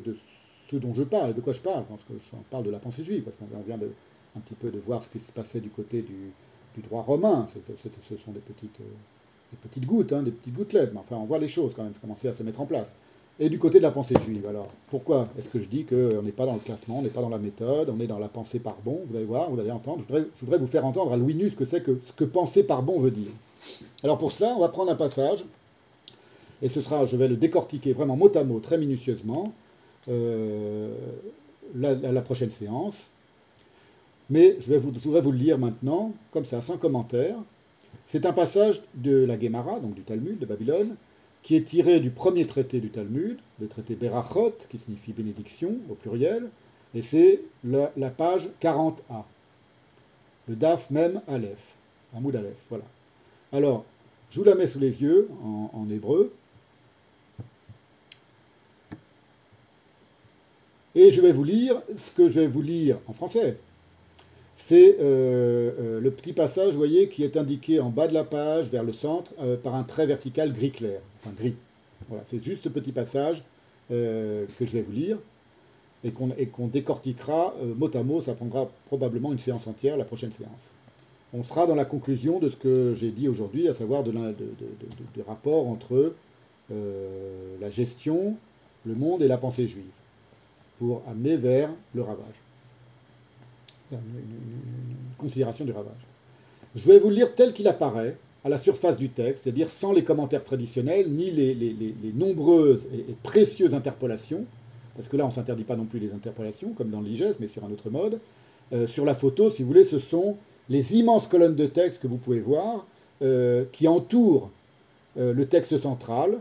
ce dont je parle, de quoi je parle, que je parle de la pensée juive, parce qu'on vient de, un petit peu de voir ce qui se passait du côté du, droit romain. ce sont des petites, euh, des petites gouttes, hein, des petites gouttelettes, mais enfin on voit les choses quand même commencer à se mettre en place. Et du côté de la pensée juive, alors, pourquoi est-ce que je dis qu'on n'est pas dans le classement, on n'est pas dans la méthode, on est dans la pensée par bon? Vous allez voir, vous allez entendre. Je voudrais, vous faire entendre à Louis Nu ce que c'est que ce que penser par bon veut dire. Alors pour ça, on va prendre un passage, et ce sera, je vais le décortiquer vraiment mot à mot, très minutieusement, euh, la, la, prochaine séance. Mais je, vais vous, je voudrais vous le lire maintenant, comme ça, sans commentaire. C'est un passage de la Guémara, donc du Talmud de Babylone, qui est tiré du premier traité du Talmud, le traité Berachot, qui signifie bénédiction au pluriel, et c'est la, page 40a. Le DAF même Aleph, Hamoud Aleph, voilà. Alors, je vous la mets sous les yeux en, en hébreu. Et je vais vous lire ce que je vais vous lire en français c'est euh, euh, le petit passage, vous voyez, qui est indiqué en bas de la page, vers le centre, euh, par un trait vertical gris clair, enfin gris. Voilà, c'est juste ce petit passage que je vais vous lire et qu'on décortiquera mot à mot. Ça prendra probablement une séance entière, la prochaine séance. On sera dans la conclusion de ce que j'ai dit aujourd'hui, à savoir de, de, rapport entre la gestion, le monde et la pensée juive, pour amener vers le ravage une, considération du ravage. Je vais vous le lire tel qu'il apparaît, à la surface du texte, c'est-à-dire sans les commentaires traditionnels, ni les, nombreuses et, précieuses interpolations, parce que là on ne s'interdit pas non plus les interpolations, comme dans l'IGES, mais sur un autre mode. Euh, sur la photo, si vous voulez, ce sont les immenses colonnes de texte que vous pouvez voir, euh, qui entourent euh, le texte central,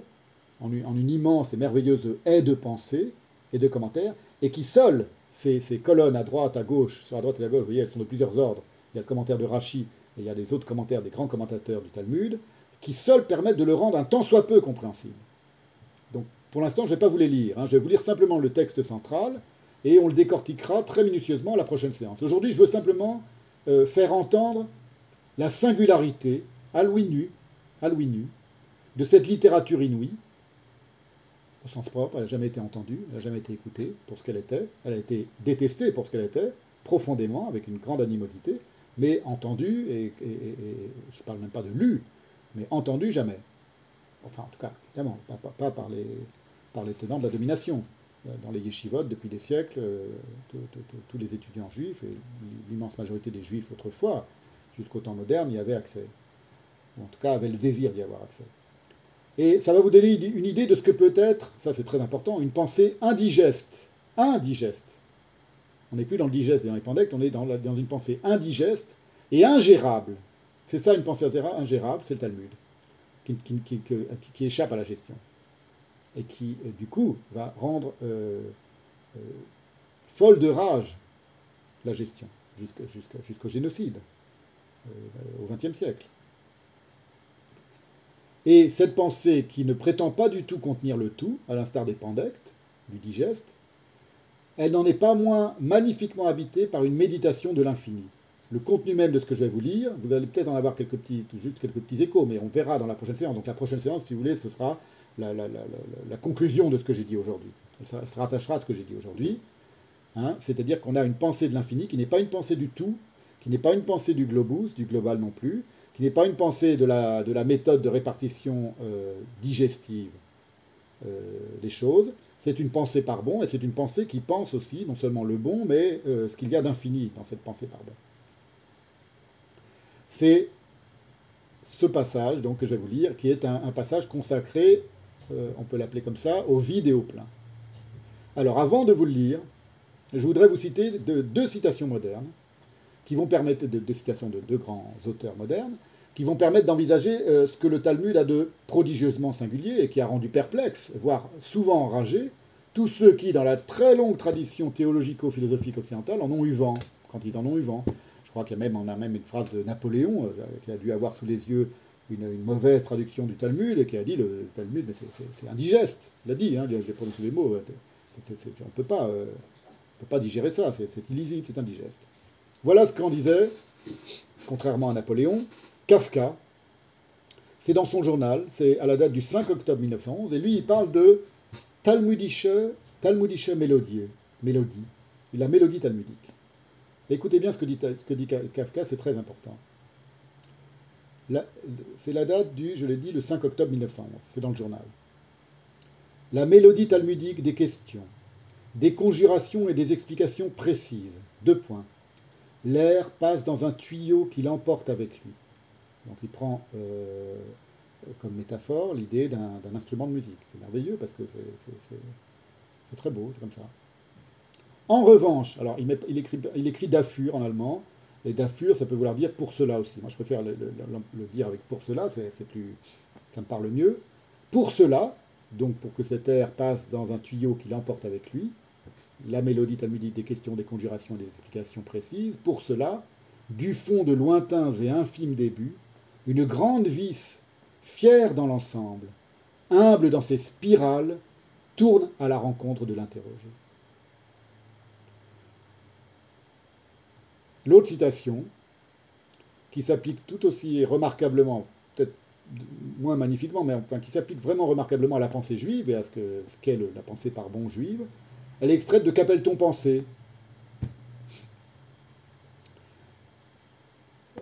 en une, immense et merveilleuse haie de pensée et de commentaires, et qui solent ces, colonnes à droite, à gauche, sur la droite et à gauche, vous voyez, elles sont de plusieurs ordres. Il y a le commentaire de Rachi, et il y a des autres commentaires des grands commentateurs du Talmud, qui seuls permettent de le rendre un tant soit peu compréhensible. Donc pour l'instant, je ne vais pas vous les lire, hein. je vais vous lire simplement le texte central, et on le décortiquera très minutieusement à la prochaine séance. Aujourd'hui, je veux simplement euh, faire entendre la singularité, à Louis nu, de cette littérature inouïe, au sens propre, elle n'a jamais été entendue, elle n'a jamais été écoutée pour ce qu'elle était, elle a été détestée pour ce qu'elle était, profondément, avec une grande animosité, mais entendu, et, je ne parle même pas de lu, mais entendu jamais. Enfin, en tout cas, évidemment, pas, par, les, par les tenants de la domination. Dans les yeshivot, depuis des siècles, euh, tous les étudiants juifs, et l'immense majorité des juifs autrefois, jusqu'au temps moderne, y avaient accès. Ou en tout cas, avaient le désir d'y avoir accès. Et ça va vous donner une idée de ce que peut être, ça c'est très important, une pensée indigeste. Indigeste. On n'est plus dans le digeste et dans les pandectes, on est dans, une pensée indigeste et ingérable. C'est ça une pensée ingérable, c'est le Talmud, qui, échappe à la gestion. Et qui, euh, du coup, va rendre euh, euh, folle de rage la gestion, jusqu'au génocide, au XXe siècle. Et cette pensée qui ne prétend pas du tout contenir le tout, à l'instar des pandectes, du digeste, elle n'en est pas moins magnifiquement habitée par une méditation de l'infini. Le contenu même de ce que je vais vous lire, vous allez peut-être en avoir quelques petits, juste quelques petits échos, mais on verra dans la prochaine séance. Donc la prochaine séance, si vous voulez, ce sera la, conclusion de ce que j'ai dit aujourd'hui. Elle, se rattachera à ce que j'ai dit aujourd'hui. Hein. C'est-à-dire qu'on a une pensée de l'infini qui n'est pas une pensée du tout, qui n'est pas une pensée du globus, du global non plus, qui n'est pas une pensée de la, de la méthode de répartition euh, digestive euh, des choses, c'est une pensée par bon, et c'est une pensée qui pense aussi non seulement le bon, mais euh, ce qu'il y a d'infini dans cette pensée par bon. C'est ce passage donc, que je vais vous lire, qui est un, passage consacré, on peut l'appeler comme ça, au vide et au plein. Alors avant de vous le lire, je voudrais vous citer deux citations modernes, qui vont permettre, de, deux citations de deux grands auteurs modernes, qui vont permettre d'envisager euh, ce que le Talmud a de prodigieusement singulier et qui a rendu perplexe, voire souvent enragé, tous ceux qui, dans la très longue tradition théologico-philosophique occidentale, en ont eu vent, quand ils en ont eu vent. Je crois qu'il y a même, on même une phrase de Napoléon, euh, qui a dû avoir sous les yeux une, mauvaise traduction du Talmud, et qui a dit le, Talmud, mais c'est indigeste. Il a dit, hein, a prononcé les mots. on ne peut pas, euh, peut pas digérer ça, c'est illisible, c'est indigeste. Voilà ce qu'en disait, contrairement à Napoléon, Kafka, c'est dans son journal, c'est à la date du 5 octobre 1911, et lui il parle de talmudische, talmudische mélodie, mélodie, la mélodie talmudique. écoutez bien ce que dit, que dit Kafka, c'est très important. C'est la date du, je l'ai dit, le 5 octobre 1911, c'est dans le journal. La mélodie talmudique des questions, des conjurations et des explications précises. Deux points. L'air passe dans un tuyau qui l'emporte avec lui. Donc il prend euh, comme métaphore l'idée d'un instrument de musique. C'est merveilleux parce que c'est très beau, c'est comme ça. En revanche, alors il, écrit, il en allemand, et Dafür, ça peut vouloir dire pour cela aussi. Moi, je préfère le, dire avec pour cela, c'est plus, ça me parle mieux. Pour cela, donc pour que cet air passe dans un tuyau qui l'emporte avec lui, la mélodie talmudique des questions, des conjurations et des explications précises, pour cela, du fond de lointains et infimes débuts, une grande vis, fière dans l'ensemble, humble dans ses spirales, tourne à la rencontre de l'interrogé. L'autre citation, qui s'applique tout aussi remarquablement, peut-être moins magnifiquement, mais enfin qui s'applique vraiment remarquablement à la pensée juive et à ce qu'est la pensée par bon juive, elle est extraite de Qu'appelle-t-on pensée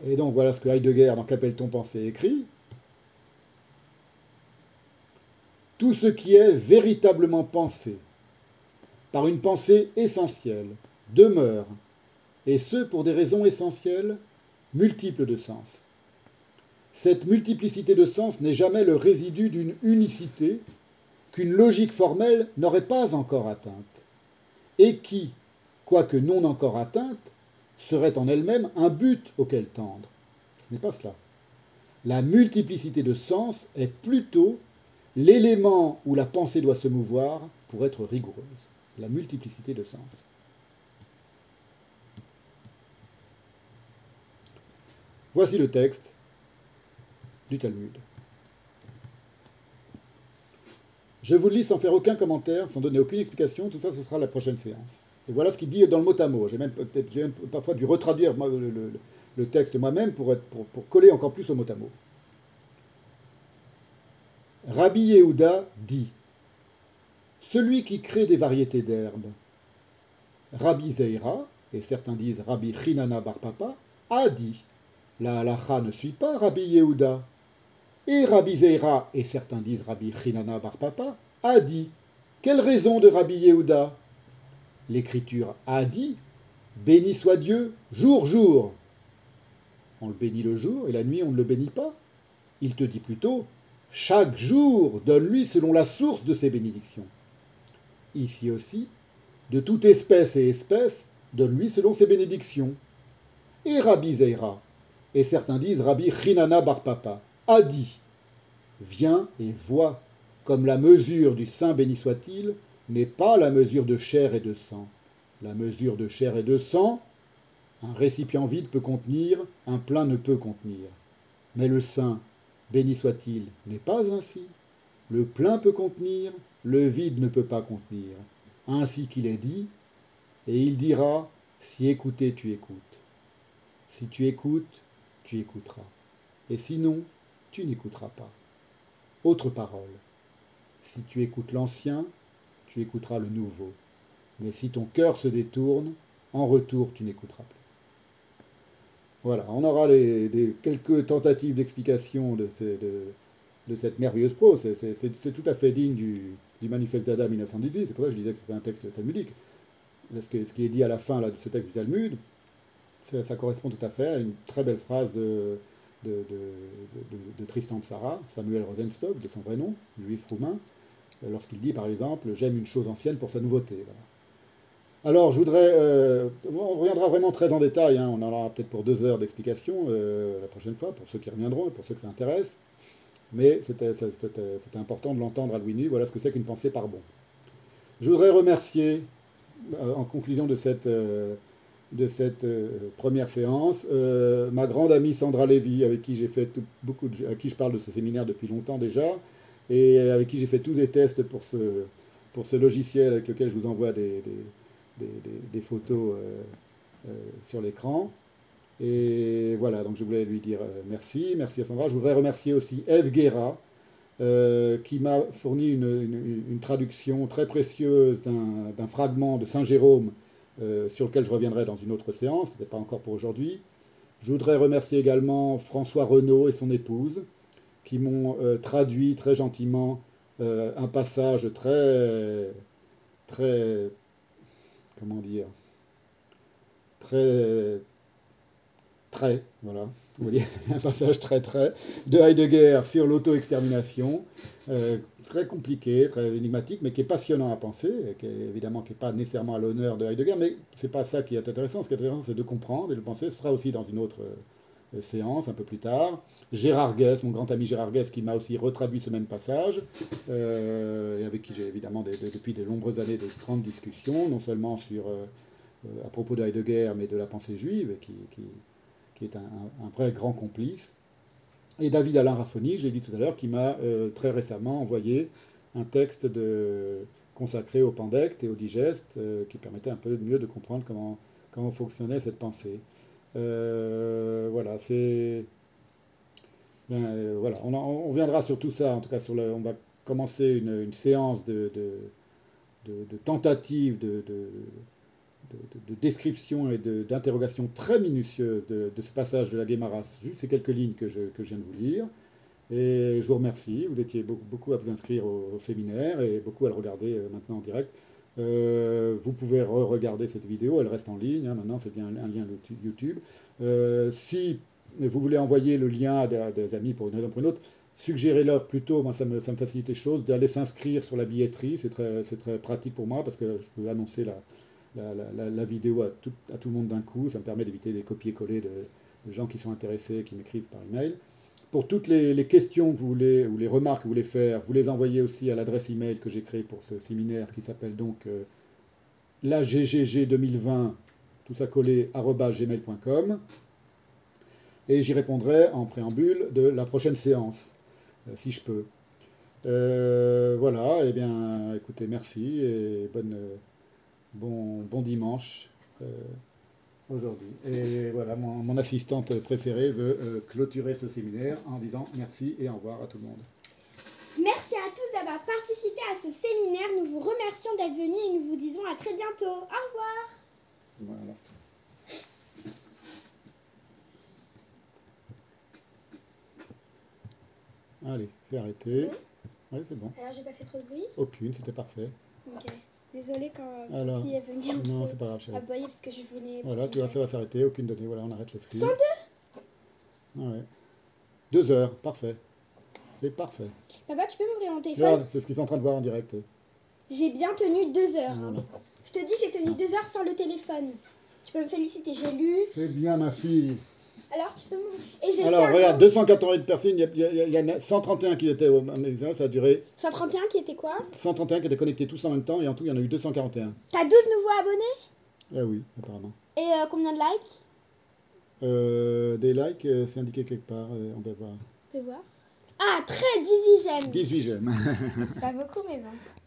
Et donc voilà ce que Heidegger, dans Qu'appelle-t-on pensée, écrit. Tout ce qui est véritablement pensé, par une pensée essentielle, demeure, et ce pour des raisons essentielles, multiples de sens. cette multiplicité de sens n'est jamais le résidu d'une unicité qu'une logique formelle n'aurait pas encore atteinte, et qui, quoique non encore atteinte, serait en elle-même un but auquel tendre. Ce n'est pas cela. La multiplicité de sens est plutôt l'élément où la pensée doit se mouvoir pour être rigoureuse. La multiplicité de sens. Voici le texte du Talmud. Je vous le lis sans faire aucun commentaire, sans donner aucune explication, tout ça ce sera la prochaine séance. Et voilà ce qu'il dit dans le mot à mot. J'ai même, parfois dû retraduire le, texte moi-même pour, coller encore plus au mot à mot. Rabbi Yehuda dit Celui qui crée des variétés d'herbes, Rabbi Zeira, et certains disent Rabbi Chinana Bar Papa, a dit La halacha ne suit pas Rabbi Yehuda. Et Rabbi Zeira, et certains disent Rabbi Chinana Bar Papa, a dit Quelle raison de Rabbi Yehuda? L'Écriture a dit Béni soit Dieu, jour, jour. On le bénit le jour et la nuit on ne le bénit pas. Il te dit plutôt Chaque jour, donne-lui selon la source de ses bénédictions. Ici aussi, de toute espèce et espèce, donne-lui selon ses bénédictions. Et Rabbi Zeira, et certains disent Rabbi Chinana Bar Papa, a dit Viens et vois, comme la mesure du Saint béni soit-il, n'est pas la mesure de chair et de sang. La mesure de chair et de sang, un récipient vide peut contenir, un plein ne peut contenir. Mais le Saint, béni soit-il, n'est pas ainsi. Le plein peut contenir, le vide ne peut pas contenir. Ainsi qu'il est dit, et il dira, si écouter tu écoutes. Si tu écoutes, tu écouteras. Et sinon, tu n'écouteras pas. Autre parole. Si tu écoutes l'ancien, tu écouteras le nouveau. Mais si ton cœur se détourne, en retour, tu n'écouteras plus. Voilà, on aura quelques tentatives d'explication de, de, cette merveilleuse prose. C'est tout à fait digne du, du manifeste d'Adam 1918. C'est pour ça que je disais que c'était un texte talmudique. Ce, qui est dit à la fin de ce texte du Talmud, ça, correspond tout à fait à une très belle phrase de, de, Tristan de Sarah, Samuel Rosenstock, de son vrai nom, juif roumain, lorsqu'il dit par exemple J'aime une chose ancienne pour sa nouveauté. Alors, je voudrais. Euh, on reviendra vraiment très en détail, hein, on en aura peut-être pour deux heures d'explication euh, la prochaine fois, pour ceux qui reviendront pour ceux que ça intéresse. Mais c'était important de l'entendre à Louis Nu. Voilà ce que c'est qu'une pensée par bon. Je voudrais remercier, euh, en conclusion de cette, de cette première séance, ma grande amie Sandra Lévy, avec qui j'ai fait beaucoup de, à qui je parle de ce séminaire depuis longtemps déjà et avec qui j'ai fait tous les tests pour ce, pour ce logiciel avec lequel je vous envoie des, des, des, photos euh, euh, sur l'écran. Et voilà, donc je voulais lui dire euh, merci, merci à Sandra. Je voudrais remercier aussi Eve Guerra, qui m'a fourni une, une, traduction très précieuse d'un fragment de Saint Jérôme, sur lequel je reviendrai dans une autre séance, ce n'est pas encore pour aujourd'hui. Je voudrais remercier également François Renaud et son épouse, qui m'ont euh, traduit très gentiment euh, un passage très, très, comment dire, très, très, voilà, un passage très très de Heidegger sur l'auto-extermination, euh, très compliqué, très énigmatique, mais qui est passionnant à penser, qui est, évidemment qui n'est pas nécessairement à l'honneur de Heidegger, mais c'est pas ça qui est intéressant. Ce qui est intéressant, c'est de comprendre et de penser. Ce sera aussi dans une autre séance un peu plus tard. Gérard Guess, mon grand ami Gérard Guess, qui m'a aussi retraduit ce même passage, euh, et avec qui j'ai évidemment depuis de nombreuses années de grandes discussions, non seulement sur, euh, euh, à propos de Heidegger, mais de la pensée juive, qui, est un, vrai grand complice. Et David Alain Raffoni, je l'ai dit tout à l'heure, qui m'a très récemment envoyé un texte de, consacré au pandecte et au digeste, qui permettait un peu mieux de comprendre comment, comment fonctionnait cette pensée. voilà, c'est ben, euh, voilà, on, on, viendra sur tout ça, en tout cas, sur le, on va commencer une, une séance de, de, de, tentative de, de, description et d'interrogation très minutieuse de, ce passage de la Guémara, juste ces quelques lignes que je, que je, viens de vous lire. Et je vous remercie, vous étiez beaucoup, beaucoup à vous inscrire au, séminaire et beaucoup à le regarder euh, maintenant en direct. Euh, vous pouvez re-regarder cette vidéo, elle reste en ligne, hein, maintenant. C'est bien un, lien YouTube. si vous voulez envoyer le lien à des, amis pour une raison ou pour une autre, suggérez-leur plutôt, moi ça me, ça me facilite les choses, d'aller s'inscrire sur la billetterie, c'est très, très pratique pour moi parce que je peux annoncer la, la, vidéo à tout, le monde d'un coup, ça me permet d'éviter des copier-coller de, gens qui sont intéressés, qui m'écrivent par email. Pour toutes les, questions que vous voulez, ou les remarques que vous voulez faire, vous les envoyez aussi à l'adresse email que j'ai créée pour ce séminaire qui s'appelle donc euh, la GGG 2020, tout ça collé, gmail.com. Et j'y répondrai en préambule de la prochaine séance, euh, si je peux. Euh, voilà, et bien, écoutez, merci et bonne, euh, bon, bon dimanche euh, aujourd'hui. Et voilà, mon, mon assistante préférée veut euh, clôturer ce séminaire en disant merci et au revoir à tout le monde. Merci à tous d'avoir participé à ce séminaire. Nous vous remercions d'être venus et nous vous disons à très bientôt. Au revoir. Voilà. Allez, c'est arrêté. Oui, c'est bon. Alors j'ai pas fait trop de bruit. Aucune, c'était parfait. Ok. Désolée quand Alors, petit est venu Non, c'est pas grave, chérie. aboyer parce que je voulais. Voilà, tu vois, ça va s'arrêter. Aucune donnée. Voilà, on arrête le flux. 102 Ah ouais. Deux heures, parfait. C'est parfait. Papa, tu peux m'ouvrir mon téléphone Regarde, c'est ce qu'ils sont en train de voir en direct. J'ai bien tenu deux heures. Voilà. Je te dis, j'ai tenu deux heures sans le téléphone. Tu peux me féliciter, j'ai lu. C'est bien, ma fille. Alors, tu peux m'ouvrir. Et j'ai Alors, fait un regarde, 281 personnes, il y, en a 131 qui étaient au même examen, ça a duré 131 qui était quoi 131 qui étaient connectés tous en même temps, et en tout, il y en a eu 241. T'as 12 nouveaux abonnés Ah oui, apparemment. Et euh, combien de likes Euh, des likes, euh, c'est indiqué quelque part, euh, on peut voir. Je peux voir. Ah, très 18 j'aime. 18 j'aime. C'est pas beaucoup, mais bon.